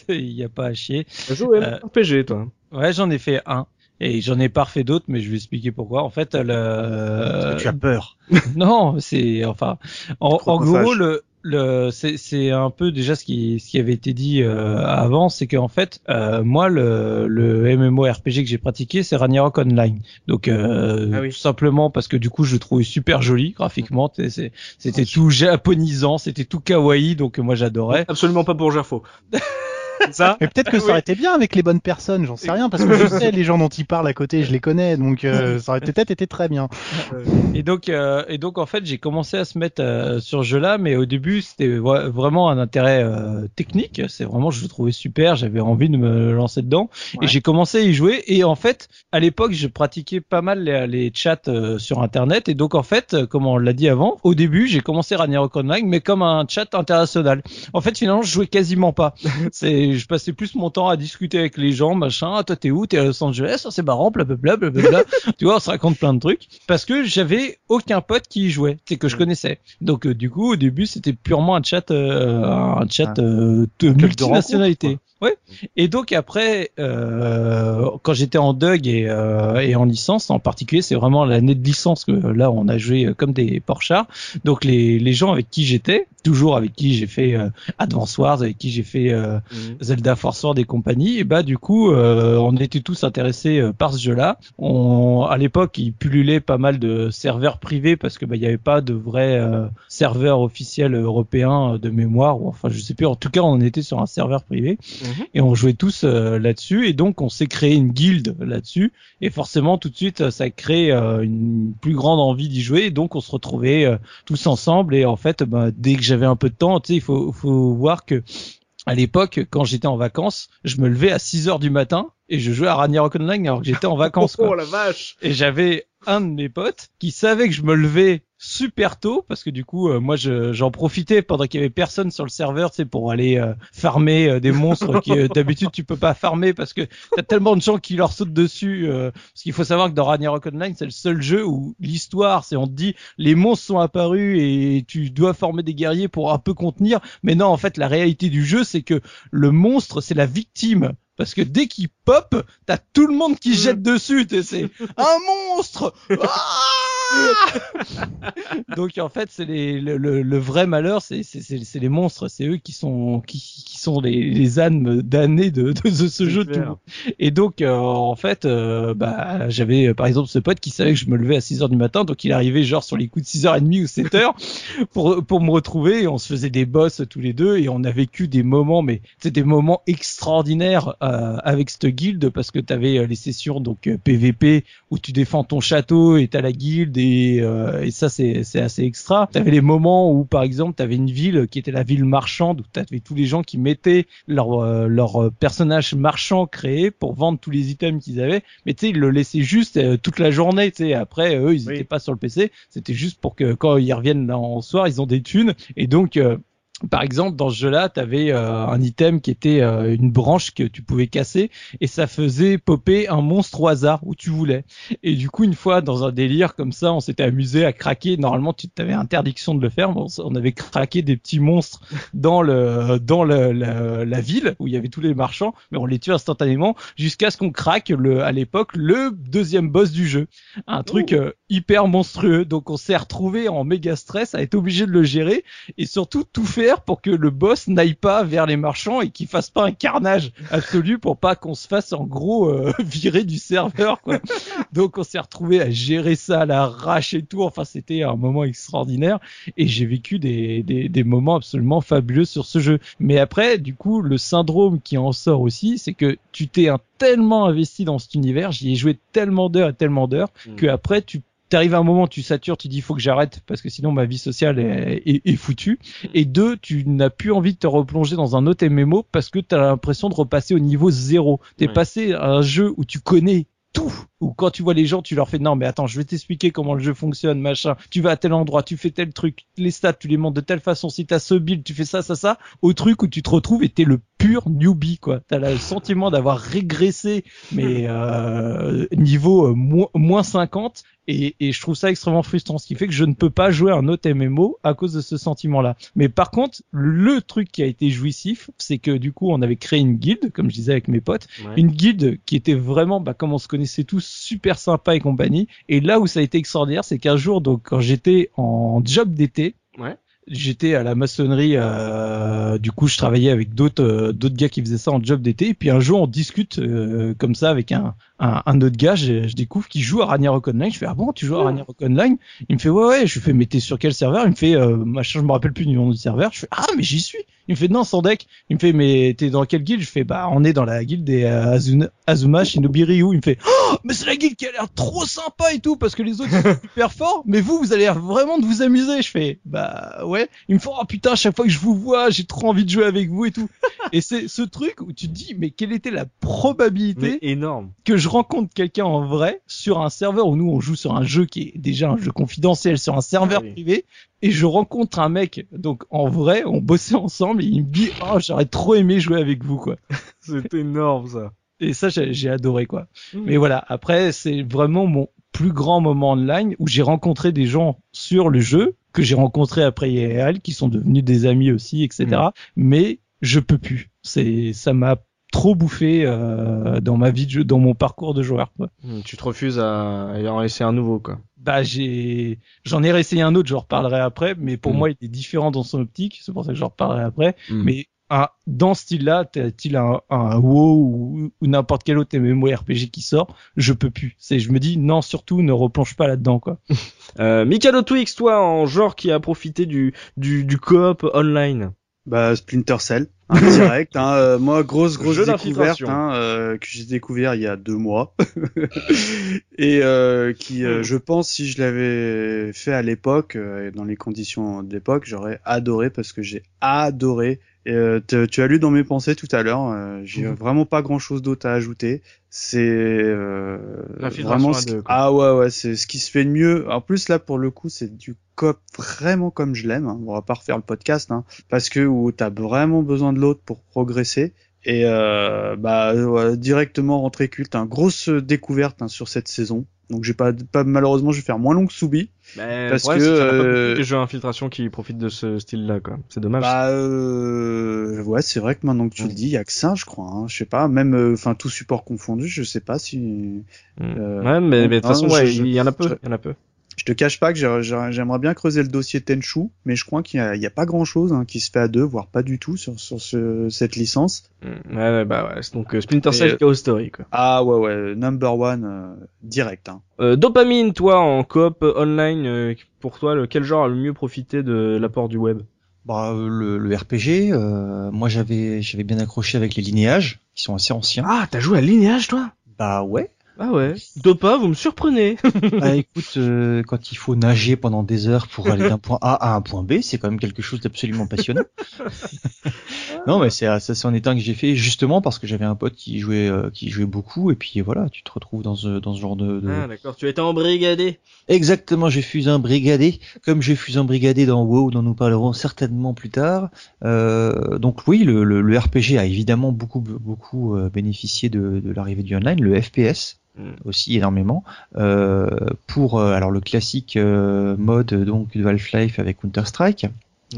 Il n'y a pas à chier. T'as joué Euh, RPG, toi. Ouais, j'en ai fait un. Et j'en ai pas refait d'autres, mais je vais expliquer pourquoi. En fait, le... Parce que tu as peur non, c'est enfin en, gros le le c'est c'est un peu déjà ce qui ce qui avait été dit euh, avant, c'est qu'en fait euh, moi le le MMORPG que j'ai pratiqué c'est Ragnarok Online. Donc euh, Ah oui. tout simplement parce que du coup je le trouvais super joli graphiquement, c'était tout japonisant, c'était tout kawaii donc moi j'adorais. Absolument pas pour Gerfo. [laughs] ça Mais peut-être que ça aurait été bien avec les bonnes personnes, j'en sais rien, parce que je sais les gens dont il parle à côté, je les connais, donc euh, [laughs] ça aurait peut-être été très bien. Et donc, euh, et donc en fait, j'ai commencé à se mettre euh, sur ce jeu-là, mais au début, c'était vra- vraiment un intérêt euh, technique. C'est vraiment, je le trouvais super. J'avais envie de me lancer dedans, Ouais. et j'ai commencé à y jouer. Et en fait, à l'époque, je pratiquais pas mal les, les chats euh, sur Internet. Et donc, en fait, euh, comme on l'a dit avant, au début, j'ai commencé Ragnarok Online, mais comme un chat international. En fait, finalement, je jouais quasiment pas. C'est, je passais plus mon temps à discuter avec les gens, machin. Ah, toi, t'es où? T'es à Los Angeles? Ah, C'est marrant, blablabla, blablabla. [laughs] tu vois, on se raconte plein de trucs. Parce que j'avais aucun pote qui y jouait, c'est que je connaissais. Donc, euh, du coup, au début, c'était purement un chat, euh, un chat euh, de de multinationalité. Ouais. Et donc après, euh, quand j'étais en Doug et, euh, et en licence, en particulier, c'est vraiment l'année de licence que là on a joué comme des porchards. Donc les, les gens avec qui j'étais, toujours avec qui j'ai fait euh, Advance Wars, avec qui j'ai fait euh, Zelda Force Wars et compagnie, et bah du coup euh, on était tous intéressés euh, par ce jeu-là. On, à l'époque, il pullulait pas mal de serveurs privés parce que bah il y avait pas de vrais euh, serveurs officiels européens euh, de mémoire, ou enfin je sais plus. En tout cas, on était sur un serveur privé. Mhm. Et on jouait tous euh, là-dessus. Et donc on s'est créé une guilde là-dessus. Et forcément tout de suite ça crée euh, une plus grande envie d'y jouer. Et donc on se retrouvait euh, tous ensemble. Et en fait bah, dès que j'avais un peu de temps, tu sais, il faut, faut voir que à l'époque, quand j'étais en vacances, je me levais à 6 heures du matin et je jouais à Ragnarok Online alors que j'étais en vacances. [laughs] Oh Quoi. la vache. Et j'avais un de mes potes qui savait que je me levais super tôt parce que du coup euh, moi je- j'en profitais pendant qu'il y avait personne sur le serveur sais pour aller euh, farmer euh, des monstres qui euh, [laughs] d'habitude tu peux pas farmer parce que t'as tellement de gens qui leur sautent dessus euh, parce qu'il faut savoir que dans Ragnarok Online c'est le seul jeu où l'histoire c'est on te dit les monstres sont apparus et tu dois former des guerriers pour un peu contenir mais non en fait la réalité du jeu c'est que le monstre c'est la victime parce que dès qu'il pop, t'as tout le monde qui jette dessus. sais, C'est un monstre. Ah [laughs] Donc en fait, c'est les, le, le, le vrai malheur, c'est c'est- c'est- c'est les monstres, c'est eux qui sont qui, qui sont les, les ânes damnés de, de, de ce jeu. Tout. Et donc euh, en fait, euh, bah j'avais euh, par exemple ce pote qui savait que je me levais à 6 heures du matin, donc il arrivait genre sur les coups de 6h30 ou 7h pour pour me retrouver et on se faisait des boss tous les deux et on a vécu des moments mais c'est des moments extraordinaires euh, avec cette guilde parce que t'avais euh, les sessions donc euh, PVP où tu défends ton château et t'as la guilde et, euh, et ça c'est c'est assez extra. T'avais les moments où par exemple t'avais une ville qui était la ville marchande où t'avais tous les gens qui mettaient leur euh, leur euh, personnage marchand créé pour vendre tous les items qu'ils avaient, mais tu sais ils le laissaient juste euh, toute la journée. Tu sais après eux ils Oui. étaient pas sur le PC, c'était juste pour que quand ils reviennent en soir ils ont des thunes et donc euh, par exemple, dans ce jeu-là, tu avais un item qui était euh, une branche que tu pouvais casser et ça faisait popper un monstre au hasard où tu voulais. Et du coup, une fois, dans un délire comme ça, on s'était amusé à craquer. Normalement, tu avais interdiction de le faire. mais on avait craqué des petits monstres dans le dans le, la, la ville où il y avait tous les marchands, mais on les tuait instantanément jusqu'à ce qu'on craque le à l'époque le deuxième boss du jeu, un truc euh, hyper monstrueux. Donc on s'est retrouvé en méga stress, à être obligé de le gérer et surtout tout faire pour que le boss n'aille pas vers les marchands et qu'il fasse pas un carnage absolu pour pas qu'on se fasse en gros euh, [laughs] virer du serveur quoi. Donc on s'est retrouvé à gérer ça à l'arrache et tout. Enfin c'était un moment extraordinaire et j'ai vécu des, des, des moments absolument fabuleux sur ce jeu. Mais après du coup le syndrome qui en sort aussi c'est que tu t'es tellement investi dans cet univers, j'y ai joué tellement d'heures et tellement d'heures Mm. que après tu T'arrives à un moment, tu satures, tu dis faut que j'arrête parce que sinon ma vie sociale est, est, est foutue. Et deux, tu n'as plus envie de te replonger dans un autre MMO parce que tu as l'impression de repasser au niveau zéro. T'es Ouais. passé à un jeu où tu connais tout. Ou quand tu vois les gens, tu leur fais non mais attends, je vais t'expliquer comment le jeu fonctionne, machin. Tu vas à tel endroit, tu fais tel truc, les stats, tu les montes de telle façon. Si t'as ce build, tu fais ça, ça, ça. Au truc où tu te retrouves et t'es le pur newbie quoi. T'as le sentiment d'avoir régressé mais euh, niveau euh, moins, moins 50 et, et je trouve ça extrêmement frustrant, ce qui fait que je ne peux pas jouer un autre MMO à cause de ce sentiment-là. Mais par contre, le truc qui a été jouissif, c'est que du coup, on avait créé une guilde, comme je disais avec mes potes, Ouais. une guilde qui était vraiment, bah, comme on se connaissait tous, super sympa et compagnie. Et là où ça a été extraordinaire, c'est qu'un jour, donc quand j'étais en job d'été, Ouais. J'étais à la maçonnerie euh, du coup je travaillais avec d'autres euh, d'autres gars qui faisaient ça en job d'été. Et puis un jour on discute euh, comme ça avec un, un, un autre gars. Je, je découvre qu'il joue à Ragnarok Online. Je fais ah bon tu joues à Ragnarok Online? Il me fait ouais ouais. Je lui fais mais t'es sur quel serveur? Il me fait euh, machin je me rappelle plus du nom du serveur. Je fais ah mais j'y suis. Il me fait non sans deck. Il me fait mais t'es dans quelle guilde? Je fais bah on est dans la guilde des euh, Azuna- Azuma Shinobi Ryu. Il me fait oh mais c'est la guilde qui a l'air trop sympa et tout parce que les autres sont [laughs] super forts mais vous vous allez vraiment de vous amuser. Je fais bah ouais il me fait oh putain chaque fois que je vous vois j'ai trop envie de jouer avec vous et tout [laughs] et c'est ce truc où tu te dis mais quelle était la probabilité Mais énorme. que je rencontre quelqu'un en vrai sur un serveur où nous on joue sur un jeu qui est déjà un jeu confidentiel sur un serveur Ah oui. privé et je rencontre un mec donc en vrai on bossait ensemble et il me dit oh j'aurais trop aimé jouer avec vous quoi [laughs] C'est énorme ça. et ça j'ai j'ai adoré quoi mais voilà après c'est vraiment mon plus grand moment online où j'ai rencontré des gens sur le jeu que j'ai rencontrés après IRL qui sont devenus des amis aussi etc mais je peux plus c'est ça m'a trop bouffé euh, dans ma vie de jeu dans mon parcours de joueur quoi. Hmm, Tu te refuses à à en laisser un nouveau quoi. bah j'ai j'en ai réessayé un autre, j'en reparlerai après, mais pour Mm. moi il est différent dans son optique, c'est pour ça que j'en reparlerai après. Mais un, dans ce style-là, t'as-t-il un, un WoW ou, ou n'importe quel autre MMORPG qui sort, je peux plus. C'est, je me dis non, surtout ne replonge pas là-dedans quoi. [laughs] Euh, Mikado Twix, toi, en genre qui a profité du du, du coop online? Bah Splinter Cell, hein, direct. Hein, euh, moi, grosse grosse Jeu découverte hein, euh, que j'ai découvert il y a deux mois [laughs] et euh, qui, euh, je pense, si je l'avais fait à l'époque, euh, et dans les conditions d'époque, j'aurais adoré parce que j'ai adoré. Euh, tu as lu dans mes pensées tout à l'heure. euh, j'ai Mhm. vraiment pas grand chose d'autre à ajouter. C'est euh, vraiment ce- quoi. ah ouais ouais c'est ce qui se fait de mieux. En plus là pour le coup c'est du cop vraiment comme je l'aime. hein. On va pas refaire le podcast hein, parce que où t'as vraiment besoin de l'autre pour progresser. Et euh, bah ouais, directement rentrée culte, un grosse découverte hein, sur cette saison. Donc j'ai pas, pas malheureusement je vais faire moins long que Soubi. Mais Parce le problème, que, pas euh, jeux infiltration qui profitent de ce style-là, quoi. C'est dommage. Bah euh, ouais c'est vrai que maintenant que tu le dis, il y a que ça je crois. Hein. Je sais pas, même euh, enfin tout support confondu, je sais pas si. Mm. euh, ouais, mais, mais de toute non, façon, ouais, je- il y en a peu. je- y en a peu. Je te cache pas que j'ai- j'ai- j'aimerais bien creuser le dossier Tenchu, mais je crois qu'il y a, pas grand chose hein, qui se fait à deux, voire pas du tout sur, sur ce, cette licence. Mm. Ouais, ouais, bah ouais. c'est Donc euh, Splinter Et, Cell euh, Chaos Story, quoi. Ah ouais ouais, number one euh, direct. Hein. Euh, dopamine, toi, en coop online, euh, pour toi, le, quel genre a le mieux profité de l'apport du web? Bah, le, le RPG, euh, moi j'avais j'avais bien accroché avec les linéages qui sont assez anciens. Ah, t'as joué à Lineage, toi? Bah ouais. Ah ouais. Dopa, vous me surprenez. [laughs] Bah écoute, euh, quand il faut nager pendant des heures pour aller d'un point A à un point B, c'est quand même quelque chose d'absolument passionnant. [laughs] non mais c'est ça c'est en état que j'ai fait justement parce que j'avais un pote qui jouait euh, qui jouait beaucoup et puis voilà, tu te retrouves dans ce dans ce genre de, de... Ah, d'accord. Tu étais embrigadé. Exactement, je fus un brigadé, comme je fus un brigadé dans WoW, dont nous parlerons certainement plus tard. Euh, donc oui, le, le, le RPG a évidemment beaucoup beaucoup euh, bénéficié de, de l'arrivée du online, le FPS. Aussi énormément. Euh, pour euh, alors le classique euh, mode donc de Half-Life avec Counter Strike.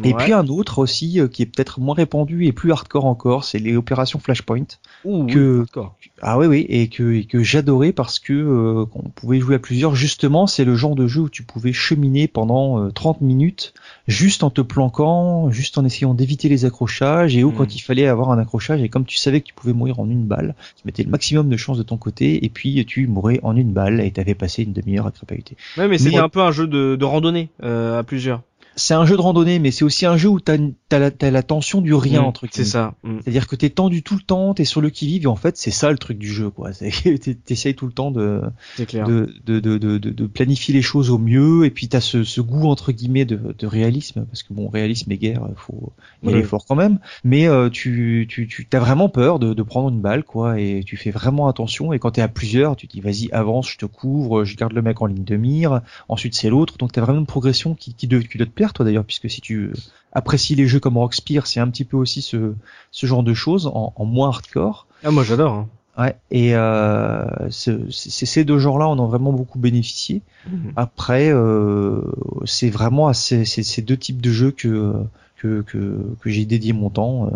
Et Ouais. puis un autre aussi euh, qui est peut-être moins répandu et plus hardcore encore, c'est les opérations Flashpoint. Ouh, que- hardcore. Ah oui oui et que et que j'adorais parce que euh, qu'on pouvait jouer à plusieurs justement c'est le genre de jeu où tu pouvais cheminer pendant euh, 30 minutes juste en te planquant juste en essayant d'éviter les accrochages et où quand il fallait avoir un accrochage et comme tu savais que tu pouvais mourir en une balle tu mettais le maximum de chances de ton côté et puis tu mourais en une balle et t'avais passé une demi-heure à crépahuter. Ouais, mais c'était Mais- un peu un jeu de, de randonnée euh, à plusieurs. C'est un jeu de randonnée mais c'est aussi un jeu où t'as t'as la, tension du rien Mm, entre C'est ça. Mm. C'est-à-dire que t'es tendu tout le temps, t'es sur le qui-vive et en fait c'est ça le truc du jeu quoi. [laughs] T'essayes tout le temps de clair. de, de, de, planifier les choses au mieux et puis t'as ce, ce goût entre guillemets de, de réalisme parce que bon réalisme et guerre faut y aller Ouais. fort quand même mais euh, tu tu tu t'as vraiment peur de, de prendre une balle quoi et tu fais vraiment attention et quand t'es à plusieurs tu te dis vas-y avance je te couvre je garde le mec en ligne de mire ensuite c'est l'autre donc t'as vraiment une progression qui qui doit, qui doit te plaire toi d'ailleurs puisque si tu apprécies les jeux comme Rockspire c'est un petit peu aussi ce ce genre de choses en, en moins hardcore Ah, moi j'adore. Hein. Ouais, et euh, ce- ces deux genres-là en ont vraiment beaucoup bénéficié. Mhm. Après, euh, c'est vraiment à ces, ces- ces deux types de jeux que que, que, que j'ai dédié mon temps. euh.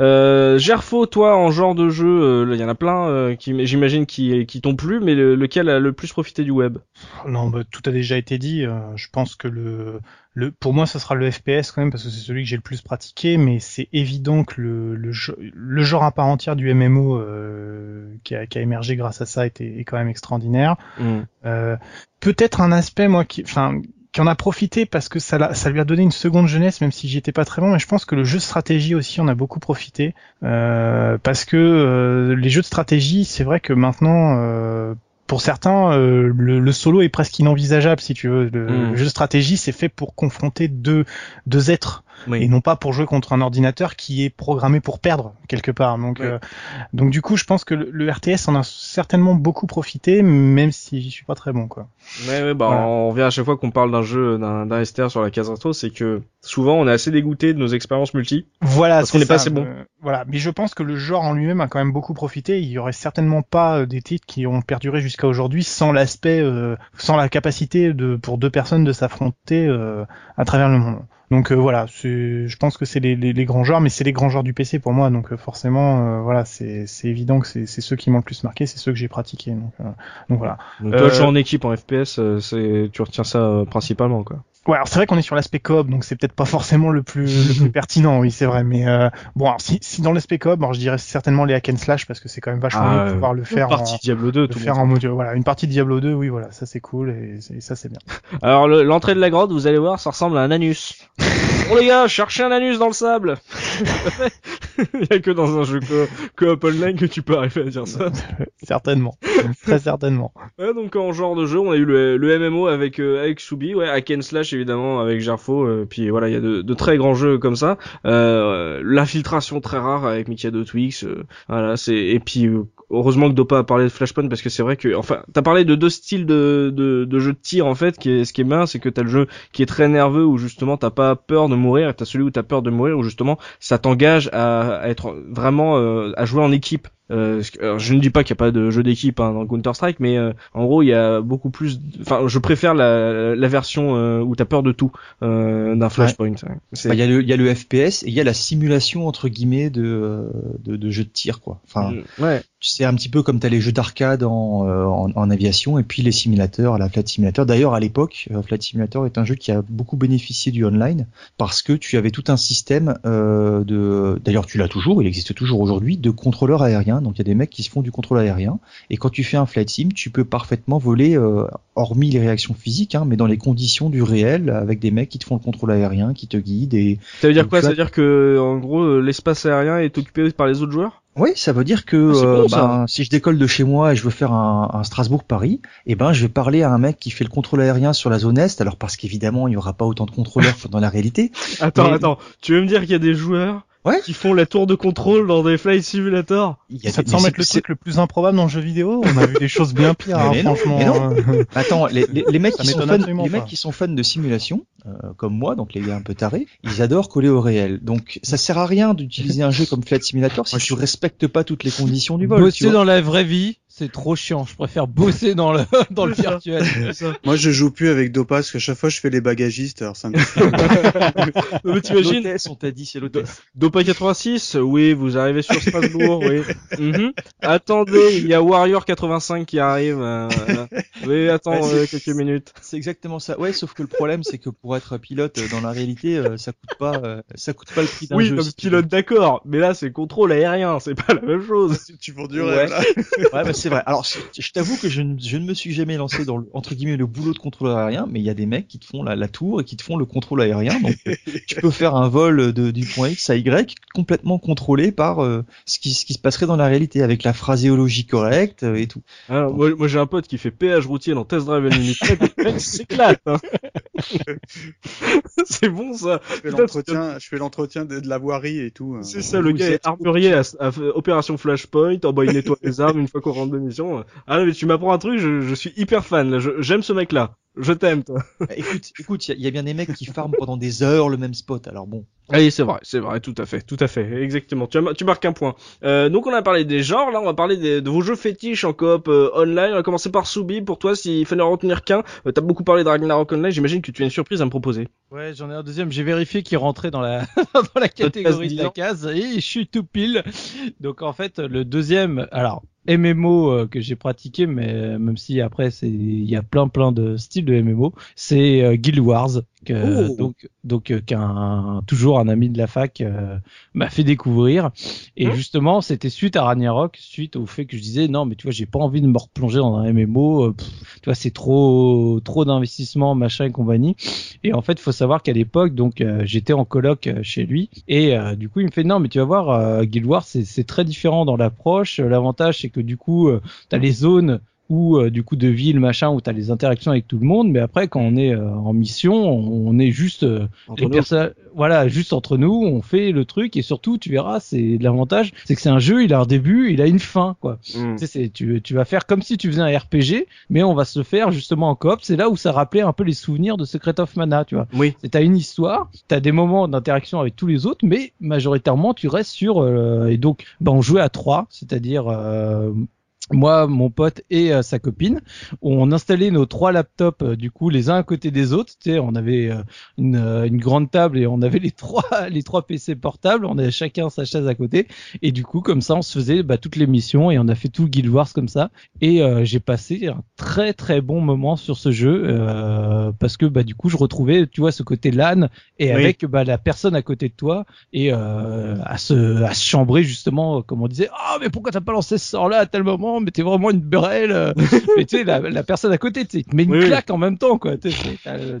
Euh, Gerfo, toi, en genre de jeu, euh, il y en a plein euh, qui, j'imagine, qui, qui t'ont plu, mais le- lequel a le plus profité du web? Non, bah, tout a déjà été dit. euh, je pense que le, le, pour moi, ce sera le FPS quand même parce que c'est celui que j'ai le plus pratiqué, mais c'est évident que le, le, le genre à part entière du MMO euh, qui, a, qui a émergé grâce à ça était, est quand même extraordinaire. Euh, Peut-être un aspect, moi, qui, enfin, qui en a profité parce que ça, lui a donné une seconde jeunesse, même si j'y étais pas très bon. Mais je pense que le jeu de stratégie aussi en a beaucoup profité euh, parce que euh, les jeux de stratégie, c'est vrai que maintenant. euh, pour certains, euh, le, le solo est presque inenvisageable si tu veux. Le, Mm. le jeu de stratégie, c'est fait pour confronter deux, deux êtres Oui. et non pas pour jouer contre un ordinateur qui est programmé pour perdre quelque part. Donc, Oui. euh, donc du coup, je pense que le, le RTS en a certainement beaucoup profité, même si j'y suis pas très bon, quoi. Ouais, ouais, bah, Voilà. on revient à chaque fois qu'on parle d'un jeu, d'un, d'un STR sur la case rétro, c'est que souvent on est assez dégoûté de nos expériences multi. Voilà, Parce qu'on n'est pas assez bon. euh, voilà, mais je pense que le genre en lui-même a quand même beaucoup profité. Il y aurait certainement pas euh, des titres qui ont perduré jusqu'à aujourd'hui sans l'aspect, euh, sans la capacité de pour deux personnes de s'affronter euh, à travers le monde. Donc euh, voilà, je pense que c'est les, les, les grands genres, mais c'est les grands genres du PC pour moi. Donc euh, forcément, euh, voilà, c'est évident que c'est ceux qui m'ont le plus marqué, c'est ceux que j'ai pratiqués. Donc, euh, donc voilà. Donc toi, jeu en équipe en FPS, c'est, tu retiens ça euh, principalement, quoi. Ouais, alors c'est vrai qu'on est sur l'aspect coop, donc c'est peut-être pas forcément le plus, le plus [laughs] pertinent, oui, c'est vrai. Mais euh, bon, alors si, si dans l'aspect coop, alors je dirais certainement les hack and slash parce que c'est quand même vachement Ah, mieux de pouvoir le faire Une partie en, Diablo 2, le tout le faire monde. en mode, voilà, une partie de Diablo 2, oui, voilà, ça c'est cool et, c'est- ça c'est bien. Alors le- l'entrée de la grotte, vous allez voir, ça ressemble à un anus. [laughs] Bon les gars, cherchez un anus dans le sable. [laughs] Il y a que dans un jeu co- coop online que tu peux arriver à dire ça. certainement, très certainement. Ouais, donc en genre de jeu, on a eu le, le MMO avec euh, avec Subi, ouais, Hack and Slash évidemment avec Jarfo, euh, puis voilà, il y a de, de très grands jeux comme ça. Euh, L'infiltration très rare avec Mikado Twix, euh, voilà, c'est et puis euh, heureusement que Dopa a parlé de Flashpoint parce que c'est vrai que enfin, t'as parlé de deux styles de de, de jeux de tir en fait, qui est ce qui est bien, c'est que t'as le jeu qui est très nerveux où justement t'as pas peur de mourir, et t'as celui où t'as peur de mourir où justement ça t'engage à, à être vraiment euh, à jouer en équipe. Euh, je ne dis pas qu'il n'y a pas de jeu d'équipe hein, dans Counter Strike, mais euh, en gros il y a beaucoup plus. Enfin, je préfère la, la version euh, où t'as peur de tout euh, d'un Flashpoint. ouais. Bah, Il y, a le- il y a le FPS et il y a la simulation entre guillemets de, de, de jeux de tir quoi. Enfin, ouais. C'est un petit peu comme t'as les jeux d'arcade en, euh, en, en aviation et puis les simulateurs, la Flight Simulator. D'ailleurs à l'époque, euh, Flight Simulator est un jeu qui a beaucoup bénéficié du online parce que tu avais tout un système euh, de. D'ailleurs tu l'as toujours, il existe toujours aujourd'hui, de contrôleurs aériens. Donc il y a des mecs qui se font du contrôle aérien et quand tu fais un flight sim, tu peux parfaitement voler, euh, hormis les réactions physiques, hein, mais dans les conditions du réel avec des mecs qui te font le contrôle aérien, qui te guident et Ça veut dire quoi? tu Ça as- veut dire que en gros euh, l'espace aérien est occupé par les autres joueurs? Oui, ça veut dire que Ah, euh, bon, ben, si je décolle de chez moi et je veux faire un, un Strasbourg-Paris, eh ben je vais parler à un mec qui fait le contrôle aérien sur la zone est. Alors parce qu'évidemment il y aura pas autant de contrôleurs que [laughs] dans la réalité. Attends, Mais- attends. Tu veux me dire qu'il y a des joueurs Ouais. qui font la tour de contrôle dans des flight simulators Il y a Ça des- te semble être le truc le plus improbable dans le jeu vidéo? On a vu des choses bien [laughs] pires, hein, Mais non, franchement. mais non. hein. Attends, les, les, les mecs qui sont fans, absolument les mecs pas. qui sont fans de simulation, euh, comme moi, donc les gars un peu tarés, ils adorent coller au réel. Donc ça sert à rien d'utiliser un jeu comme Flight Simulator si tu respectes pas toutes les conditions du [laughs] vol. tu Bosser dans la vraie vie, c'est trop chiant. Je préfère bosser dans le [laughs] dans le virtuel. Moi, je joue plus avec Dopa parce qu'à chaque fois, je fais les bagagistes. Alors, ça me [laughs] Non, mais t'imagines L'hôtesse, on t'a dit, c'est l'hôtesse. Dopa 86, oui, vous arrivez sur Strasbourg, oui. [laughs] Mhm. Attendez, il y a Warrior 85 qui arrive. euh, oui, attends Ouais, euh, quelques minutes. C'est exactement ça. Ouais, sauf que le problème, c'est que pour être pilote euh, dans la réalité, euh, ça coûte pas, euh, ça coûte pas le prix d'un Oui, jeu. comme tu pilote d'accord, mais là c'est contrôle aérien, c'est pas la même chose. tu vends du Ouais. rêve, là. Ouais, bah, c'est vrai. Alors, je t'avoue que je ne, je ne me suis jamais lancé dans le, entre guillemets le boulot de contrôle aérien, mais il y a des mecs qui te font la, la tour et qui te font le contrôle aérien. Donc, euh, [laughs] tu peux faire un vol de, du point X à Y complètement contrôlé par euh, ce qui, ce qui se passerait dans la réalité avec la phraséologie correcte euh, et tout. Alors, moi, moi, j'ai un pote qui fait péage routier dans Test Drive Unlimited, mec [laughs] s'éclate. Hein. c'est bon ça. Je fais l'entretien, je fais l'entretien de, de la voirie et tout. euh. C'est ça, le gars est armurier à, à- à Opération Flashpoint, oh bah il nettoie les armes une fois qu'on rentre de mission. Ah non, mais tu m'apprends un truc, je, je suis hyper fan, j'aime ce mec là. Je t'aime toi. Bah, écoute, écoute, il y, a- il y a bien des mecs qui farment pendant des heures le même spot. Alors bon. Ah Oui, c'est vrai, c'est vrai, tout à fait, tout à fait, exactement. Tu, as- tu marques un point. Euh, donc on a parlé des genres, là on va parler des- de vos jeux fétiches en coop euh, online. On va commencer par Soubi. Pour toi, s'il fallait en retenir qu'un, euh, t'as beaucoup parlé de Ragnarok Online. J'imagine que tu as une surprise à me proposer. Ouais, j'en ai un deuxième. J'ai vérifié qu'il rentrait dans la [laughs] dans la catégorie de la case et je suis tout pile. Donc en fait, le deuxième, alors MMO euh, que j'ai pratiqué, mais euh, même si après il y a plein plein de styles de MMO, c'est euh, Guild Wars. Que, Oh. Donc donc euh, qu'un toujours un ami de la fac euh, m'a fait découvrir. Et Hein justement, c'était suite à Ragnarok, suite au fait que je disais non, mais tu vois, j'ai pas envie de me replonger dans un MMO. euh, pff, tu vois, c'est trop trop d'investissement, machin et compagnie. Et en fait, il faut savoir qu'à l'époque, donc euh, j'étais en coloc euh, chez lui, et euh, du coup, il me fait non, mais tu vas voir, euh, Guild Wars, c'est très différent dans l'approche. Euh, L'avantage, c'est que du coup, euh, t'as les zones ou euh, du coup de ville machin où t'as les interactions avec tout le monde mais après quand on est euh, en mission on, on est juste euh, les personnes voilà juste entre nous on fait le truc et surtout tu verras c'est l'avantage c'est que c'est un jeu il a un début il a une fin quoi Hmm. tu sais, tu, tu vas faire comme si tu faisais un RPG, mais on va se faire justement en coop. C'est là où ça rappelait un peu les souvenirs de Secret of Mana, tu vois. Oui. C'est t'as une histoire, t'as des moments d'interaction avec tous les autres, mais majoritairement tu restes sur et donc ben on jouait à trois, c'est-à-dire moi, mon pote et euh, sa copine, on installait nos trois laptops euh, du coup les uns à côté des autres. Tu sais, on avait euh, une, euh, une grande table et on avait les trois [laughs] les trois PC portables. On avait chacun sa chaise à côté et du coup comme ça on se faisait bah, toutes les missions et on a fait tout Guild Wars comme ça. Et euh, j'ai passé un très très bon moment sur ce jeu euh, parce que bah du coup je retrouvais tu vois ce côté LAN et Oui. avec bah, la personne à côté de toi et euh, à se à se chambrer justement comme on disait ah mais pourquoi t'as pas lancé ce sort là à tel moment? Non, mais t'es vraiment une brêle. euh. [laughs] mais tu sais, la, la personne à côté, tu te met une Oui, oui. claque en même temps, quoi. T'as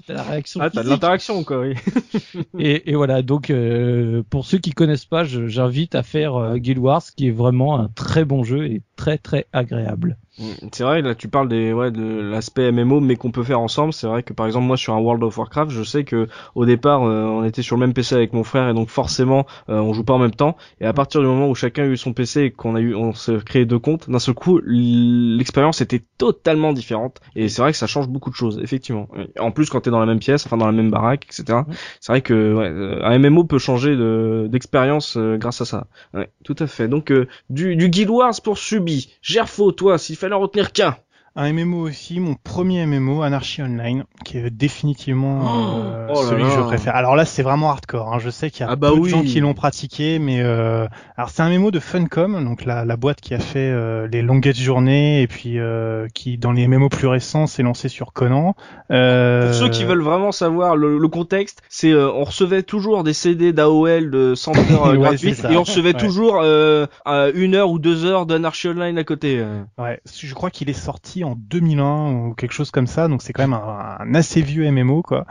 la réaction. Ah, t'as de l'interaction, quoi, oui. [laughs] Et, et voilà, donc euh, pour ceux qui connaissent pas, j'invite à faire euh, Guild Wars, qui est vraiment un très bon jeu et très très agréable. Mm, C'est vrai, là tu parles des ouais de l'aspect MMO mais qu'on peut faire ensemble. C'est vrai que par exemple moi sur un World of Warcraft, je sais que au départ euh, on était sur le même PC avec mon frère et donc forcément euh, on joue pas en même temps. Et à partir du moment où chacun a eu son PC et qu'on a eu on s'est créé deux comptes, d'un seul coup l'expérience était totalement différente. Et c'est vrai que ça change beaucoup de choses effectivement. En plus quand t'es dans la même pièce, enfin dans la même baraque, etc. C'est vrai que ouais, euh, un MMO peut changer de d'expérience euh, grâce à ça. Ouais, tout à fait. Donc euh, du, du Guild Wars pour Subi. Gerfo, toi, s'il fallait en retenir qu'un. Un MMO aussi, mon premier MMO, Anarchy Online, qui est définitivement euh, Oh là celui que je préfère. Alors là, c'est vraiment hardcore. Hein. Je sais qu'il y a Ah bah peu oui. de gens qui l'ont pratiqué, mais euh... alors c'est un MMO de Funcom, donc la, la boîte qui a fait euh, les Longest Journées et puis euh, qui, dans les MMO plus récents, s'est lancé sur Conan. Euh... Pour ceux qui veulent vraiment savoir le, le contexte, c'est euh, on recevait toujours des CD d'AOL de 100 heures [laughs] Ouais, gratuites et on recevait Ouais. toujours une heure ou deux heures d'Anarchy Online à côté. Ouais, je crois qu'il est sorti en 2001 ou quelque chose comme ça, donc c'est quand même un, un assez vieux MMO quoi.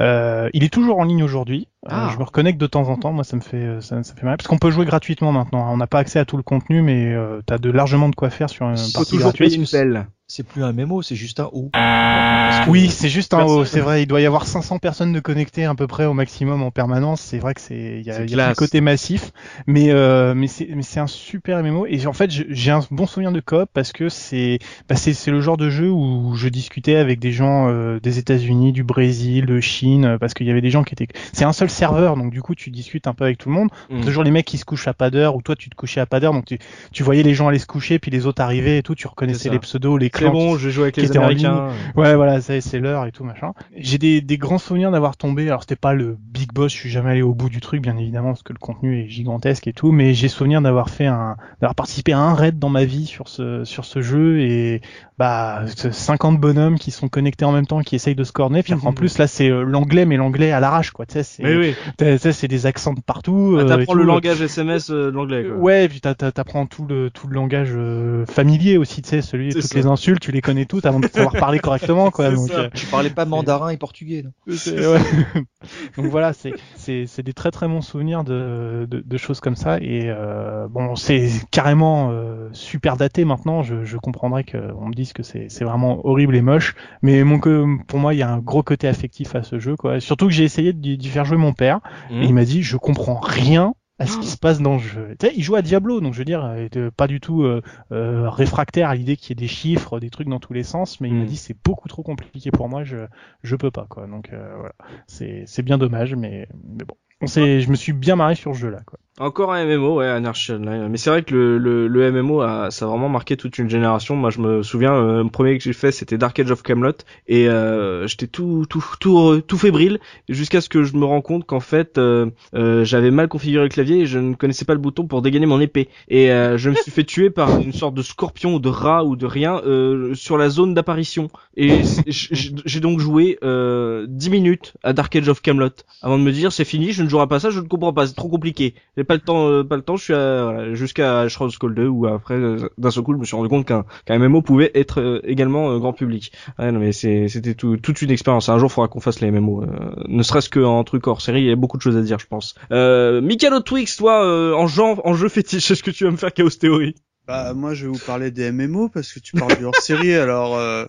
Euh, il est toujours en ligne aujourd'hui. Euh, Ah. je me reconnecte de temps en temps, moi ça me fait ça, ça fait mal parce qu'on peut jouer gratuitement maintenant. hein. On n'a pas accès à tout le contenu, mais euh, t'as de largement de quoi faire sur une partie toujours gratuite. payer une pelle. C'est plus un mémo, c'est juste un O. Parce que- Oui, c'est juste un haut, c'est vrai. Il doit y avoir 500 personnes de connectées à peu près au maximum en permanence. C'est vrai que c'est il y a, classe. côté massif, mais euh, mais c'est mais c'est un super MMO et en fait j'ai un bon souvenir de coop parce que c'est bah, c'est c'est le genre de jeu où je discutais avec des gens euh, des États-Unis, du Brésil, de Chine, euh, parce qu'il y avait des gens qui étaient. C'est un seul serveur, donc du coup tu discutes un peu avec tout le monde. Mm. Toujours les mecs qui se couchent à pas d'heure ou toi tu te couchais à pas d'heure, donc tu tu voyais les gens aller se coucher puis les autres arriver et tout. Tu reconnaissais les pseudos, les C'est clans. bon, qui- je joue avec les Américains. Ouais, voilà, c'est l'heure et tout machin. J'ai des, des grands souvenirs d'avoir tombé. Alors c'était pas le big boss, je suis jamais allé au bout du truc, bien évidemment, parce que le contenu est gigantesque et tout. Mais j'ai souvenir d'avoir fait un, d'avoir participé à un raid dans ma vie sur ce sur ce jeu et bah ce 50 bonhommes qui sont connectés en même temps, qui essayent de se corner. Puis en [laughs] plus là c'est euh, l'anglais, mais l'anglais à l'arrache quoi. Tu sais, c'est Oui, oui. sais, c'est des accents de partout. Ah, euh, T'apprends le langage SMS euh, de l'anglais. Quoi. Ouais, et puis t'apprends tout le tout le langage euh, familier aussi, tu sais, celui C'est toutes ça. les insultes, tu les connais toutes avant de savoir parler correctement, quoi. C'est Donc, ça. euh, Tu parlais pas mandarin et portugais. non [laughs] c'est- ouais. [laughs] donc voilà, c'est c'est c'est des très très bons souvenirs de de, de choses comme ça et euh, bon, c'est carrément euh, super daté maintenant. Je je comprendrais que on me dise que c'est c'est vraiment horrible et moche, mais mon que pour moi il y a un gros côté affectif à ce jeu, quoi. Surtout que j'ai essayé d'y faire jouer mon père. Et il m'a dit, je comprends rien à ce qui se passe dans le jeu. Tu sais, il joue à Diablo, donc je veux dire, il était pas du tout euh, euh, réfractaire à l'idée qu'il y ait des chiffres, des trucs dans tous les sens, mais il m'a Mm. dit c'est beaucoup trop compliqué pour moi, je je peux pas quoi. Donc euh, voilà, c'est c'est bien dommage, mais mais bon, on s'est, je me suis bien marré sur ce jeu là quoi. Encore un MMO, ouais, Anarchy Online. Mais c'est vrai que le, le, le MMO a, ça a vraiment marqué toute une génération. Moi, je me souviens, euh, le premier que j'ai fait, c'était Dark Age of Camelot, et euh, j'étais tout, tout, tout, tout fébrile jusqu'à ce que je me rends compte qu'en fait, euh, euh, j'avais mal configuré le clavier et je ne connaissais pas le bouton pour dégainer mon épée. Et euh, je me suis fait tuer par une sorte de scorpion ou de rat ou de rien euh, sur la zone d'apparition. Et j'ai donc joué euh, 10 minutes à Dark Age of Camelot avant de me dire c'est fini, je ne jouerai pas ça, je ne comprends pas, c'est trop compliqué. Pas le temps, euh, pas le temps. Je suis voilà, jusqu'à Shroud Skull 2 où après euh, d'un seul coup je me suis rendu compte qu'un qu'un MMO pouvait être euh, également grand public. Ouais, non mais c'était tout, toute une expérience. Un jour il faudra qu'on fasse les MMO, ne serait-ce qu'en truc hors série. Il y a beaucoup de choses à dire, je pense. Euh, Mikalo Twix, toi en genre, en jeu fétiche, [laughs] est-ce que tu vas me faire Chaos Theory? Bah moi je vais vous parler des MMO parce que tu parles du hors-série [laughs] alors euh...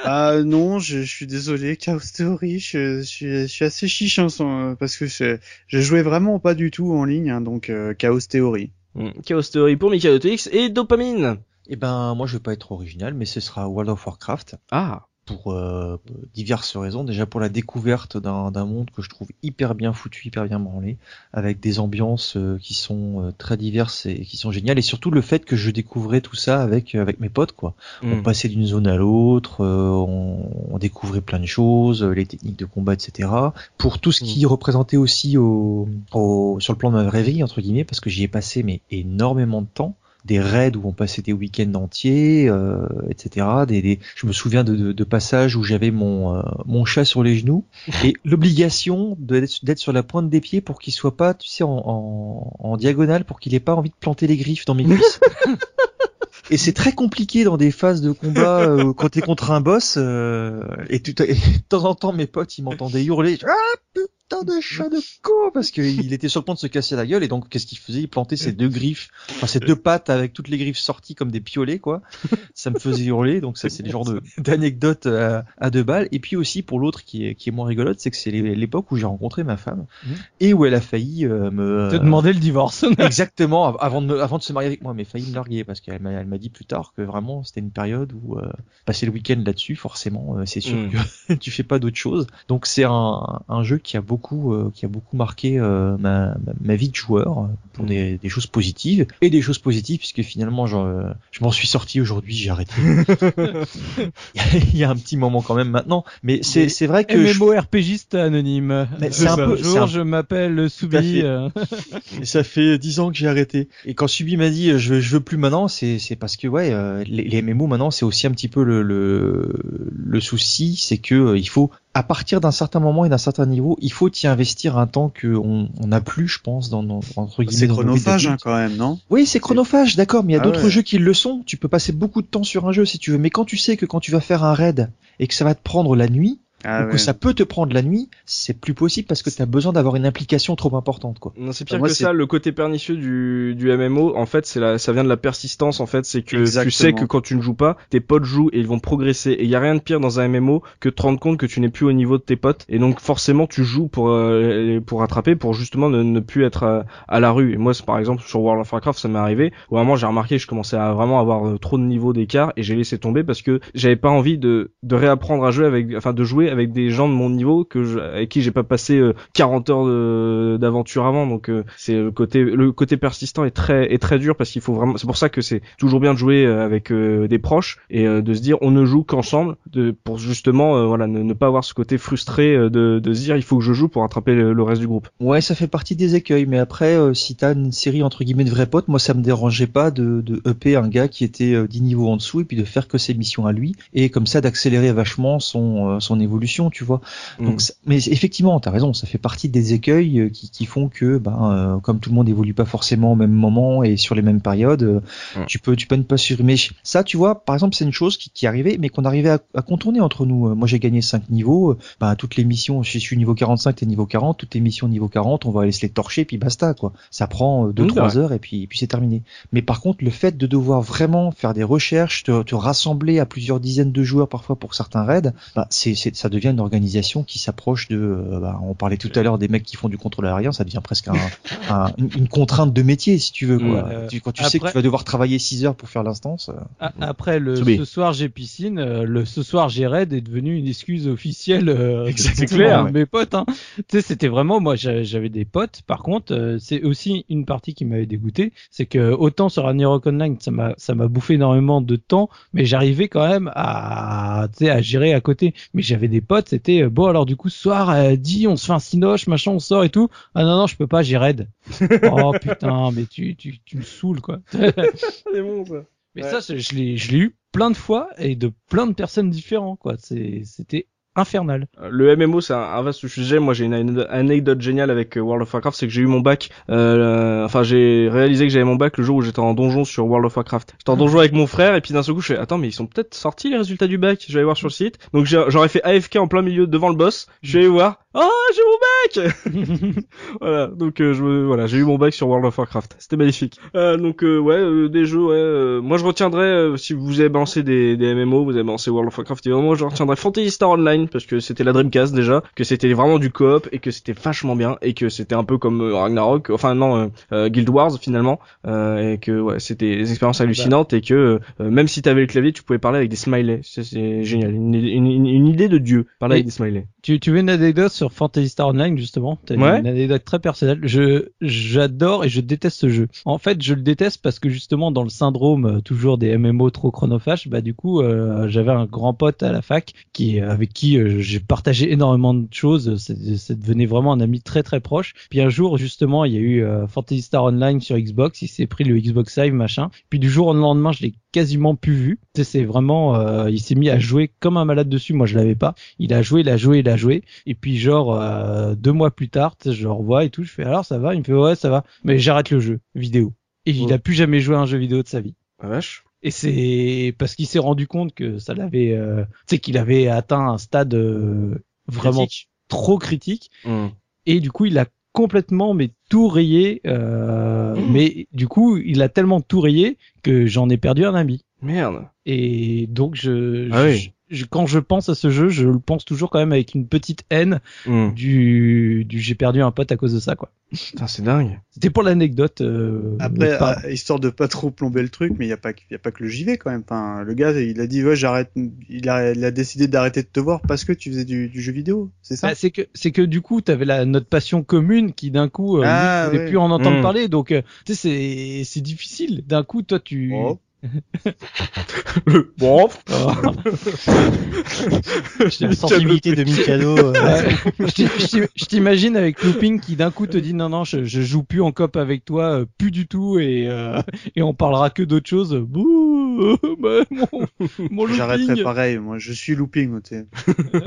ah non je, je suis désolé Chaos Theory je, je suis, je suis assez chiche hein, sans- parce que je, je jouais vraiment pas du tout en ligne hein, donc euh, Chaos Theory. Hmm, Chaos Theory pour Twix et Dopamine. Eh ben, moi, je vais pas être original, mais ce sera World of Warcraft Ah, pour euh, diverses raisons. Déjà pour la découverte d'un monde que je trouve hyper bien foutu, hyper bien branlé, avec des ambiances euh, qui sont euh, très diverses et qui sont géniales, et surtout le fait que je découvrais tout ça avec avec mes potes, quoi. On Hmm. passait d'une zone à l'autre, euh, on, on découvrait plein de choses, euh, les techniques de combat, etc. Pour tout ce qui représentait aussi au, au, sur le plan de ma vraie vie, entre guillemets, parce que j'y ai passé mais énormément de temps. Des raids où on passait des week-ends entiers, euh, etc. Des, des, je me souviens de, de, de passages où j'avais mon euh, mon chat sur les genoux [laughs] et l'obligation d'être sur la pointe des pieds pour qu'il soit pas, tu sais, en, en, en diagonale pour qu'il ait pas envie de planter les griffes dans mes cuisses. [laughs] Et c'est très compliqué dans des phases de combat euh, quand t'es contre un boss euh, et, tu et de temps en temps mes potes ils m'entendaient hurler ah putain de chat de con parce qu'il était sur le point de se casser la gueule et donc qu'est-ce qu'il faisait? Il plantait ses deux griffes enfin ses deux pattes avec toutes les griffes sorties comme des piolets quoi ça me faisait hurler donc ça c'est le genre de d'anecdote à, à, deux balles et puis aussi pour l'autre qui est qui est moins rigolote c'est que c'est l'époque où j'ai rencontré ma femme Mhm. et où elle a failli euh, me Te demander le divorce. [laughs] Exactement, av- avant de, me- avant de se marier avec moi, mais failli me larguer parce qu'elle m'a, elle m'a dit plus tard que vraiment c'était une période où euh, passer le week-end là-dessus, forcément, euh, c'est sûr Mm. que [laughs] tu fais pas d'autre chose. Donc c'est un, un jeu qui a beaucoup, euh, qui a beaucoup marqué euh, ma, vie de joueur pour des, des choses positives et des choses positives puisque finalement j'en- euh, je m'en suis sorti aujourd'hui, j'ai arrêté. [laughs] Il y a un petit moment quand même maintenant, mais c'est, c'est vrai que je- MMORPGiste anonyme. Mais c'est un peu- c'est un- je m'appelle Soubi. ça fait dix ans que j'ai arrêté. Et quand Subi m'a dit je veux, je veux plus maintenant, c'est c'est parce que ouais, les, les MMO maintenant c'est aussi un petit peu le le, le souci, c'est que il faut à partir d'un certain moment et d'un certain niveau, il faut y investir un temps que on on n'a plus, je pense, dans, dans entre guillemets. C'est chronophage hein, quand même, non? Oui, c'est chronophage, d'accord, mais il y a Ah d'autres ouais. jeux qui le sont. Tu peux passer beaucoup de temps sur un jeu si tu veux, mais quand tu sais que quand tu vas faire un raid et que ça va te prendre la nuit, ah, ou que ouais. ça peut te prendre la nuit, c'est plus possible parce que tu as besoin d'avoir une implication trop importante, quoi. Non, c'est pire Moi, que ça. Le côté pernicieux du, du MMO, en fait, c'est la, ça vient de la persistance. En fait, c'est que tu sais que quand tu ne joues pas, tes potes jouent et ils vont progresser. Et il y a rien de pire dans un MMO que de te rendre compte que tu n'es plus au niveau de tes potes. Et donc forcément, tu joues pour euh, pour rattraper, pour justement ne, ne plus être à, à la rue. Et moi, c'est par exemple sur World of Warcraft, ça m'est arrivé. Où vraiment, j'ai remarqué que je commençais à vraiment avoir euh, trop de niveau d'écart et j'ai laissé tomber parce que j'avais pas envie de de réapprendre à jouer avec, enfin, de jouer avec des gens de mon niveau que je, avec qui j'ai pas passé euh, 40 heures de- d'aventure avant. Donc euh, c'est le côté le côté persistant est très est très dur parce qu'il faut vraiment c'est pour ça que c'est toujours bien de jouer euh, avec euh, des proches et euh, de se dire on ne joue qu'ensemble pour justement euh, voilà ne, ne pas avoir ce côté frustré euh, de, de se dire il faut que je joue pour attraper le, le reste du groupe. Ouais, ça fait partie des écueils, mais après, euh, si t'as une série entre guillemets de vrais potes, moi ça me dérangeait pas de, de un gars qui était euh, 10 niveaux en dessous et puis de faire que ses missions à lui. Et comme ça d'accélérer vachement son euh, son évolution, tu vois. Donc, Mm. ça- mais effectivement, t'as raison, ça fait partie des écueils euh, qui, qui font que, ben, euh, comme tout le monde évolue pas forcément au même moment et sur les mêmes périodes, euh, Mm. tu peux, tu peux ne pas. Mais ça, tu vois, par exemple, c'est une chose qui, qui arrivait, mais qu'on arrivait à, à contourner entre nous. Moi, j'ai gagné 5 niveaux. Ben, toutes les missions, je suis niveau 45, t'es niveau 40. Toutes les missions niveau 40, on va aller se les torcher, puis basta, quoi. Ça prend 2-3 Oui, c'est vrai. heures et puis, et puis c'est terminé. Mais par contre, le fait de devoir vraiment faire des recherches, te, te rassembler à plusieurs dizaines de joueurs parfois pour certains raids, bah, c'est, c'est, ça devient une organisation qui s'approche de. euh, bah, on parlait tout à l'heure des mecs qui font du contrôle aérien, ça devient presque un, [laughs] un- une, une contrainte de métier, si tu veux. Quoi. Tu- quand tu sais que tu vas devoir travailler 6 heures pour faire l'instance. euh, Après le ce soir j'ai piscine, euh, le ce soir j'ai raid est devenu une excuse officielle. euh, [laughs] c'est clair, ouais. mes potes. Hein. Tu sais, c'était vraiment moi j'avais des potes. Par contre, euh, c'est aussi une partie qui m'avait dégoûté, c'est que autant sur Ragnarok Online ça m'a ça m'a bouffé énormément de temps, mais j'arrivais quand même à tu sais à gérer à côté. Mais j'avais des potes, c'était euh, bon alors du coup ce soir euh, dit on se fait un cinoche machin on sort et tout. Ah non non je peux pas j'ai raid. [laughs] oh putain mais tu tu tu me saoules quoi. [laughs] c'est bon ça Mais Ouais. ça, je l'ai, je l'ai eu plein de fois et de plein de personnes différentes, quoi. C'est, c'était infernal. Euh, Le MMO c'est un, un vaste sujet. Moi j'ai une ane- anecdote géniale avec euh, World of Warcraft, c'est que j'ai eu mon bac. Euh, enfin j'ai réalisé que j'avais mon bac le jour où j'étais en donjon sur World of Warcraft. J'étais en donjon avec mon frère et puis d'un seul coup je fais attends mais ils sont peut-être sortis les résultats du bac. Je vais aller voir sur le site. Donc j'aurais fait AFK en plein milieu devant le boss. Je suis allé voir. Ah j'ai mon bac. [laughs] voilà donc euh, je me- voilà j'ai eu mon bac sur World of Warcraft. C'était magnifique. Euh, donc euh, ouais euh, des jeux ouais. euh, moi je retiendrai euh, si vous avez balancé des, des MMO, vous avez balancé World of Warcraft. évidemment, Moi je retiendrai Fantasy Star Online parce que c'était la Dreamcast déjà, que c'était vraiment du coop et que c'était vachement bien et que c'était un peu comme Ragnarok, enfin non Guild Wars finalement euh, et que ouais c'était des expériences hallucinantes et que euh, même si t'avais le clavier tu pouvais parler avec des smileys. C'est génial, une, une, une- une idée de dieu parler avec des smileys. tu, tu veux une anecdote sur Fantasy Star Online justement. T'as Ouais. une anecdote très personnelle. Je j'adore et je déteste ce jeu. En fait, je le déteste parce que justement dans le syndrome euh, toujours des MMO trop chronophages, bah du coup euh, j'avais un grand pote à la fac qui avec qui euh, j'ai partagé énormément de choses. C'est devenu vraiment un ami très très proche. Puis un jour justement il y a eu euh, Fantasy Star Online sur Xbox. Il s'est pris le Xbox Live machin. Puis du jour au lendemain je l'ai quasiment plus vu. C'est vraiment, euh, il s'est mis à jouer comme un malade dessus. Moi, je l'avais pas. Il a joué, il a joué, il a joué. Et puis, genre, euh, deux mois plus tard, je le revois et tout. Je fais, alors, ça va? Il me fait, ouais, ça va. Mais j'arrête le jeu vidéo. Et il a plus jamais joué à un jeu vidéo de sa vie. Ah, vache. Et c'est parce qu'il s'est rendu compte que ça l'avait, euh, tu sais, qu'il avait atteint un stade euh, vraiment Critique. trop critique. Hmm. Et du coup, il a complètement mais tout rayé. Euh, Mmh. Mais du coup, il a tellement tout rayé que j'en ai perdu un ami. Merde. Et donc je, Ah je- oui. Je- quand je pense à ce jeu, je le pense toujours quand même avec une petite haine Hmm. du, du j'ai perdu un pote à cause de ça quoi. Putain, c'est dingue. C'était pour l'anecdote. Euh, Après, pas- euh, histoire de pas trop plomber le truc, mais il y a pas, y a pas que le JV quand même. Enfin, le gars, il a dit ouais, j'arrête. Il a, il a décidé d'arrêter de te voir parce que tu faisais du, du jeu vidéo, c'est ça? Bah, c'est que c'est que du coup t'avais la notre passion commune qui d'un coup euh, Ah, ouais. plus en entendre Mm. parler donc euh, tu sais c'est c'est difficile d'un coup toi tu Oh. Bon. [laughs] La sensibilité de Mikado. euh, [laughs] je t'i- je t'i- je t'imagine avec Looping qui d'un coup te dit non non je, je joue plus en cop avec toi euh, plus du tout et euh, et on parlera que d'autres choses bouh [laughs] bah, mon, mon J'arrêterai Looping pareil. Moi, je suis looping. moi, tu sais.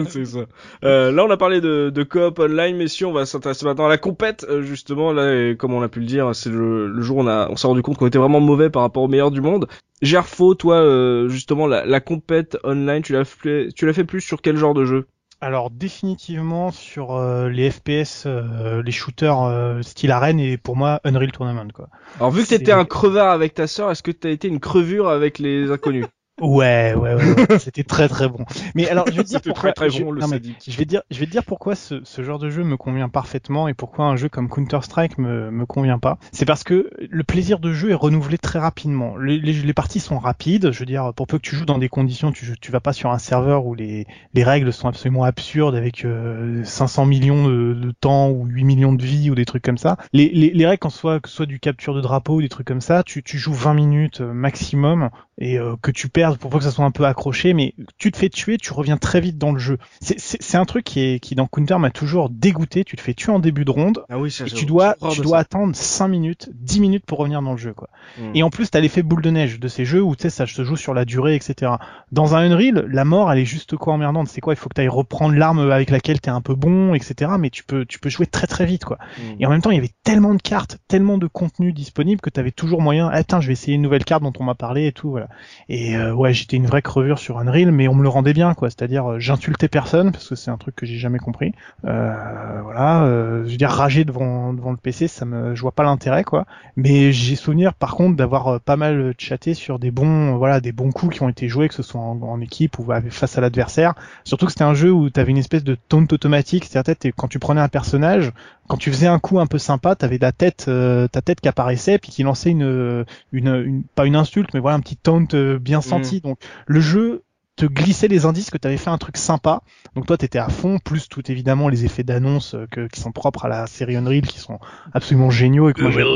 c'est ça. Euh, là, on a parlé de, de coop online, messieurs. On va s'intéresser maintenant à la compète, euh, justement. Là, et comme on a pu le dire, c'est le, le jour où on, a, on s'est rendu compte qu'on était vraiment mauvais par rapport aux meilleurs du monde. Gerfo, toi, euh, justement, la, la compète online, tu l'as fait, tu l'as fait plus sur quel genre de jeu? Alors définitivement sur euh, les FPS, euh, les shooters euh, style arène et pour moi Unreal Tournament quoi. Alors, vu que t'étais un crevard avec ta sœur, est-ce que t'as été une crevure avec les inconnus? Ouais, ouais, ouais, ouais. [laughs] c'était très très bon. Mais alors je vais dire pourquoi. très, très je, bon, le non, mais je vais dire, je vais dire pourquoi ce, ce genre de jeu me convient parfaitement et pourquoi un jeu comme Counter Strike me me convient pas. C'est parce que le plaisir de jeu est renouvelé très rapidement. Les, les, les parties sont rapides. Je veux dire, pour peu que tu joues dans des conditions, tu tu vas pas sur un serveur où les les règles sont absolument absurdes avec euh, 500 millions de, de temps ou 8 millions de vies ou des trucs comme ça. Les les, les règles, ce soit que ce soit du capture de drapeau ou des trucs comme ça, tu tu joues 20 minutes euh, maximum et euh, que tu perdes pour pas que ça soit un peu accroché, mais tu te fais tuer, tu reviens très vite dans le jeu. C'est- un truc qui, est, qui dans Counter m'a toujours dégoûté. Tu te fais tuer en début de ronde Ah oui, ça, et tu dois, tu dois ça. attendre 5 minutes, 10 minutes pour revenir dans le jeu. quoi. Mm. Et en plus, t'as l'effet boule de neige de ces jeux où tu sais, ça se joue sur la durée, etc. Dans un Unreal, la mort, elle est juste quoi emmerdante. C'est quoi? Il faut que tu ailles reprendre l'arme avec laquelle t'es un peu bon, etc. Mais tu peux, tu peux jouer très très vite. quoi. Mm. Et en même temps, il y avait tellement de cartes, tellement de contenu disponible que t'avais toujours moyen. Ah, Attends, je vais essayer une nouvelle carte dont on m'a parlé et tout. Voilà. Et euh, ouais, j'étais une vraie crevure sur Unreal, mais on me le rendait bien, quoi. C'est-à-dire, euh, j'insultais personne parce que c'est un truc que j'ai jamais compris. Euh, voilà, je veux dire, rager devant devant le PC, ça me, je vois pas l'intérêt, quoi. Mais j'ai souvenir, par contre, d'avoir pas mal chatté sur des bons, voilà, des bons coups qui ont été joués, que ce soit en, en équipe ou face à l'adversaire. Surtout que c'était un jeu où t'avais une espèce de taunt automatique, c'est-à-dire quand tu prenais un personnage, quand tu faisais un coup un peu sympa, t'avais la tête, euh, ta tête qui apparaissait puis qui lançait une, une, une, pas une insulte, mais voilà un petit taunt euh, bien senti. Donc le jeu te glissait les indices que t'avais fait un truc sympa. Donc toi t'étais à fond, plus tout évidemment les effets d'annonce euh, que, qui sont propres à la série Unreal, qui sont absolument géniaux et que moi, j'adore.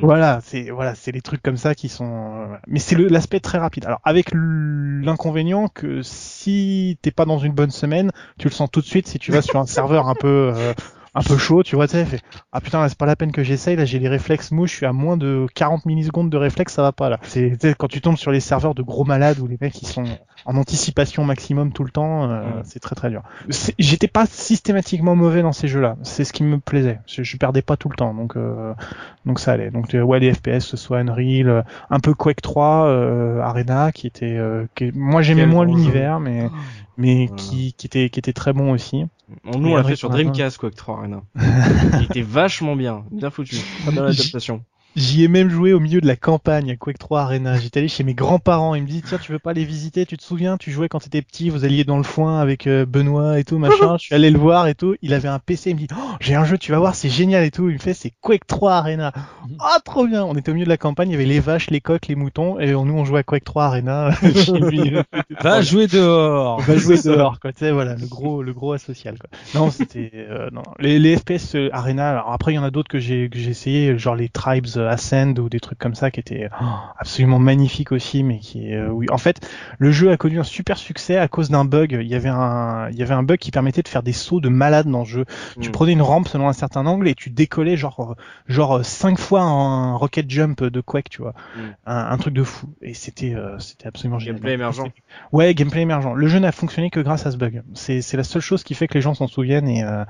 Voilà, c'est voilà, c'est les trucs comme ça qui sont. euh. Mais c'est l'aspect très rapide. Alors avec l'inconvénient que si t'es pas dans une bonne semaine, tu le sens tout de suite si tu vas sur un serveur un peu euh, un peu chaud, tu vois, tu sais, fait, ah putain, c'est pas la peine que j'essaye, là j'ai les réflexes mous, je suis à moins de 40 millisecondes de réflexe, ça va pas là. C'est quand tu tombes sur les serveurs de gros malades où les mecs ils sont en anticipation maximum tout le temps, euh, c'est très très dur. J'étais pas systématiquement mauvais dans ces jeux-là, c'est ce qui me plaisait. Je, je perdais pas tout le temps, donc euh, donc ça allait. Donc euh, ouais, les FPS, ce soit Unreal, euh, un peu Quake 3, euh, Arena, qui était, euh, qui- moi j'aimais moins l'univers, mais mais Voilà. qui qui était qui était très bon aussi. On nous l'a fait sur. Dreamcast, quoi, que 3 Arena. Il était vachement bien, bien foutu. [laughs] Très bonne adaptation. J'y ai même joué au milieu de la campagne à Quake 3 Arena. J'étais allé chez mes grands-parents. Ils me disent tiens, tu veux pas les visiter? Tu te souviens? Tu jouais quand t'étais petit, vous alliez dans le foin avec euh, Benoît et tout machin. [laughs] Je suis allé le voir et tout. Il avait un PC. Il me dit oh, j'ai un jeu, tu vas voir, c'est génial et tout. Il me fait c'est Quake 3 Arena. Ah trop bien. On était au milieu de la campagne. Il y avait les vaches, les coqs, les moutons et nous on jouait à Quake 3 Arena. [laughs] lui. [laughs] Va jouer dehors. Va jouer dehors quoi. Tu sais voilà le gros le gros asocial quoi. Non c'était euh, non les, les FPS euh, Arena. Alors après il y en a d'autres que j'ai que j'ai essayé genre les Tribes Ascend ou des trucs comme ça qui étaient oh, absolument magnifiques aussi mais qui euh, oui en fait le jeu a connu un super succès à cause d'un bug il y avait un il y avait un bug qui permettait de faire des sauts de malade dans le jeu tu Mm. prenais une rampe selon un certain angle et tu décollais genre euh, genre cinq fois un rocket jump de Quake tu vois Mm. un, un truc de fou et c'était euh, c'était absolument génial Gameplay émergent. Ouais, gameplay émergent. Le jeu n'a fonctionné que grâce à ce bug. C'est c'est la seule chose qui fait que les gens s'en souviennent et euh,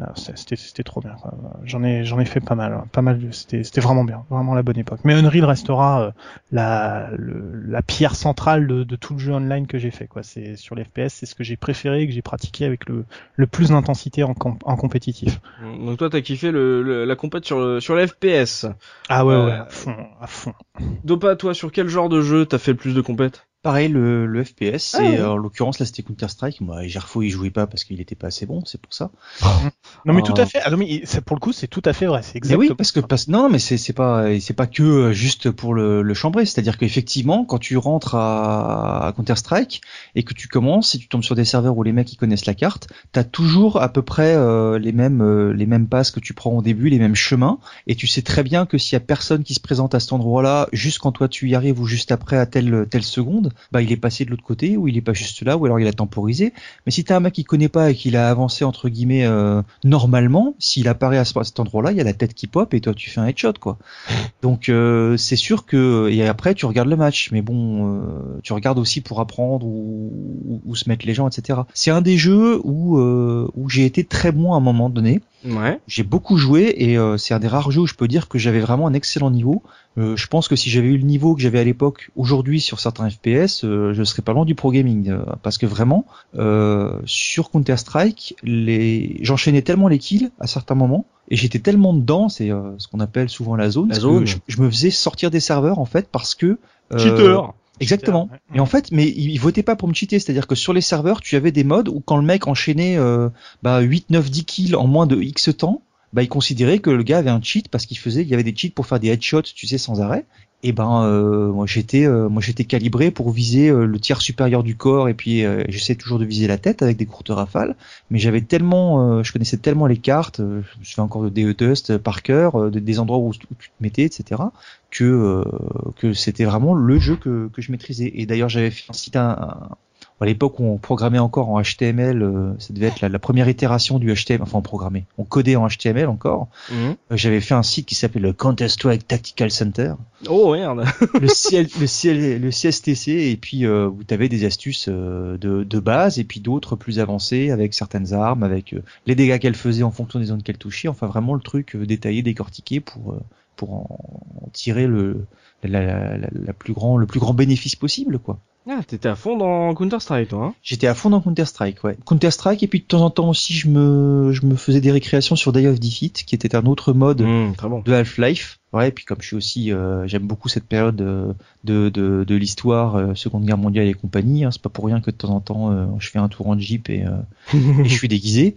euh, c'était c'était trop bien. quoi. J'en ai j'en ai fait pas mal, hein. pas mal. C'était c'était vraiment bien, vraiment la bonne époque. Mais Unreal restera euh, la le- la pierre centrale de, de tout le jeu online que j'ai fait. quoi. C'est sur les FPS, c'est ce que j'ai préféré et que j'ai pratiqué avec le le plus d'intensité en, com- en compétitif. Donc toi, t'as kiffé le, le- la compète sur sur les FPS. Ah ouais Euh, ouais, à fond, à fond. Dopa, toi, sur quel genre de jeu t'as fait le plus de compètes? Pareil, le, le FPS, Ah et euh, en l'occurrence là c'était Counter Strike. Moi, Gerfo il jouait pas parce qu'il était pas assez bon, c'est pour ça. Non mais Ah. tout à fait. Ah non mais pour le coup c'est tout à fait vrai. C'est Mais exactement. oui, parce que parce, non, mais c'est c'est pas c'est pas que euh, juste pour le, le chambrer. C'est-à-dire qu'effectivement, quand tu rentres à, à Counter Strike et que tu commences, si tu tombes sur des serveurs où les mecs ils connaissent la carte, t'as toujours à peu près euh, les mêmes euh, les mêmes passes que tu prends au début, les mêmes chemins, et tu sais très bien que s'il y a personne qui se présente à cet endroit-là, juste quand toi tu y arrives ou juste après à telle telle seconde, bah il est passé de l'autre côté ou il est pas juste là ou alors il a temporisé. Mais si t'as un mec qui connaît pas et qu'il a avancé entre guillemets euh, normalement, s'il apparaît à, ce- à cet endroit-là, il y a la tête qui pop et toi tu fais un headshot quoi. [laughs] Donc euh, c'est sûr que et après tu regardes le match, mais bon, euh, tu regardes aussi pour apprendre ou, ou, ou se mettre les gens, etc. C'est un des jeux où euh, où j'ai été très bon à un moment donné. Ouais. J'ai beaucoup joué et euh, c'est un des rares jeux où je peux dire que j'avais vraiment un excellent niveau. Euh, je pense que si j'avais eu le niveau que j'avais à l'époque, aujourd'hui sur certains FPS, euh, je serais pas loin du pro gaming euh, parce que vraiment euh, sur Counter Strike, les j'enchaînais tellement les kills à certains moments et j'étais tellement dedans, c'est euh, ce qu'on appelle souvent la zone, La zone. Je, je me faisais sortir des serveurs en fait parce que euh, Cheater. Exactement. Ouais. Et en fait, mais ils ils votaient pas pour me cheater, c'est-à-dire que sur les serveurs, tu avais des modes où quand le mec enchaînait euh, bah, 8, 9, 10 kills en moins de X temps, bah, il considérait que le gars avait un cheat parce qu'il faisait, il y avait des cheats pour faire des headshots, tu sais, sans arrêt. Et ben, euh, moi j'étais, euh, moi j'étais calibré pour viser euh, le tiers supérieur du corps et puis euh, j'essaie toujours de viser la tête avec des courtes rafales. Mais j'avais tellement, euh, je connaissais tellement les cartes, euh, je fais encore de DE Dust par cœur, euh, des- des endroits où, où tu te mettais, etc que euh, que c'était vraiment le jeu que, que je maîtrisais. Et d'ailleurs, j'avais fait un site un- un- à l'époque où on programmait encore en HTML, euh, ça devait être la, la première itération du HTML, enfin on programmait, on codait en HTML encore. Mhm. Euh, J'avais fait un site qui s'appelait le Counter Strike Tactical Center, Oh merde. [laughs] le, CL, le, CL, le CSTC, et puis euh, où tu avais des astuces euh, de, de base et puis d'autres plus avancées avec certaines armes, avec euh, les dégâts qu'elle faisait en fonction des zones qu'elle touchait, enfin vraiment le truc détaillé, décortiqué pour euh, pour en, en tirer le la, la, la, la plus grand le plus grand bénéfice possible quoi. Ah, t'étais à fond dans Counter Strike, toi. Hein J'étais à fond dans Counter Strike, ouais. Counter Strike et puis de temps en temps aussi je me je me faisais des récréations sur Day of Defeat qui était un autre mode Mmh, très bon. de Half-Life. Ouais, et puis comme je suis aussi, euh, j'aime beaucoup cette période euh, de, de, de l'histoire, euh, Seconde Guerre mondiale et compagnie. Hein, c'est pas pour rien que de temps en temps, euh, je fais un tour en jeep et, euh, et je suis [laughs] déguisé.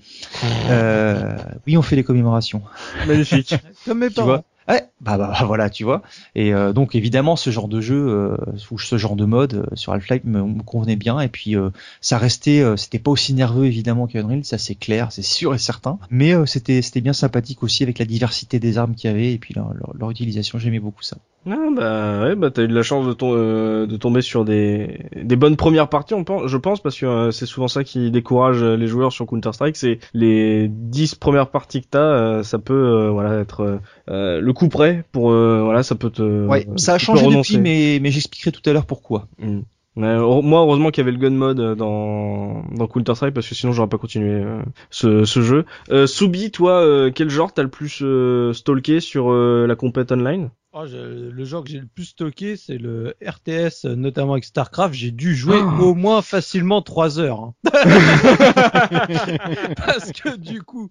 Euh, oui, on fait les commémorations. Magnifique. Comme mes Tu vois Ouais, bah, bah, bah, voilà, tu vois. Et euh, donc évidemment, ce genre de jeu euh, ou ce genre de mode euh, sur Half-Life me, me convenait bien. Et puis euh, ça restait, euh, c'était pas aussi nerveux évidemment qu'Unreal, ça c'est clair, c'est sûr et certain. Mais euh, c'était c'était bien sympathique aussi avec la diversité des armes qu'il y avait et puis leur, leur, utilisation, j'aimais beaucoup ça. Ah bah ouais, bah t'as eu de la chance de, de tomber sur des, des bonnes premières parties, on pense, je pense, parce que c'est souvent ça qui décourage les joueurs sur Counter Strike, c'est les 10 premières parties que t'as, ça peut voilà être le coup près pour euh, voilà, ça peut te Ouais, ça a changé depuis, mais mais j'expliquerai tout à l'heure pourquoi. Mm. Heure- moi, heureusement qu'il y avait le gun mode euh, dans, dans Counter Strike parce que sinon j'aurais pas continué euh, ce, ce jeu. Euh, Soubi, toi, euh, quel genre t'as le plus euh, stalké sur euh, la compète online? Oh, je- le genre que j'ai le plus stocké, c'est le RTS, notamment avec StarCraft. J'ai dû jouer au moins facilement 3 heures. hein. [laughs] Parce que du coup,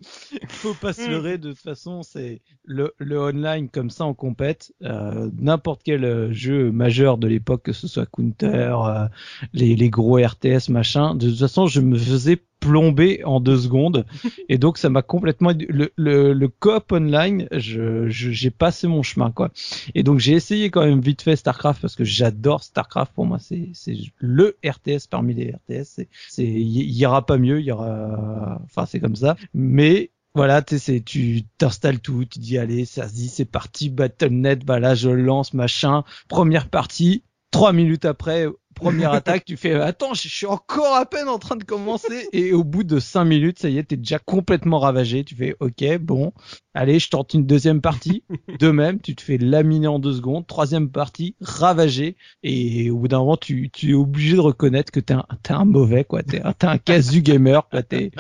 faut pas se leurrer. De toute façon, c'est le, le online comme ça en compète. euh, N'importe quel euh, jeu majeur de l'époque, que ce soit Counter, euh, les, les gros RTS, machin. De toute façon, je me faisais plomber en deux secondes. [laughs] Et donc ça m'a complètement le, le, le coop online je je- j'ai passé mon chemin quoi. Et donc j'ai essayé quand même vite fait Starcraft parce que j'adore Starcraft. Pour moi c'est c'est le RTS parmi les RTS il y, y aura pas mieux il y aura enfin c'est comme ça. Mais voilà, tu sais, c'est- tu t'installes tout, tu dis allez, ça se dit, c'est parti, Battle.net, bah là je lance, machin, première partie, trois minutes après, première [laughs] attaque, tu fais attends, je suis encore à peine en train de commencer et au bout de cinq minutes, ça y est, t'es déjà complètement ravagé. Tu fais ok, bon, allez, je tente une deuxième partie. [laughs] De même, tu te fais laminer en deux secondes. Troisième partie, ravagé et au bout d'un moment, tu, tu es obligé de reconnaître que t'es un, t'es un mauvais quoi. T'es un, t'es un casu gamer quoi. T'es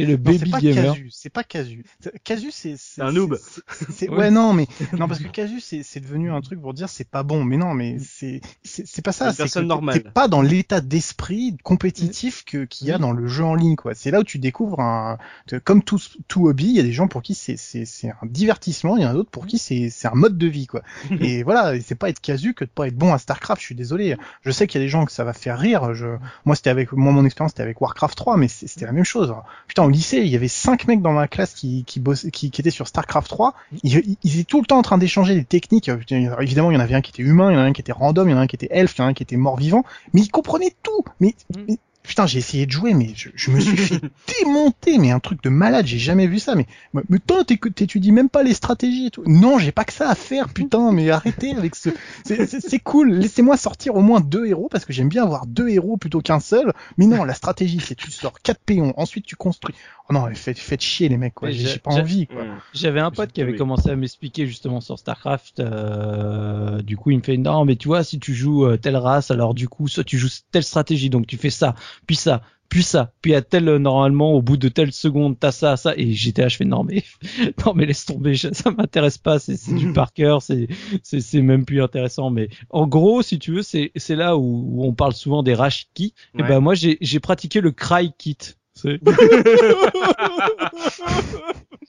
t'es le c'est baby pas gamer. Casu, c'est pas Casu. C'est- Casu, c'est c'est un noob. c'est- c'est- c'est-. [laughs] Ouais, non, mais non parce que Casu, c'est c'est devenu un truc pour dire c'est pas bon. Mais non, mais c'est c'est c'est pas C'est ça. C'est personne normale. T'es pas dans l'état d'esprit compétitif que qu'il y a dans le jeu en ligne, quoi. C'est là où tu découvres un comme tout tout hobby, il y a des gens pour qui c'est c'est c'est un divertissement, il y en a d'autres pour qui c'est c'est un mode de vie, quoi. [laughs] Et voilà, c'est pas être Casu que de pas être bon à Starcraft. Je suis désolé. Je sais qu'il y a des gens que ça va faire rire. Je moi c'était avec moi mon expérience c'était avec Warcraft 3 mais c'est- c'était la même chose. Putain au lycée il y avait cinq mecs dans ma classe qui qui bossaient, qui, qui étaient sur Starcraft 3. Ils, ils- étaient tout le temps en train d'échanger des techniques. Euh, Évidemment il y en avait un qui était humain, il y en a un qui était random, il y en a un qui était elfe, il y en a un qui était mort vivant. Mais ils comprenaient tout. Mais, Mm. mais Putain, j'ai essayé de jouer, mais je, je me suis fait [laughs] démonter, mais un truc de malade, j'ai jamais vu ça. Mais, mais mais toi, t'étudies même pas les stratégies et tout. Non, j'ai pas que ça à faire, [laughs] putain, mais arrêtez avec ce. c'est- cool, laissez-moi sortir au moins deux héros parce que j'aime bien avoir deux héros plutôt qu'un seul. Mais non, la stratégie, c'est tu sors quatre péons, ensuite tu construis. Oh non, faites, faites chier les mecs, quoi. J'ai pas envie, quoi. J'avais un pote qui avait commencé à m'expliquer justement sur Starcraft. euh, du coup, il me fait non, mais tu vois, si tu joues euh, telle race, alors du coup, soit tu joues telle stratégie, donc tu fais ça, puis ça, puis ça, puis à tel euh, normalement au bout de telle seconde t'as ça, ça, et j'étais là, je fais non mais [laughs] non mais laisse tomber, ça m'intéresse pas, c'est c'est du [laughs] par cœur, c'est c'est c'est même plus intéressant. Mais en gros, si tu veux, c'est c'est là où, où on parle souvent des rage kits. Et Ouais. ben moi j'ai j'ai pratiqué le cry kit. [laughs]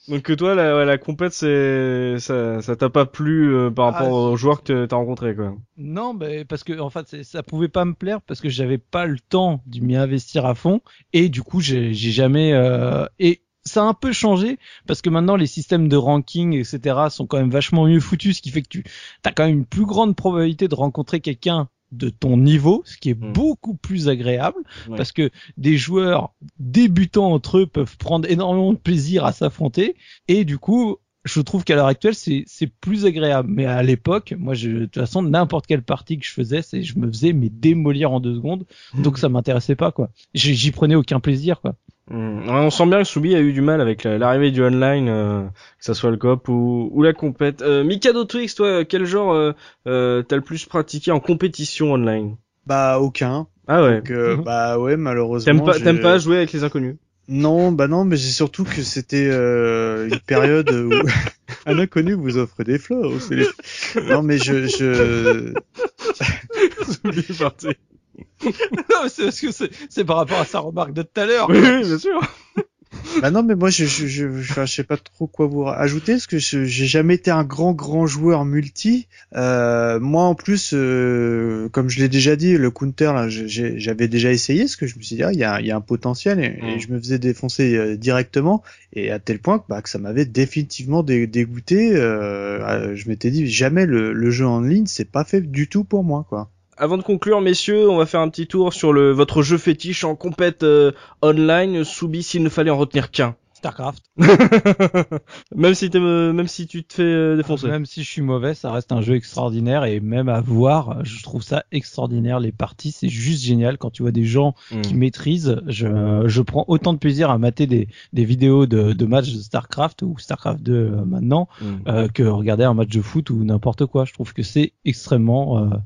Donc que toi, la, ouais, la compète, c'est ça, ça t'a pas plu euh, par rapport Ah, aux joueurs que t'as rencontrés, quoi. Non, mais parce que en fait, ça pouvait pas me plaire parce que j'avais pas le temps de m'y investir à fond et du coup, j'ai j'ai jamais euh, et ça a un peu changé parce que maintenant les systèmes de ranking etc sont quand même vachement mieux foutus, ce qui fait que tu as quand même une plus grande probabilité de rencontrer quelqu'un de ton niveau, ce qui est Mm. beaucoup plus agréable Ouais. parce que des joueurs débutants entre eux peuvent prendre énormément de plaisir à s'affronter. Et du coup je trouve qu'à l'heure actuelle c'est c'est plus agréable. Mais à l'époque moi je de toute façon n'importe quelle partie que je faisais c'est je me faisais mais démolir en deux secondes. [laughs] Donc ça m'intéressait pas quoi. J'y prenais aucun plaisir quoi Ouais, on sent bien que Soubi a eu du mal avec la- l'arrivée du online, euh, que ça soit le coop ou, ou la compète. Euh, Mikado Twix, toi, quel genre euh, euh, t'as le plus pratiqué en compétition online? Bah aucun. Ah ouais. Donc, euh, Mhm. bah ouais, malheureusement. T'aimes pas, t'aimes pas jouer avec les inconnus? Non, bah non, mais c'est surtout que c'était euh, une période où [laughs] un inconnu vous offre des fleurs. [laughs] les- Non, mais je, je... Soubi est parti. [laughs] non c'est parce que c'est par rapport à sa remarque de tout à l'heure Oui, oui, bien sûr. [laughs] bah non, mais moi je, je, je, sais pas trop quoi vous ajouter parce que je- j'ai jamais été un grand grand joueur multi. Euh, moi en plus, euh, comme je l'ai déjà dit, le counter là, j'avais déjà essayé parce que je me suis dit ah il y a, il y a un potentiel et, et Mm. je me faisais défoncer euh, directement et à tel point que, bah, que ça m'avait définitivement dé- dégoûté. Je m'étais dit jamais le, le jeu en ligne c'est pas fait du tout pour moi quoi. Avant de conclure, messieurs, on va faire un petit tour sur le votre jeu fétiche en compète euh, online. Soubi, s'il ne fallait en retenir qu'un. Starcraft [laughs] même si t'es, même si tu te fais euh, défoncer. même si je suis mauvais ça reste un jeu extraordinaire et même à voir je trouve ça extraordinaire les parties c'est juste génial quand tu vois des gens Hmm. qui maîtrisent. Je, je prends autant de plaisir à mater des, des vidéos de, de matchs de StarCraft ou StarCraft 2 euh, maintenant Hmm. euh, que regarder un match de foot ou n'importe quoi. Je trouve que c'est extrêmement euh, euh,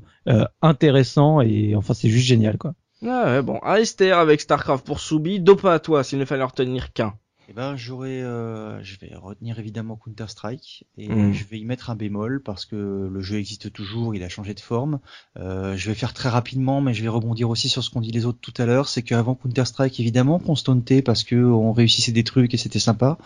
intéressant et enfin c'est juste génial quoi. Ah ouais, bon. Alistair avec StarCraft pour Soubi. Dopa à toi, s'il ne fallait en retenir qu'un. Eh ben, j'aurais, euh, je vais retenir évidemment Counter Strike et Mm. je vais y mettre un bémol parce que le jeu existe toujours, il a changé de forme. Euh, je vais faire très rapidement, mais je vais rebondir aussi sur ce qu'ont dit les autres tout à l'heure, c'est qu'avant Counter Strike, évidemment, qu'on stuntait parce que on réussissait des trucs et c'était sympa.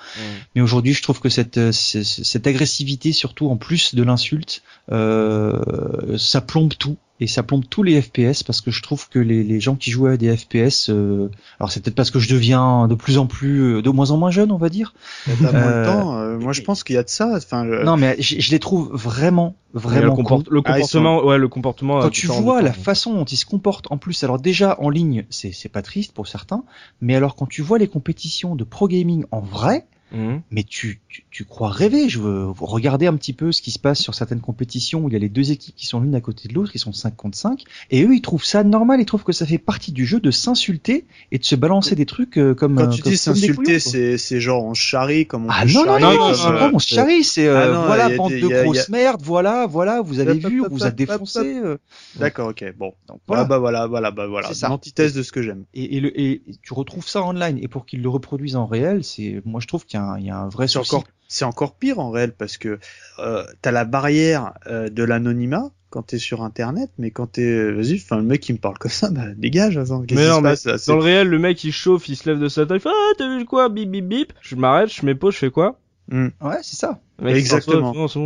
Mais aujourd'hui, je trouve que cette, euh, c- c- cette agressivité, surtout en plus de l'insulte, euh, ça plombe tout. Et ça plombe tous les FPS parce que je trouve que les, les gens qui jouent à des FPS, euh, alors c'est peut-être parce que je deviens de plus en plus, euh, de moins en moins jeune, on va dire. T'as moins de Euh, temps. euh, moi, je pense qu'il y a de ça. Enfin, je- Non, mais je, je les trouve vraiment, le, vraiment comport- le Ah, comportement, ouais, le comportement. euh, Quand tu vois la temps. façon dont ils se comportent, en plus, alors déjà en ligne, c'est c'est pas triste pour certains, mais alors quand tu vois les compétitions de pro gaming en vrai, Mhm. mais tu, tu, tu crois rêver. Je veux vous regarder un petit peu ce qui se passe sur certaines compétitions où il y a les deux équipes qui sont l'une à côté de l'autre, qui sont 5 contre 5, et eux ils trouvent ça normal, ils trouvent que ça fait partie du jeu de s'insulter et de se balancer des trucs euh, comme Quand euh, tu comme- dis s'insulter, c'est c'est genre on se charrie comme on Ah non, non, non, comme, c'est euh, on se charrie, c'est euh, Ah non, voilà, bande de y a- grosses merdes, voilà, voilà, vous avez vu, on vous a défoncé. euh. D'accord, ok, bon. Donc, Voilà, voilà. bah voilà, voilà, bah voilà. C'est ça. L'antithèse de ce que j'aime. Et, et, le, et tu retrouves ça online, et pour qu'ils le reproduisent en réel, c'est, moi je trouve qu'il y, a un- il y a un vrai C'est souci. encore, c'est encore pire en réel parce que euh, t'as la barrière euh, de l'anonymat quand t'es sur Internet, mais quand t'es, euh, vas-y, enfin le mec qui me parle comme ça, bah dégage. Attends, Mais non, mais passe Dans le réel, le mec il chauffe, il se lève de sa table, il fait Ah, t'as vu quoi? Bip bip bip. Je m'arrête, je mets pause, je fais quoi? Ouais, c'est ça. Exactement. Non, c'est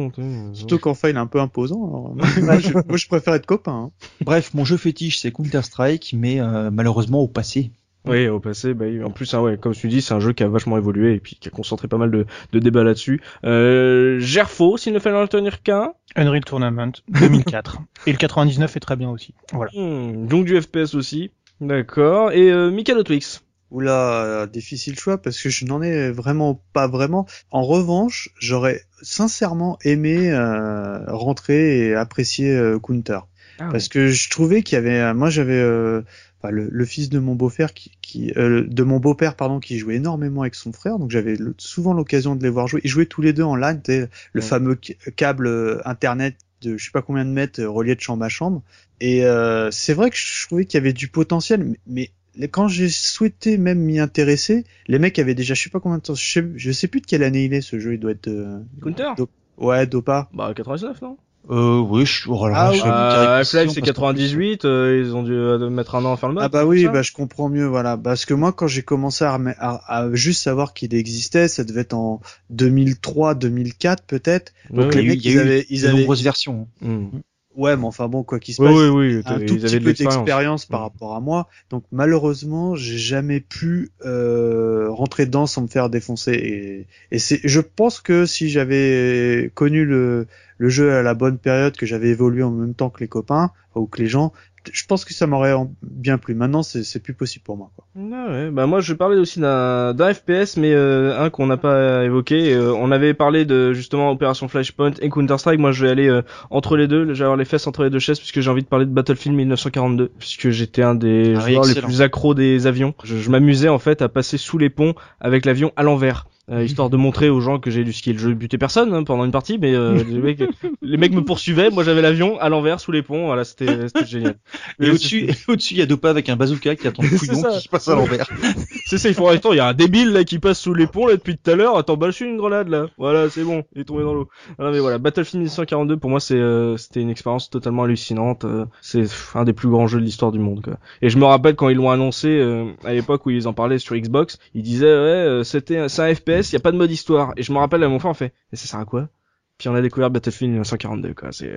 Surtout bon. qu'enfin il est un peu imposant. alors, [laughs] moi, je, moi, je préfère être copain. hein. Bref, mon jeu fétiche c'est Counter Strike, mais euh, malheureusement au passé. Oui, au passé, bah, en plus, hein, ouais, comme tu dis, c'est un jeu qui a vachement évolué et puis qui a concentré pas mal de, de débats là-dessus. Euh, Gerfo, s'il ne fallait en retenir qu'un. Unreal Tournament 2004. [laughs] Et le 99 est très bien aussi. Voilà. Hmm, donc du FPS aussi. D'accord. Et euh, Mikado Twix. Oula, difficile choix parce que je n'en ai vraiment pas vraiment. En revanche, j'aurais sincèrement aimé euh, rentrer et apprécier euh, Counter. Ah, parce que je trouvais qu'il y avait euh, moi j'avais euh, enfin, le, le fils de mon beau-père qui, qui euh, de mon beau-père pardon qui jouait énormément avec son frère. Donc j'avais souvent l'occasion de les voir jouer. Ils jouaient tous les deux en LAN le Ouais. fameux câble euh, internet de je sais pas combien de mètres euh, relié de chambre à chambre. Et euh, c'est vrai que je trouvais qu'il y avait du potentiel mais, quand j'ai souhaité même m'y intéresser les mecs avaient déjà je sais pas combien de temps je sais, je sais plus de quelle année il est ce jeu il doit être euh, Counter? Do- ouais Dopa. Bah 99, non? Euh, oui, je, oh là Ah, je euh, Half-Life précision c'est parce qu'en 98, euh, ils ont dû euh, mettre un an à faire le mode. Ah bah oui, bah je comprends mieux, voilà. Parce que moi, quand j'ai commencé à, rem- à, à juste savoir qu'il existait, ça devait être en 2003, 2004 peut-être. Donc ouais. les mecs, il y a ils eu avaient, ils de avaient, nombreuses versions. Hmm. Ouais, mais enfin bon, quoi qu'il se Oui, passe, oui, oui, un ils tout petit peu d'expérience par Mm. rapport à moi. Donc malheureusement, j'ai jamais pu euh, rentrer dedans sans me faire défoncer. Et, et c'est, je pense que si j'avais connu le, le jeu à la bonne période, que j'avais évolué en même temps que les copains ou que les gens, je pense que ça m'aurait en- bien plu. Maintenant, c'est, plus possible pour moi. Quoi. Ah ouais, bah moi je parlais aussi d'un FPS mais euh, un qu'on n'a pas évoqué. Euh, on avait parlé de justement Opération Flashpoint et Counter Strike. Moi je vais aller euh, entre les deux, je vais avoir les fesses entre les deux chaises puisque j'ai envie de parler de Battlefield 1942 puisque j'étais un des Ah joueurs les plus accros des avions. Je, je m'amusais en fait à passer sous les ponts avec l'avion à l'envers. Euh, histoire de montrer aux gens que j'ai du skill. Je butais personne hein, pendant une partie, mais euh, les, mecs, [laughs] les mecs me poursuivaient. Moi, j'avais l'avion à l'envers sous les ponts. Voilà, c'était c'était génial. Et au-dessus, et [laughs] au-dessus, il y a Dopa avec un bazooka qui attend le couillon qui passe à l'envers. [laughs] C'est ça, ils font attends, il y a un débile là qui passe sous les ponts là depuis tout à l'heure. Attends, bah je suis une grenade là. Voilà, c'est bon, il est tombé dans l'eau. Non mais voilà, Battlefield 1942 pour moi c'est euh, c'était une expérience totalement hallucinante. euh, c'est un des plus grands jeux de l'histoire du monde quoi. Et je me rappelle quand ils l'ont annoncé euh, à l'époque où ils en parlaient sur Xbox, ils disaient ouais, euh, c'était c'est un FPS, il y a pas de mode histoire. Et je me rappelle à mon frère on fait et ça sert à quoi? Puis on a découvert Battlefield 1942 quoi. C'est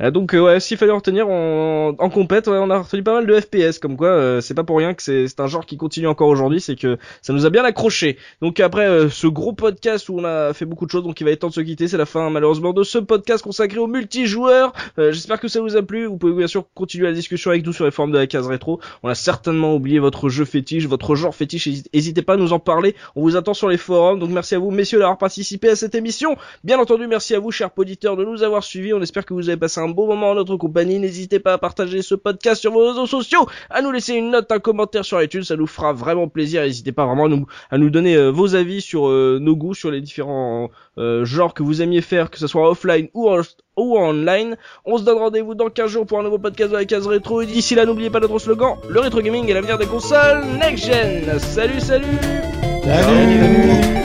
Euh, donc euh, ouais, s'il fallait retenir en, compète, ouais, on a retenu pas mal de FPS comme quoi euh, c'est pas pour rien que c'est un genre qui continue encore aujourd'hui, c'est que ça nous a bien accroché. Donc après euh, ce gros podcast où on a fait beaucoup de choses, donc il va être temps de se quitter, c'est la fin malheureusement de ce podcast consacré aux multijoueurs. Euh, J'espère que ça vous a plu. Vous pouvez bien sûr continuer la discussion avec nous sur les forums de la case rétro. On a certainement oublié votre jeu fétiche, votre genre fétiche. Hésite- N'hésitez pas à nous en parler. On vous attend sur les forums. Donc merci à vous messieurs d'avoir participé à cette émission. Bien entendu, merci à vous, chers auditeurs, de nous avoir suivis. On espère que vous avez passé un bon moment en notre compagnie. N'hésitez pas à partager ce podcast sur vos réseaux sociaux, à nous laisser une note, un commentaire sur iTunes. Ça nous fera vraiment plaisir. N'hésitez pas vraiment à nous, à nous donner euh, vos avis sur euh, nos goûts, sur les différents euh, genres que vous aimiez faire, que ce soit offline ou en, ou en online. On se donne rendez-vous dans 15 jours pour un nouveau podcast de la case rétro. Et d'ici là, n'oubliez pas notre slogan, le rétro gaming est l'avenir des consoles next gen. Salut, salut Salut.